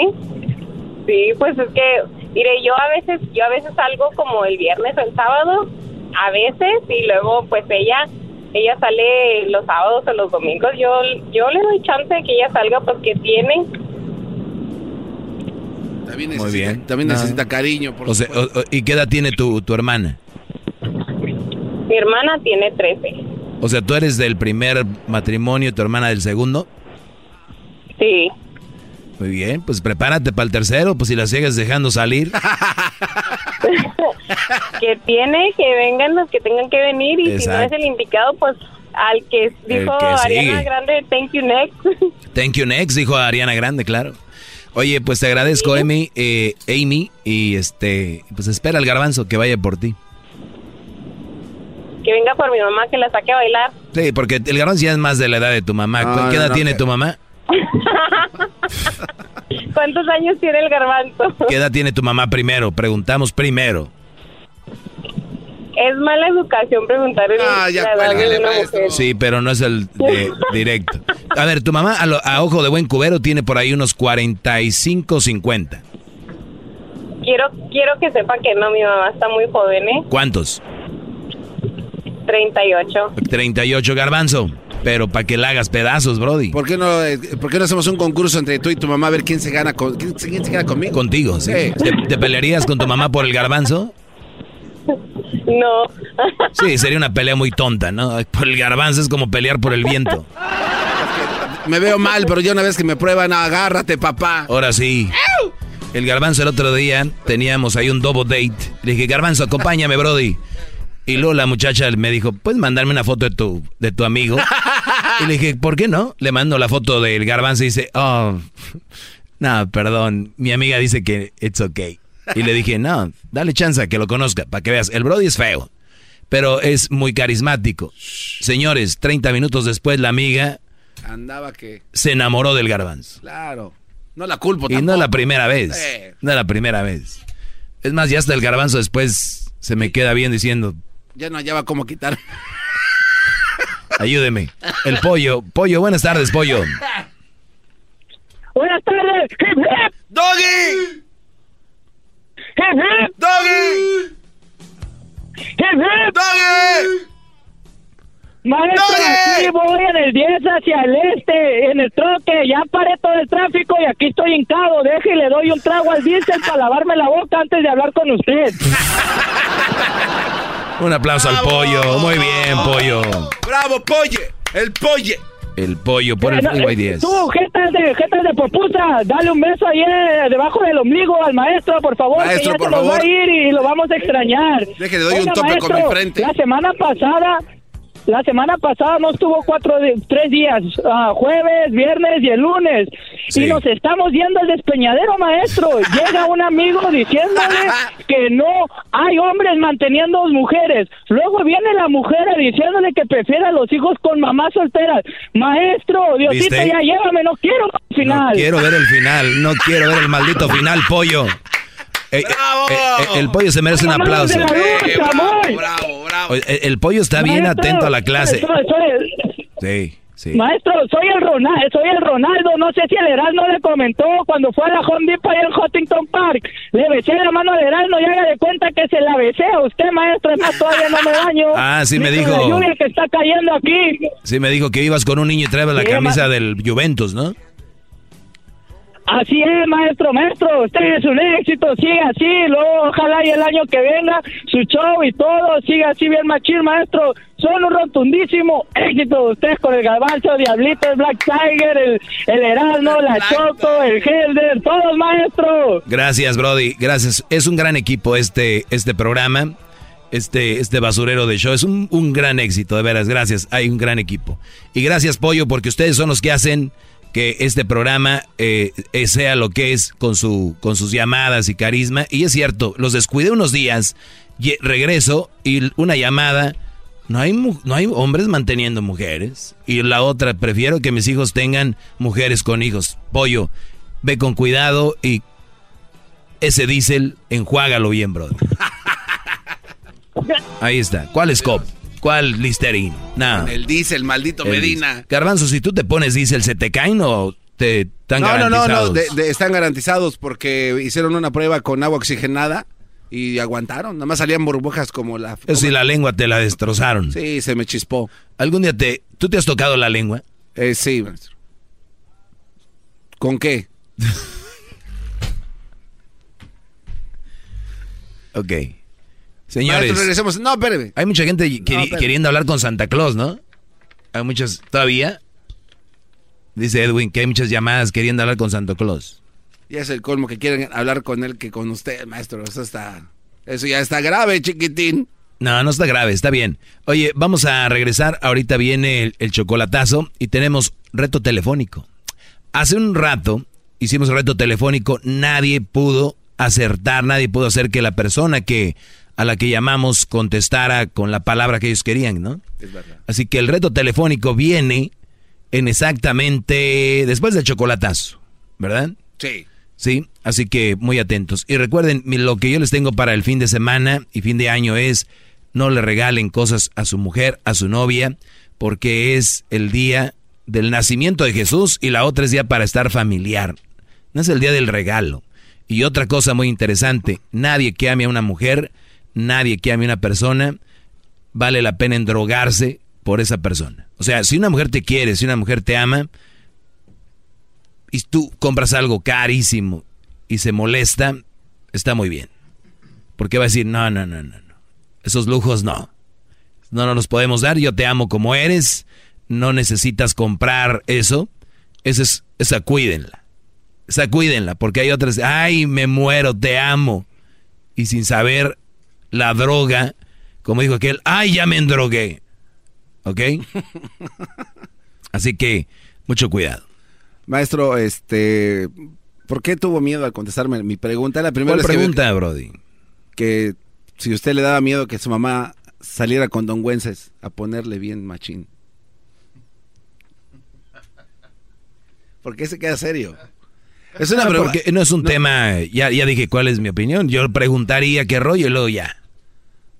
S30: sí, pues es que, mire, yo a veces, yo a veces salgo como el viernes o el sábado, a veces, y luego pues ella, ella sale los sábados o los domingos, yo, yo le doy chance de que ella salga porque tiene,
S5: También
S4: Muy
S5: necesita,
S4: bien.
S5: También
S4: No.
S5: necesita cariño. Por
S4: O sea, o- o- ¿Y qué edad tiene tu, tu hermana?
S30: mi hermana tiene 13.
S4: O sea, ¿tú eres del primer matrimonio y tu hermana del segundo?
S30: Sí.
S4: Muy bien, pues prepárate para el tercero, pues si la sigues dejando salir. (laughs)
S30: que tiene, que vengan los que tengan que venir y si no es el indicado, pues al que dijo
S4: que
S30: Ariana
S4: sigue.
S30: Grande, thank you next. (laughs)
S4: Thank you next, dijo Ariana Grande, claro. Oye, pues te agradezco, Amy, eh, Amy, y este, pues espera el garbanzo que vaya por ti.
S30: que venga por mi mamá, que la saque a bailar.
S4: Sí, porque el garbanzo ya es más de la edad de tu mamá.
S5: No,
S4: ¿Qué edad
S5: no,
S4: tiene tu mamá? (laughs)
S30: ¿Cuántos años tiene el garbanzo?
S4: ¿Qué edad tiene tu mamá primero? Preguntamos primero.
S30: Es mala educación preguntar en
S5: Ah, ya
S30: la edad de una mujer.
S4: Sí, pero no es el de- (laughs) directo. A ver, tu mamá a, lo- a ojo de buen cubero tiene por ahí unos 45, 50.
S30: Quiero, quiero que sepa que no, mi mamá está muy joven, ¿eh?
S4: ¿Cuántos?
S30: 38.
S4: 38 garbanzo. Pero para que la hagas pedazos, Brody.
S5: ¿Por qué, no, eh, ¿Por qué no hacemos un concurso entre tú y tu mamá a ver quién se gana, con, quién, quién se gana conmigo?
S4: Contigo, ¿sí?
S5: Sí.
S4: ¿Te, te pelearías con tu mamá por el garbanzo?
S30: No.
S4: Sí, sería una pelea muy tonta, ¿no? Por el garbanzo es como pelear por el viento.
S5: Me veo mal, pero ya una vez que me prueban, agárrate, papá.
S4: Ahora sí. El garbanzo el otro día teníamos ahí un double date. Le dije, garbanzo, acompáñame, Brody. Y luego la muchacha me dijo, ¿puedes mandarme una foto de tu, de tu amigo? Y le dije, ¿por qué no? Le mando la foto del garbanzo y dice, oh, no, perdón, mi amiga dice que it's okay. Y le dije, no, dale chance a que lo conozca, para que veas, el Brody es feo, pero es muy carismático. Señores, 30 minutos después la amiga
S5: Andaba que.
S4: se enamoró del garbanzo.
S5: Claro. No la culpo
S4: Y no es la primera vez.
S5: Eh.
S4: No es la primera vez. Es más, ya hasta el garbanzo después se me queda bien diciendo,
S5: Ya no hallaba cómo quitar.
S4: Ayúdeme. El pollo, pollo, buenas tardes, pollo.
S18: Buenas tardes. Hip, hip.
S5: ¡Doggy!
S18: Hip, hip.
S5: ¡Doggy!
S18: Hip, hip.
S5: ¡Doggy!
S21: Maestro, aquí voy en el 10 hacia el este, en el troque, ya paré todo el tráfico y aquí estoy hincado. Deje y le doy un trago al diésel para lavarme la boca antes de hablar con usted. (laughs)
S4: Un aplauso al pollo. Muy bien, pollo.
S5: ¡Bravo, Polle! ¡El Polle!
S4: El pollo por el
S21: no,
S4: Freeway
S21: eh,
S4: 10.
S21: Tú, jetas de, jetas de popusa, dale un beso ahí eh, debajo del ombligo al maestro, por favor,
S5: Maestro,
S21: que ya
S5: por
S21: se nos va
S5: favor.
S21: a ir y lo vamos a extrañar.
S5: Deje, le doy un tope con mi
S21: maestro,
S5: frente.
S21: La semana pasada, la semana pasada no estuvo cuatro, tres días, ah, jueves, viernes y el lunes.
S4: Sí.
S21: Y nos estamos yendo al despeñadero, maestro. (laughs) Llega un amigo diciéndole que no hay hombres manteniendo mujeres. Luego viene la mujer diciéndole que prefiere a los hijos con mamás solteras. Maestro, Diosito,
S4: ¿Viste?
S21: ya llévame, no quiero al final.
S4: No quiero ver el final. No quiero ver el maldito final, pollo. Eh, eh, eh, eh, el pollo se merece un aplauso.
S21: luz,
S5: Eh, bravo, bravo.
S4: El, el pollo está bien
S21: Maestro,
S4: atento a la clase.
S21: soy- soy-
S4: Sí, sí.
S21: Maestro, soy el Ronaldo, soy el Ronaldo, no sé si el Erasmo le comentó cuando fue a la Home Depot en Huntington Park, le besé la mano al Erasmo y haga de cuenta que se la besé a usted, maestro, es más, todavía no me baño. (laughs)
S4: Ah, sí me dijo.
S21: La lluvia que está cayendo aquí.
S4: Sí, me dijo que ibas con un niño y traebas la
S21: Sí,
S4: camisa del Juventus, ¿no?
S21: Así es, maestro, maestro, usted es un éxito, sigue así, luego ojalá y el año que venga su show y todo, sigue así bien machín, maestro, son un rotundísimo éxito, ustedes con el garbanzo, Diablito, el Black Tiger, el, el Erasmo, la Choco, el Helder, todos, maestro.
S4: Gracias, Brody. Gracias. Es un gran equipo este, este programa. Este, este basurero de show es un, un gran éxito, de veras. Gracias. Hay un gran equipo. Y gracias, Pollo, porque ustedes son los que hacen que este programa eh, eh, sea lo que es con, su, con sus llamadas y carisma. Y es cierto, los descuidé unos días, y regreso y una llamada. No hay, no hay hombres manteniendo mujeres. Y la otra, prefiero que mis hijos tengan mujeres con hijos. Pollo, ve con cuidado y ese diésel, enjuágalo bien, brother. (laughs) Ahí está. ¿Cuál Scop? ¿Cuál Listerine? Nada.
S5: El diésel, maldito
S4: El
S5: Medina.
S4: diésel. Garbanzo, si tú te pones diésel, ¿se te caen o te están
S5: No, no, no,
S4: garantizados?
S5: no, de- de- están garantizados porque hicieron una prueba con agua oxigenada y aguantaron. Nada más salían burbujas como la...
S4: Eso sí, la lengua te la destrozaron.
S5: Sí, se me chispó.
S4: ¿Algún día te... ¿Tú te has tocado la lengua?
S5: Eh, sí, maestro. ¿Con qué? (laughs)
S4: Ok. Señores,
S5: Maestro, regresemos. No, espéreme.
S4: hay mucha gente queri-
S5: espérame.
S4: queriendo hablar con Santa Claus, ¿no? Hay muchas... ¿Todavía? Dice Edwin que hay muchas llamadas queriendo hablar con Santa Claus.
S5: Ya es el colmo que quieren hablar con él que con usted, maestro. Eso está... Eso ya está grave, chiquitín.
S4: No, no está grave, está bien. Oye, vamos a regresar. Ahorita viene el, el chocolatazo y tenemos reto telefónico. Hace un rato hicimos reto telefónico, nadie pudo acertar, nadie pudo hacer que la persona que a la que llamamos contestara con la palabra que ellos querían, ¿no?
S5: Es verdad.
S4: Así que el reto telefónico viene en exactamente después del chocolatazo, ¿verdad?
S5: Sí.
S4: Sí, así que muy atentos. Y recuerden, lo que yo les tengo para el fin de semana y fin de año es no le regalen cosas a su mujer, a su novia, porque es el día del nacimiento de Jesús y la otra es día para estar familiar. No es el día del regalo. Y otra cosa muy interesante, nadie que ame a una mujer, nadie que ame a una persona, vale la pena endrogarse por esa persona. O sea, si una mujer te quiere, si una mujer te ama, y tú compras algo carísimo y se molesta, está muy bien. Porque va a decir, no, no, no, no. Esos lujos no. No nos los podemos dar, yo te amo como eres, no necesitas comprar eso. Esa es, esa cuídenla. Esa cuídenla, porque hay otras, ay, me muero, te amo. Y sin saber la droga, como dijo aquel, ay, ya me endrogué. ¿Ok? (laughs) Así que, mucho cuidado.
S5: Maestro, este... ¿Por qué tuvo miedo al contestarme mi pregunta? La primera
S4: ¿Cuál
S5: vez que-
S4: pregunta, Brody?
S5: que si usted le daba miedo que su mamá saliera con Don Güences a ponerle bien machín. ¿Por qué se queda serio? Es una
S4: Ah,
S5: pregunta.
S4: porque no es un tema, ya, ya dije cuál es mi opinión. Yo preguntaría qué rollo y luego ya.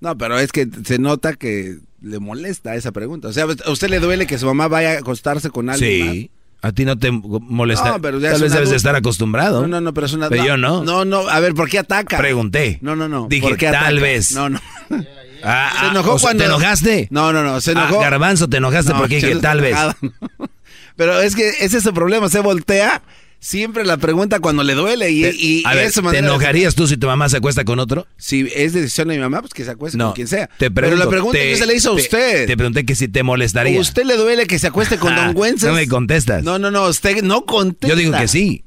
S5: No, pero es que se nota que le molesta esa pregunta. O sea, ¿a usted le duele que su mamá vaya a acostarse con alguien
S4: Sí. A ti no te molesta.
S5: No, pero ya
S4: Tal vez debes de estar acostumbrado.
S5: No, no, no, pero es una...
S4: Pero yo no.
S5: No, no, a ver, ¿por qué ataca?
S4: Pregunté.
S5: No, no, no.
S4: Dije,
S5: ¿por qué
S4: tal
S5: ataca?
S4: vez.
S5: No, no.
S4: Ah, (laughs)
S5: Se
S4: ah,
S5: enojó
S4: o sea,
S5: cuando-
S4: ¿Te enojaste?
S5: No, no, no, se
S4: Ah,
S5: enojó.
S4: Garbanzo, ¿te enojaste
S5: No,
S4: porque
S5: está
S4: tal vez? (laughs)
S5: Pero es que ese es su problema, se voltea siempre la pregunta cuando le duele y, y
S4: a ver,
S5: es su
S4: ¿te enojarías tú si tu mamá se acuesta con otro?
S5: Si es decisión de mi mamá, pues que se acueste
S4: No,
S5: con quien sea.
S4: Te
S5: Pero la pregunta
S4: te-
S5: que se le hizo a
S4: te-
S5: usted.
S4: Te pregunté que si te molestaría.
S5: ¿A usted le duele que se acueste con (laughs) Don Güences?
S4: no me contestas.
S5: No, no, no, usted no contesta.
S4: Yo digo que sí.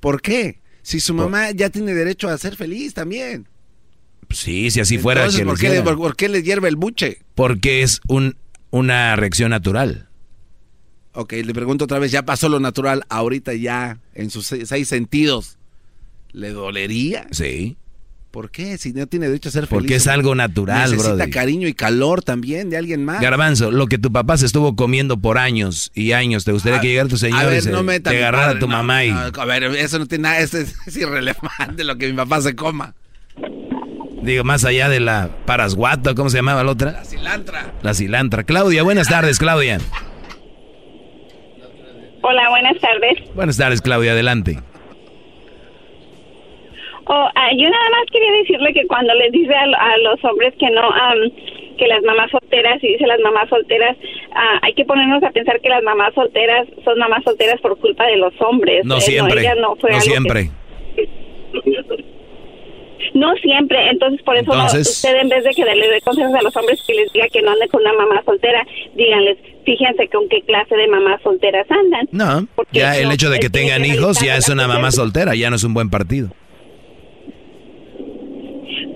S5: ¿Por qué? Si su mamá ya tiene derecho a ser feliz también.
S4: Sí, si así fuera
S5: Entonces, ¿por, qué le, por, por qué le hierve el buche?
S4: Porque es un, una reacción natural.
S5: Ok, le pregunto otra vez, ya pasó lo natural, ahorita ya, en sus seis, sentidos, ¿le dolería?
S4: Sí.
S5: ¿Por qué? Si no tiene derecho a ser feliz.
S4: Porque es algo natural,
S5: Necesita
S4: brody.
S5: cariño y calor también de alguien más.
S4: Garbanzo, lo que tu papá se estuvo comiendo por años y años, ¿te gustaría
S5: A-
S4: que llegara tu señor
S5: a
S4: y
S5: ver,
S4: se-
S5: no meta
S4: te
S5: a
S4: agarrara
S5: padre,
S4: tu
S5: no,
S4: mamá y...
S5: no, a ver, eso no tiene nada, (laughs) eso es, es irrelevante lo que mi papá se coma.
S4: Digo, más allá de la parasguata, ¿cómo se llamaba la otra? La
S5: cilantra.
S4: La cilantra. Claudia, buenas tardes, Claudia.
S31: Hola, buenas tardes.
S4: Buenas tardes, Claudia, adelante.
S31: Oh, ah, yo nada más quería decirle que cuando les dice a, a los hombres que no, am, que las mamás solteras, y dice las mamás solteras, ah, hay que ponernos a pensar que las mamás solteras son mamás solteras por culpa de los hombres.
S4: No
S31: Eh,
S4: siempre.
S31: ella no fue
S4: no
S31: algo que-
S4: siempre. (laughs)
S31: no siempre, entonces por eso
S4: Entonces-
S31: usted en vez de que le dé consejos a los hombres que les diga que no anden con una mamá soltera, díganles, fíjense con qué clase de mamás solteras andan.
S4: No,
S31: Porque
S4: ya el
S31: no,
S4: hecho de que tengan
S31: en
S4: hijos ya es una mamá soltera, ya no es un buen partido.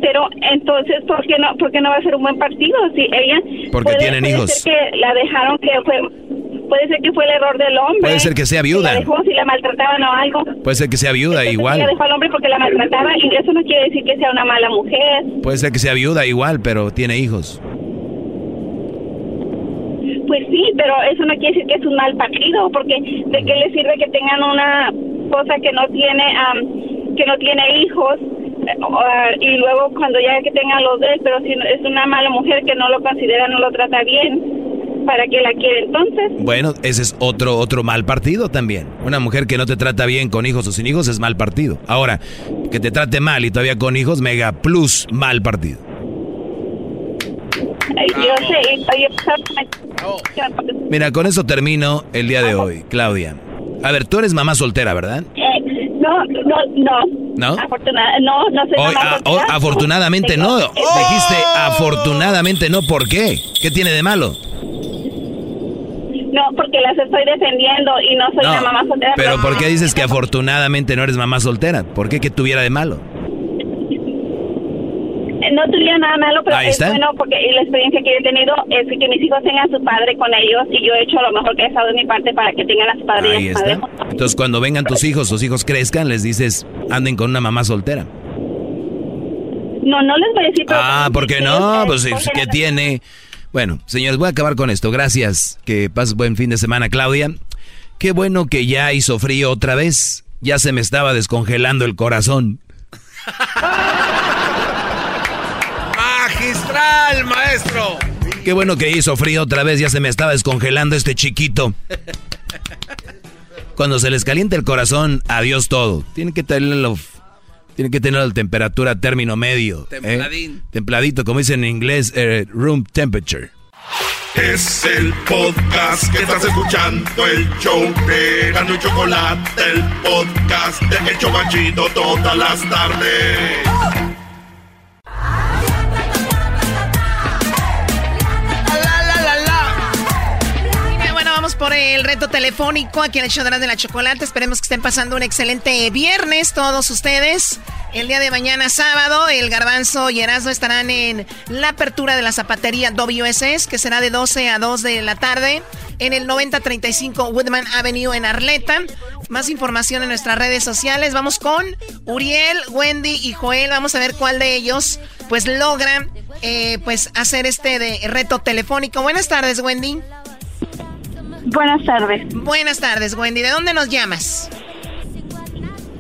S31: Pero entonces, ¿por qué no, por qué no va a ser un buen partido? Si ella
S4: Porque tienen
S31: puede
S4: hijos.
S31: Ser que la dejaron que fue, puede ser que fue el error del hombre.
S4: Puede ser que sea viuda.
S31: Si la dejó, si la maltrataban o algo.
S4: Puede ser que sea viuda
S31: Ella
S4: igual.
S31: dejó al hombre porque la maltrataba y eso no quiere decir que sea una mala mujer.
S4: Puede ser que sea viuda igual, pero tiene hijos.
S31: Pues sí, pero eso no quiere decir que es un mal partido, porque ¿de qué le sirve que tengan una cosa que no tiene, am, que no tiene hijos? Y luego cuando ya que tengan los dos, pero si no- es una mala mujer que no lo considera, no lo trata bien, ¿para qué la quiere entonces?
S4: Bueno, ese es otro otro mal partido también. Una mujer que no te trata bien con hijos o sin hijos es mal partido. Ahora, que te trate mal y todavía con hijos, mega plus mal partido.
S31: Yo sé,
S4: Mira, con eso termino el día de hoy, Claudia. A ver, tú eres mamá soltera, ¿verdad?
S31: eh, no, no, no.
S4: ¿No?
S31: No, no
S4: Hoy,
S31: mamá
S4: ah, hoy, afortunadamente no.
S31: Tengo-
S4: Dijiste afortunadamente no. ¿Por qué? ¿Qué tiene de malo?
S31: No, porque las estoy defendiendo y no soy
S4: No,
S31: una mamá soltera.
S4: pero ¿por qué dices que afortunadamente no eres mamá soltera? ¿Por qué que tuviera de malo?
S31: No tuviera nada malo, pero
S4: Ahí
S31: es
S4: está.
S31: bueno porque la experiencia que yo he tenido es que mis hijos tengan a su padre con ellos y yo he hecho lo mejor que he estado de mi parte para que tengan a su padre
S4: Ahí
S31: y a su madre.
S4: está. Entonces cuando vengan tus hijos, tus hijos crezcan, les dices, anden con una mamá soltera.
S31: No, no les voy a decir.
S4: Ah, ¿por qué no? Pues ¿qué tiene? Bueno, señores, voy a acabar con esto. Gracias. Que pases buen fin de semana, Claudia. Qué bueno que ya hizo frío otra vez. Ya se me estaba descongelando el corazón. (laughs)
S5: Magistral, maestro.
S4: Qué bueno que hizo frío otra vez. Ya se me estaba descongelando este chiquito. Cuando se les calienta el corazón, adiós todo. Tienen que tenerlo, tienen que tener la temperatura término medio. ¿eh?
S1: Templadín.
S4: Templadito, como dicen en inglés, eh, room temperature.
S1: Es el podcast que estás escuchando, el show de Gano y Chocolate, el podcast de El Chocachito todas las tardes.
S10: El reto telefónico aquí en el show de la chocolate. Esperemos que estén pasando un excelente viernes todos ustedes. El día de mañana, sábado, el Garbanzo y Erasmo estarán en la apertura de la zapatería WSS, que será de 12 a 2 de la tarde, en el 9035 Woodman Avenue en Arleta. Más información en nuestras redes sociales. Vamos con Uriel, Wendy y Joel. Vamos a ver cuál de ellos pues logra eh, pues hacer este de reto telefónico. Buenas tardes, Wendy.
S19: Buenas tardes.
S10: Buenas tardes, Wendy. ¿De dónde nos llamas?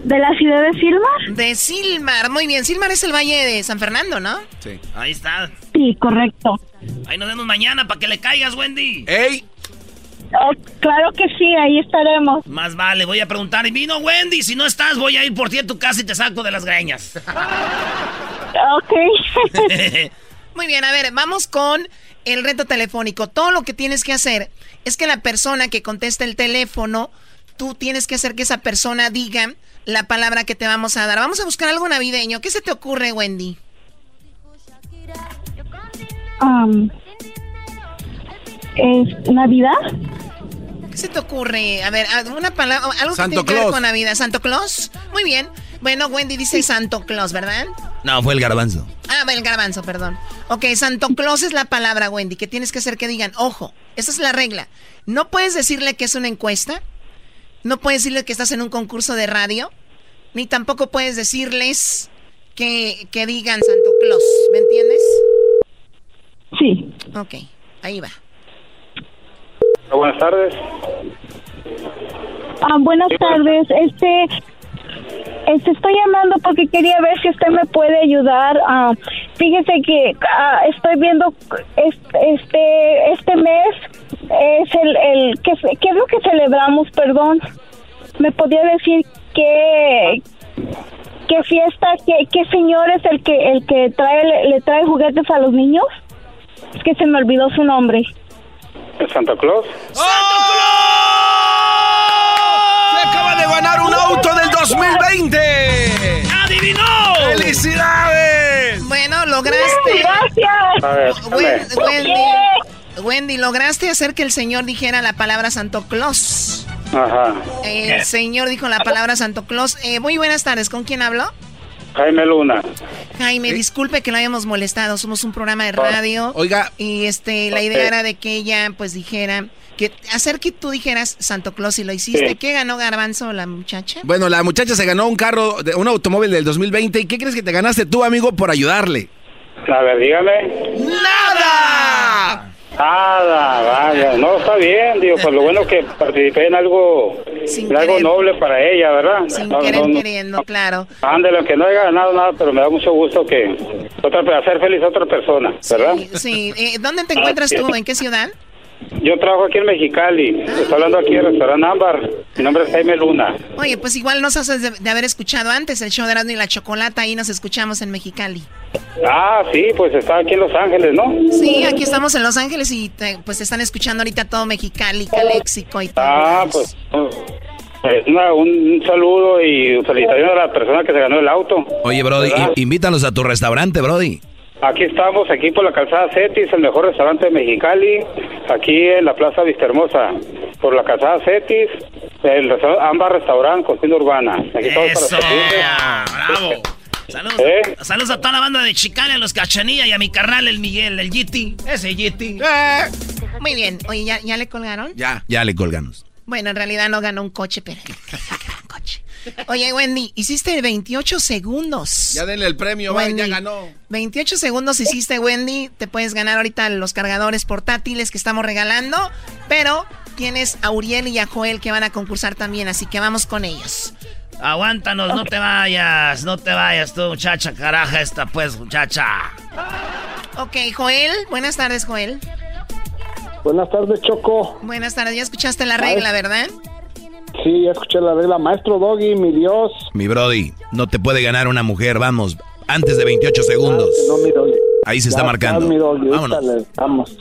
S19: ¿De la ciudad de Silmar?
S10: De Silmar. Muy bien. Silmar es el valle de San Fernando, ¿no?
S2: Sí. Ahí está.
S19: Sí, correcto.
S2: Ahí nos vemos mañana para que le caigas, Wendy.
S5: ¡Ey!
S19: Oh, claro que sí, ahí estaremos.
S2: Más vale, voy a preguntar. ¿Y vino Wendy? Si no estás, voy a ir por ti a tu casa y te saco de las greñas.
S19: Ok. (laughs) (laughs)
S10: Muy bien, a ver, vamos con el reto telefónico. Todo lo que tienes que hacer es que la persona que conteste el teléfono, tú tienes que hacer que esa persona diga la palabra que te vamos a dar. Vamos a buscar algo navideño. ¿Qué se te ocurre, Wendy?
S25: Um, ¿Es Navidad?
S10: ¿Qué se te ocurre? A ver, una palabra, algo
S5: Santo
S10: que tiene que ver con Navidad. ¿Santo Claus? Muy bien. Bueno, Wendy dice Santo Claus, ¿verdad?
S4: No, fue el garbanzo.
S10: Ah, el garbanzo, perdón. Ok, Santo Claus es la palabra, Wendy, que tienes que hacer que digan, ojo, esa es la regla. No puedes decirle que es una encuesta, no puedes decirle que estás en un concurso de radio, ni tampoco puedes decirles que, que digan Santo Claus, ¿me entiendes?
S25: Sí.
S10: Ok, ahí va.
S24: Buenas tardes.
S25: Ah, buenas tardes. Este, este, estoy llamando porque quería ver si usted me puede ayudar. Ah, fíjese que ah, estoy viendo es- este este mes es el el ¿qué, qué es lo que celebramos, perdón. ¿Me podría decir qué qué fiesta, qué, qué señor es el que el que trae le, le trae juguetes a los niños? Es que se me olvidó su nombre.
S24: Santa Claus.
S5: ¡Se 2020!
S2: ¡Adivinó!
S5: ¡Felicidades!
S10: Bueno, lograste.
S25: Gracias.
S24: A ver,
S10: Wen-
S24: dame.
S10: Wendy, Wendy, lograste hacer que el señor dijera la palabra Santo Claus.
S24: Ajá.
S10: El señor dijo la palabra Santo Claus. Eh, muy buenas tardes, ¿con quién habló?
S24: Jaime Luna.
S10: Jaime, disculpe que lo hayamos molestado, somos un programa de radio.
S5: Oiga.
S10: Y este, la idea era de que ella pues dijera, que hacer que tú dijeras Santo Claus y lo hiciste.
S5: Sí.
S10: ¿Qué ganó Garbanzo la muchacha?
S5: Bueno, la muchacha se ganó un carro, de- un automóvil del 2020. ¿Y qué crees que te ganaste tú, amigo, por ayudarle?
S24: A ver, dígame.
S5: ¡Nada!
S24: Nada, vaya. No, está bien. Digo, pues lo bueno que participé en algo, en algo noble para ella, ¿verdad?
S10: Sin
S24: No,
S10: querer
S24: no, no.
S10: queriendo, claro.
S24: Ándale, aunque no haya ganado nada, pero me da mucho gusto que otra, hacer feliz a otra persona, ¿verdad?
S10: Sí, eh, ¿dónde te encuentras tú? ¿En qué ciudad?
S24: Yo trabajo aquí en Mexicali. Estoy hablando aquí en el restaurante Ámbar. Mi nombre es Jaime Luna.
S10: Oye, pues igual nos haces de, de haber escuchado antes el show de Erasmo y la Chocolata, ahí nos escuchamos en Mexicali.
S24: Ah, sí, pues está aquí en Los Ángeles, ¿no?
S10: Sí, aquí estamos en Los Ángeles y te- pues te están escuchando ahorita todo Mexicali, Caléxico y todo.
S24: Ah, pues. eh, una- un, un saludo y felicitaciones a la persona que se ganó el auto.
S4: Oye, Brody,
S24: ¿Verdad?
S4: invítanos a tu restaurante, Brody.
S24: Aquí estamos, aquí por la calzada Cetis, el mejor restaurante de Mexicali, aquí en la Plaza Vistahermosa, por la calzada Cetis, el restaurante Ámbar Restaurant, cocina urbana. Aquí estamos
S2: Eso,
S24: para
S2: bravo. Saludos,
S24: ¿Eh?
S2: saludos a toda la banda de Chicali, a los Cachanilla y a mi carnal, el Miguel, el Yiti. Ese Yiti.
S10: Muy bien, oye, ¿ya, ya le colgaron?
S5: Ya.
S4: Ya le colgamos.
S10: Bueno, en realidad no ganó un coche, pero... (laughs) un coche. Oye, Wendy, hiciste 28 segundos.
S5: Ya denle el premio, va,
S10: Wendy,
S5: ya ganó.
S10: 28 segundos hiciste, Wendy. Te puedes ganar ahorita los cargadores portátiles que estamos regalando. Pero tienes a Uriel y a Joel que van a concursar también, así que vamos con ellos.
S2: Aguántanos, no te vayas, no te vayas tú, muchacha, caraja esta pues, muchacha.
S10: Ok, Joel. Buenas tardes, Joel.
S18: Buenas tardes, Choco.
S10: Buenas tardes. Ya escuchaste la regla, ¿verdad?
S18: Sí, ya escuché la regla. Maestro Doggy, mi Dios.
S4: Mi Brody, no te puede ganar una mujer, vamos, antes de 28 segundos.
S18: No, mi Doggy.
S4: Ahí se
S18: Ya
S4: está marcando.
S18: mi Doggy,
S4: Vámonos.
S18: le- Vamos.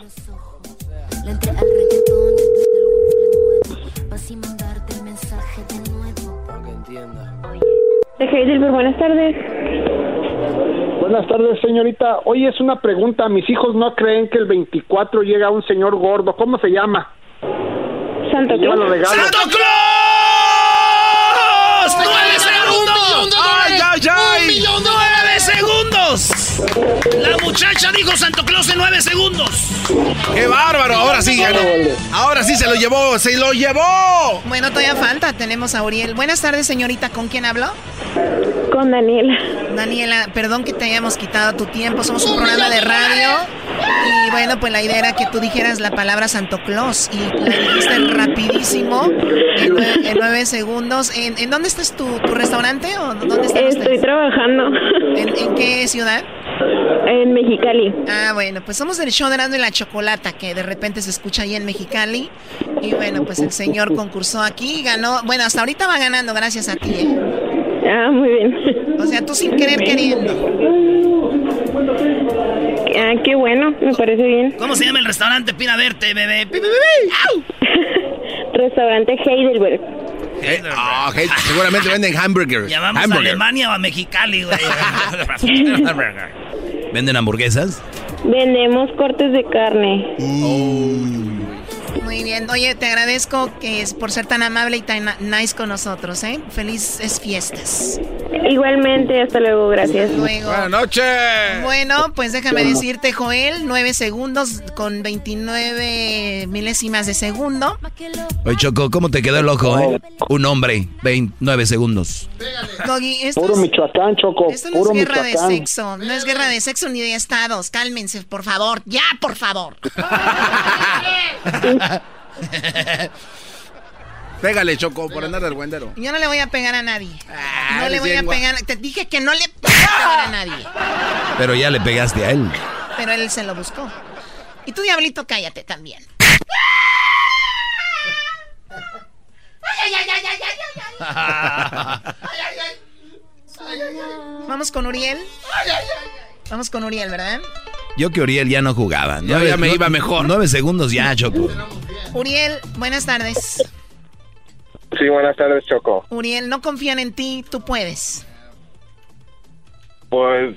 S25: De Heidelberg, buenas tardes.
S18: Buenas tardes, señorita. Oye, es una pregunta. Mis hijos no creen que el 24 llega un señor gordo. ¿Cómo se llama? Los regalos.
S2: ¡Santo Claus! ¡Nueve segundos!
S5: ¡Ay, ay, ay!
S2: ¡Un segundos! La muchacha dijo Santo Claus en nueve segundos.
S5: ¡Qué bárbaro! Ahora sí ganó. Ahora sí se lo llevó, se lo llevó.
S10: Bueno, todavía falta. Tenemos a Uriel. Buenas tardes, señorita. ¿Con quién hablo?
S25: Con Daniela.
S10: Daniela, perdón que te hayamos quitado tu tiempo. Somos un programa de radio. Y bueno, pues la idea era que tú dijeras la palabra Santo Claus. Y la dijiste rapidísimo, en nueve, en nueve segundos. ¿En, en dónde estás tu, tu restaurante? ¿O dónde están
S25: Estoy
S10: ustedes?
S25: trabajando
S10: ¿En, en qué ciudad?
S25: en Mexicali.
S10: Ah, bueno, pues somos del show de Erasmo y la Chocolata, que de repente se escucha ahí en Mexicali. Y bueno, pues el señor concursó aquí y ganó. Bueno, hasta ahorita va ganando gracias a ti, ¿eh?
S25: Ah, muy bien.
S10: O sea, tú sin querer queriendo.
S30: Ah, qué bueno, me parece bien.
S2: ¿Cómo se llama el restaurante? Pina verte, bebé.
S30: Restaurante Heidelberg.
S5: Eh, hey, seguramente (laughs) venden hamburgers.
S2: Ya vamos a
S5: Hamburger.
S2: Alemania o a Mexicali, güey. (laughs)
S4: ¿Venden hamburguesas?
S30: Vendemos cortes de carne.
S10: Muy bien. Oye, te agradezco que es por ser tan amable y tan nice con nosotros, ¿eh? Felices fiestas.
S30: Igualmente, hasta luego, gracias.
S10: Luego.
S5: Buenas noches.
S10: Bueno, pues déjame decirte, Joel, 9 segundos con 29 milésimas de segundo.
S4: Oye, Choco, ¿cómo te quedó el ojo, eh? Un hombre, 29 segundos.
S10: Doggy, esto
S18: Puro
S10: es-
S18: Michoacán, Choco.
S10: Esto no
S18: puro
S10: es guerra
S18: Michoacán.
S10: de sexo, no es guerra de sexo ni de estados. Cálmense, por favor. Ya, por favor. (laughs)
S5: Pégale, Choco, por andar del guendero.
S10: Yo no le voy a pegar a nadie. no le voy a pegar. Te dije que no le voy a pegar a nadie.
S4: Pero ya le pegaste a él.
S10: Pero él se lo buscó. Y tú, diablito, cállate también. (laughs) Vamos con Uriel. Vamos con Uriel, ¿verdad?
S4: Yo que Uriel ya no jugaba.
S5: Yo ya me iba mejor.
S4: Nueve segundos ya, Choco.
S10: Uriel, buenas tardes.
S32: Sí, buenas tardes, Choco.
S10: Uriel, no confían en ti, tú puedes.
S32: Pues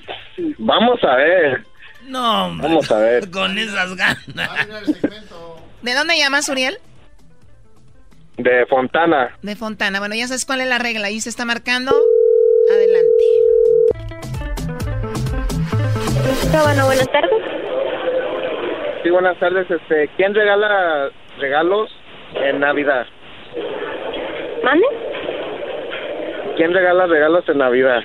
S32: vamos a ver.
S2: No, hombre.
S32: Vamos a ver. (laughs)
S2: Con esas ganas.
S10: ¿De dónde llamas, Uriel?
S32: De Fontana.
S10: De Fontana. Bueno, ya sabes cuál es la regla. Ahí se está marcando. Adelante.
S30: Bueno, buenas tardes.
S32: Sí, buenas tardes. Este, ¿quién regala regalos en Navidad?
S30: ¿Mande?
S32: ¿Quién regala regalos en Navidad?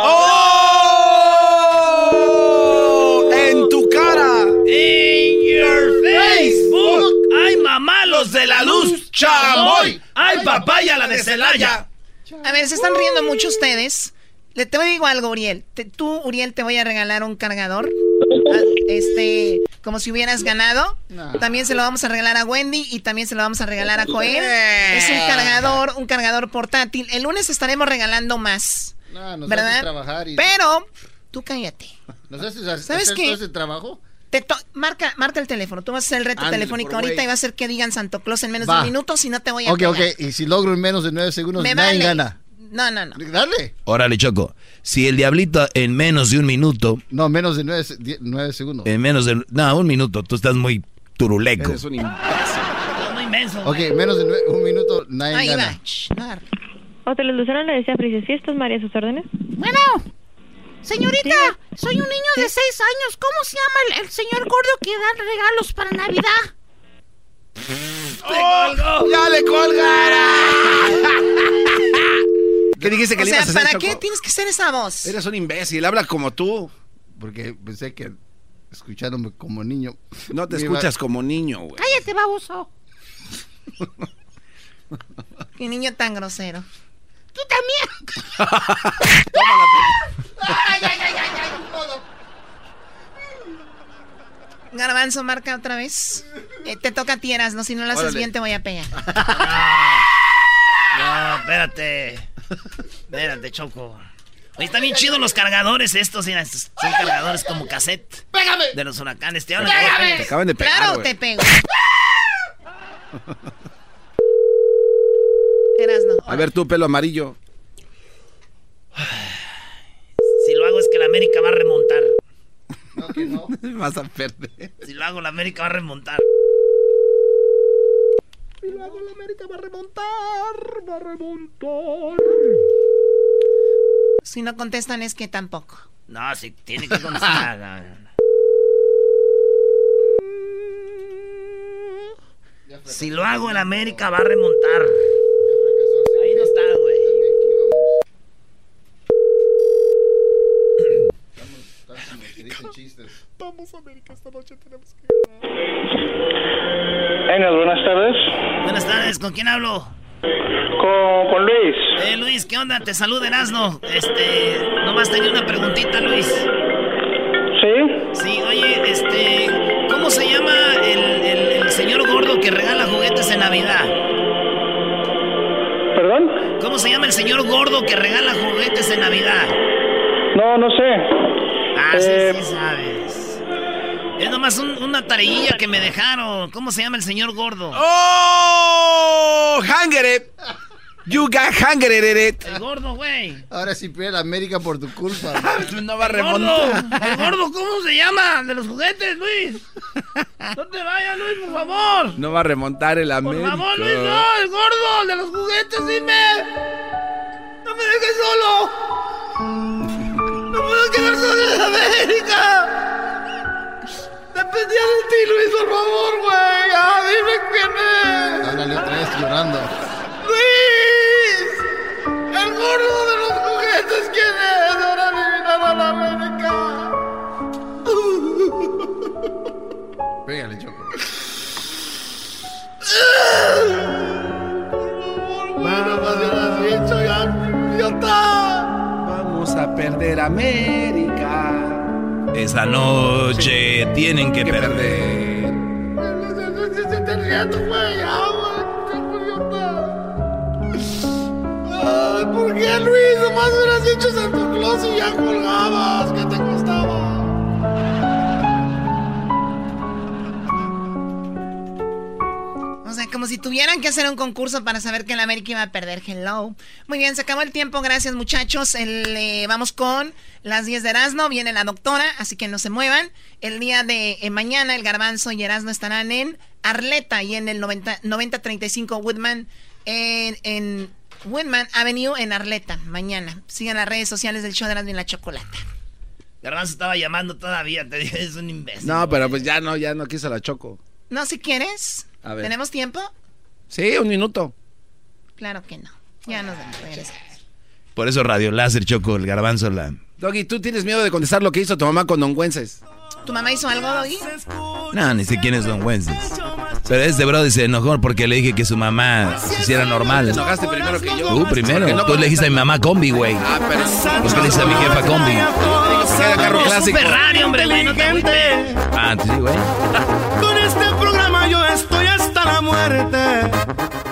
S5: ¡Oh! ¡En tu cara!
S2: In your Facebook. ¡Ay, mamá, los de la luz! ¡Chamoy! ¡Ay, papaya, la de Celaya!
S10: A ver, se están riendo mucho ustedes. Le te digo algo, Uriel. Te- tú, Uriel, te voy a regalar un cargador. (laughs) Ah, Este, como si hubieras ganado. También se lo vamos a regalar a Wendy y también se lo vamos a regalar a Joel. Es un cargador, un cargador portátil. El lunes estaremos regalando más.
S14: No, nos
S10: ¿Verdad?
S14: trabajar y...
S10: Pero, tú cállate.
S14: ¿Nos haces hacer
S10: ¿Sabes
S14: todo
S10: qué?
S14: ese trabajo?
S10: Te to- marca, marca el teléfono. Tú vas a hacer el reto telefónico ahorita y va a ser que digan Santo Claus en menos
S14: Va.
S10: de un minuto, si no te voy a
S14: Ok,
S10: pegar.
S14: ok. Y si logro en menos de nueve segundos,
S10: Me
S14: nadie
S10: vale.
S14: gana.
S10: No, no, no.
S14: Dale.
S4: Órale, Choco. Si el diablito en menos de un minuto,
S14: No, menos de nueve, nueve segundos.
S4: en menos de... No, un minuto, tú estás muy turuleco.
S14: Eres un
S2: Muy inmenso.
S14: Ok, menos de nue- un minuto, nadie
S10: Ahí
S14: gana.
S10: va. Shh.
S33: Hotel Lucero le decía Felices Fiestas, María, a sus órdenes.
S34: Bueno, señorita, soy un niño de seis años. ¿Cómo se llama el, el señor gordo que da regalos para Navidad?
S5: ¡Ya le colgara! ¿Qué dijiste que
S10: O
S5: le
S10: sea,
S5: ibas a hacer,
S10: ¿para
S5: Choco?
S10: qué tienes que hacer esa voz?
S5: Eres un imbécil, habla como tú.
S14: Porque pensé que escuchándome como niño.
S5: No te
S14: me iba-
S5: escuchas como niño, güey.
S34: Cállate, baboso.
S10: Qué niño tan grosero.
S34: Tú también.
S10: Ay, ay, ay, ay, ay, modo. Garbanzo, marca otra vez. Eh, te toca a ti, no Si no lo haces
S2: Órale.
S10: bien, te voy a pegar. (laughs)
S2: No, espérate. Espérate, Choco. Oye, están bien chidos los cargadores estos, mira, estos son cargadores como cassette.
S34: ¡Pégame!
S2: De los huracanes, te hablan.
S34: ¡Pégame!
S5: Te acaban de pegar,
S10: Claro, te pego. (laughs) Erasno.
S5: A ver, tú, pelo amarillo. (sighs)
S2: Si lo hago es que la América va a remontar. (laughs) (laughs)
S5: Vas a perder.
S2: Si lo hago, la América va a remontar.
S5: Y luego la América va a remontar, va a remontar.
S10: Si no contestan es que tampoco.
S2: No, si tiene que contestar. (laughs) no, no, no. Si lo hago, la América va a remontar. Ahí no está, güey.
S5: Vamos, América, esta noche tenemos que
S18: Enes, buenas tardes.
S2: Buenas tardes, ¿con quién hablo?
S18: Con, con Luis.
S2: Eh, Luis, ¿qué onda? Te saluda Erasno. Este, nomás tenía una preguntita, Luis.
S18: ¿Sí?
S2: Sí, oye, este, ¿cómo se llama el, el- el señor gordo que regala juguetes en Navidad?
S18: ¿Perdón?
S2: ¿Cómo se llama el señor gordo que regala juguetes en Navidad?
S18: No, no sé.
S2: Ah,
S18: Eh,
S2: sí, sí sabes. Es nomás un- una tareilla que me dejaron. ¿Cómo se llama el señor gordo?
S5: ¡Oh! ¡Hangere! You got hangere,
S2: El gordo, güey.
S14: Ahora sí pierde la América por tu culpa. (laughs)
S5: no va a
S2: El gordo,
S5: remontar.
S2: el gordo, ¿cómo se llama? De los juguetes, Luis. No te vayas, Luis, por favor.
S5: No va a remontar el
S2: Por
S5: América.
S2: favor, Luis, no, el gordo, el de los juguetes, dime. No me dejes solo. No puedo quedar solo en América. Dependía de ti, Luis, por favor, güey. Ah, dime quién es.
S14: Háblale otra vez llorando.
S2: ¡Luis! ¡El gordo de los juguetes! ¿Quién es? Ahora eliminar a la América.
S14: Pégale, Choco.
S2: Bueno, pues ya lo has dicho, ya, idiota.
S5: Vamos a perder América.
S4: Esa noche tienen que, perder.
S2: Idiota. Ay, ¿por qué, Luis? Nomás hubieras dicho Santa Claus y ya colgabas. ¿Qué te costaba?
S10: O sea, como si tuvieran que hacer un concurso para saber que el América iba a perder. Hello. Muy bien, se acabó el tiempo. Gracias, muchachos. El, eh, vamos con las 10 de Erasmo. Viene la doctora, así que no se muevan. El día de eh, mañana, el Garbanzo y Erasmo estarán en Arleta y en el 90 9035 Woodman, en, en Woodman Avenue en Arleta. Mañana. Sigan las redes sociales del show de Erasmo y la Chocolata.
S2: Garbanzo estaba llamando todavía, te dije, es un imbécil.
S5: No, pero pues ya no, ya no quiso la choco.
S10: No, si quieres.
S5: A ver.
S10: ¿Tenemos tiempo?
S5: Sí, un minuto.
S10: Claro que no. Ya nos vemos. regresamos.
S4: Por eso Radio Láser, Choco, el garbanzo, la...
S5: Doggy, ¿tú tienes miedo de contestar lo que hizo tu mamá con Don Güences?
S10: ¿Tu mamá hizo algo, Doggy?
S4: No, ni sé quién es Don Wences. Pero este bro se enojó porque le dije que su mamá se hiciera normal.
S5: Te enojaste primero que yo.
S4: Tú primero.
S5: No
S4: Tú le dijiste a mi mamá combi, güey.
S5: Ah, pero...
S4: Pues que le dijiste a mi jefa combi.
S5: Queda carro clásico.
S2: Ferrari, hombre, güey, no te.
S4: Ah, sí, güey la muerte.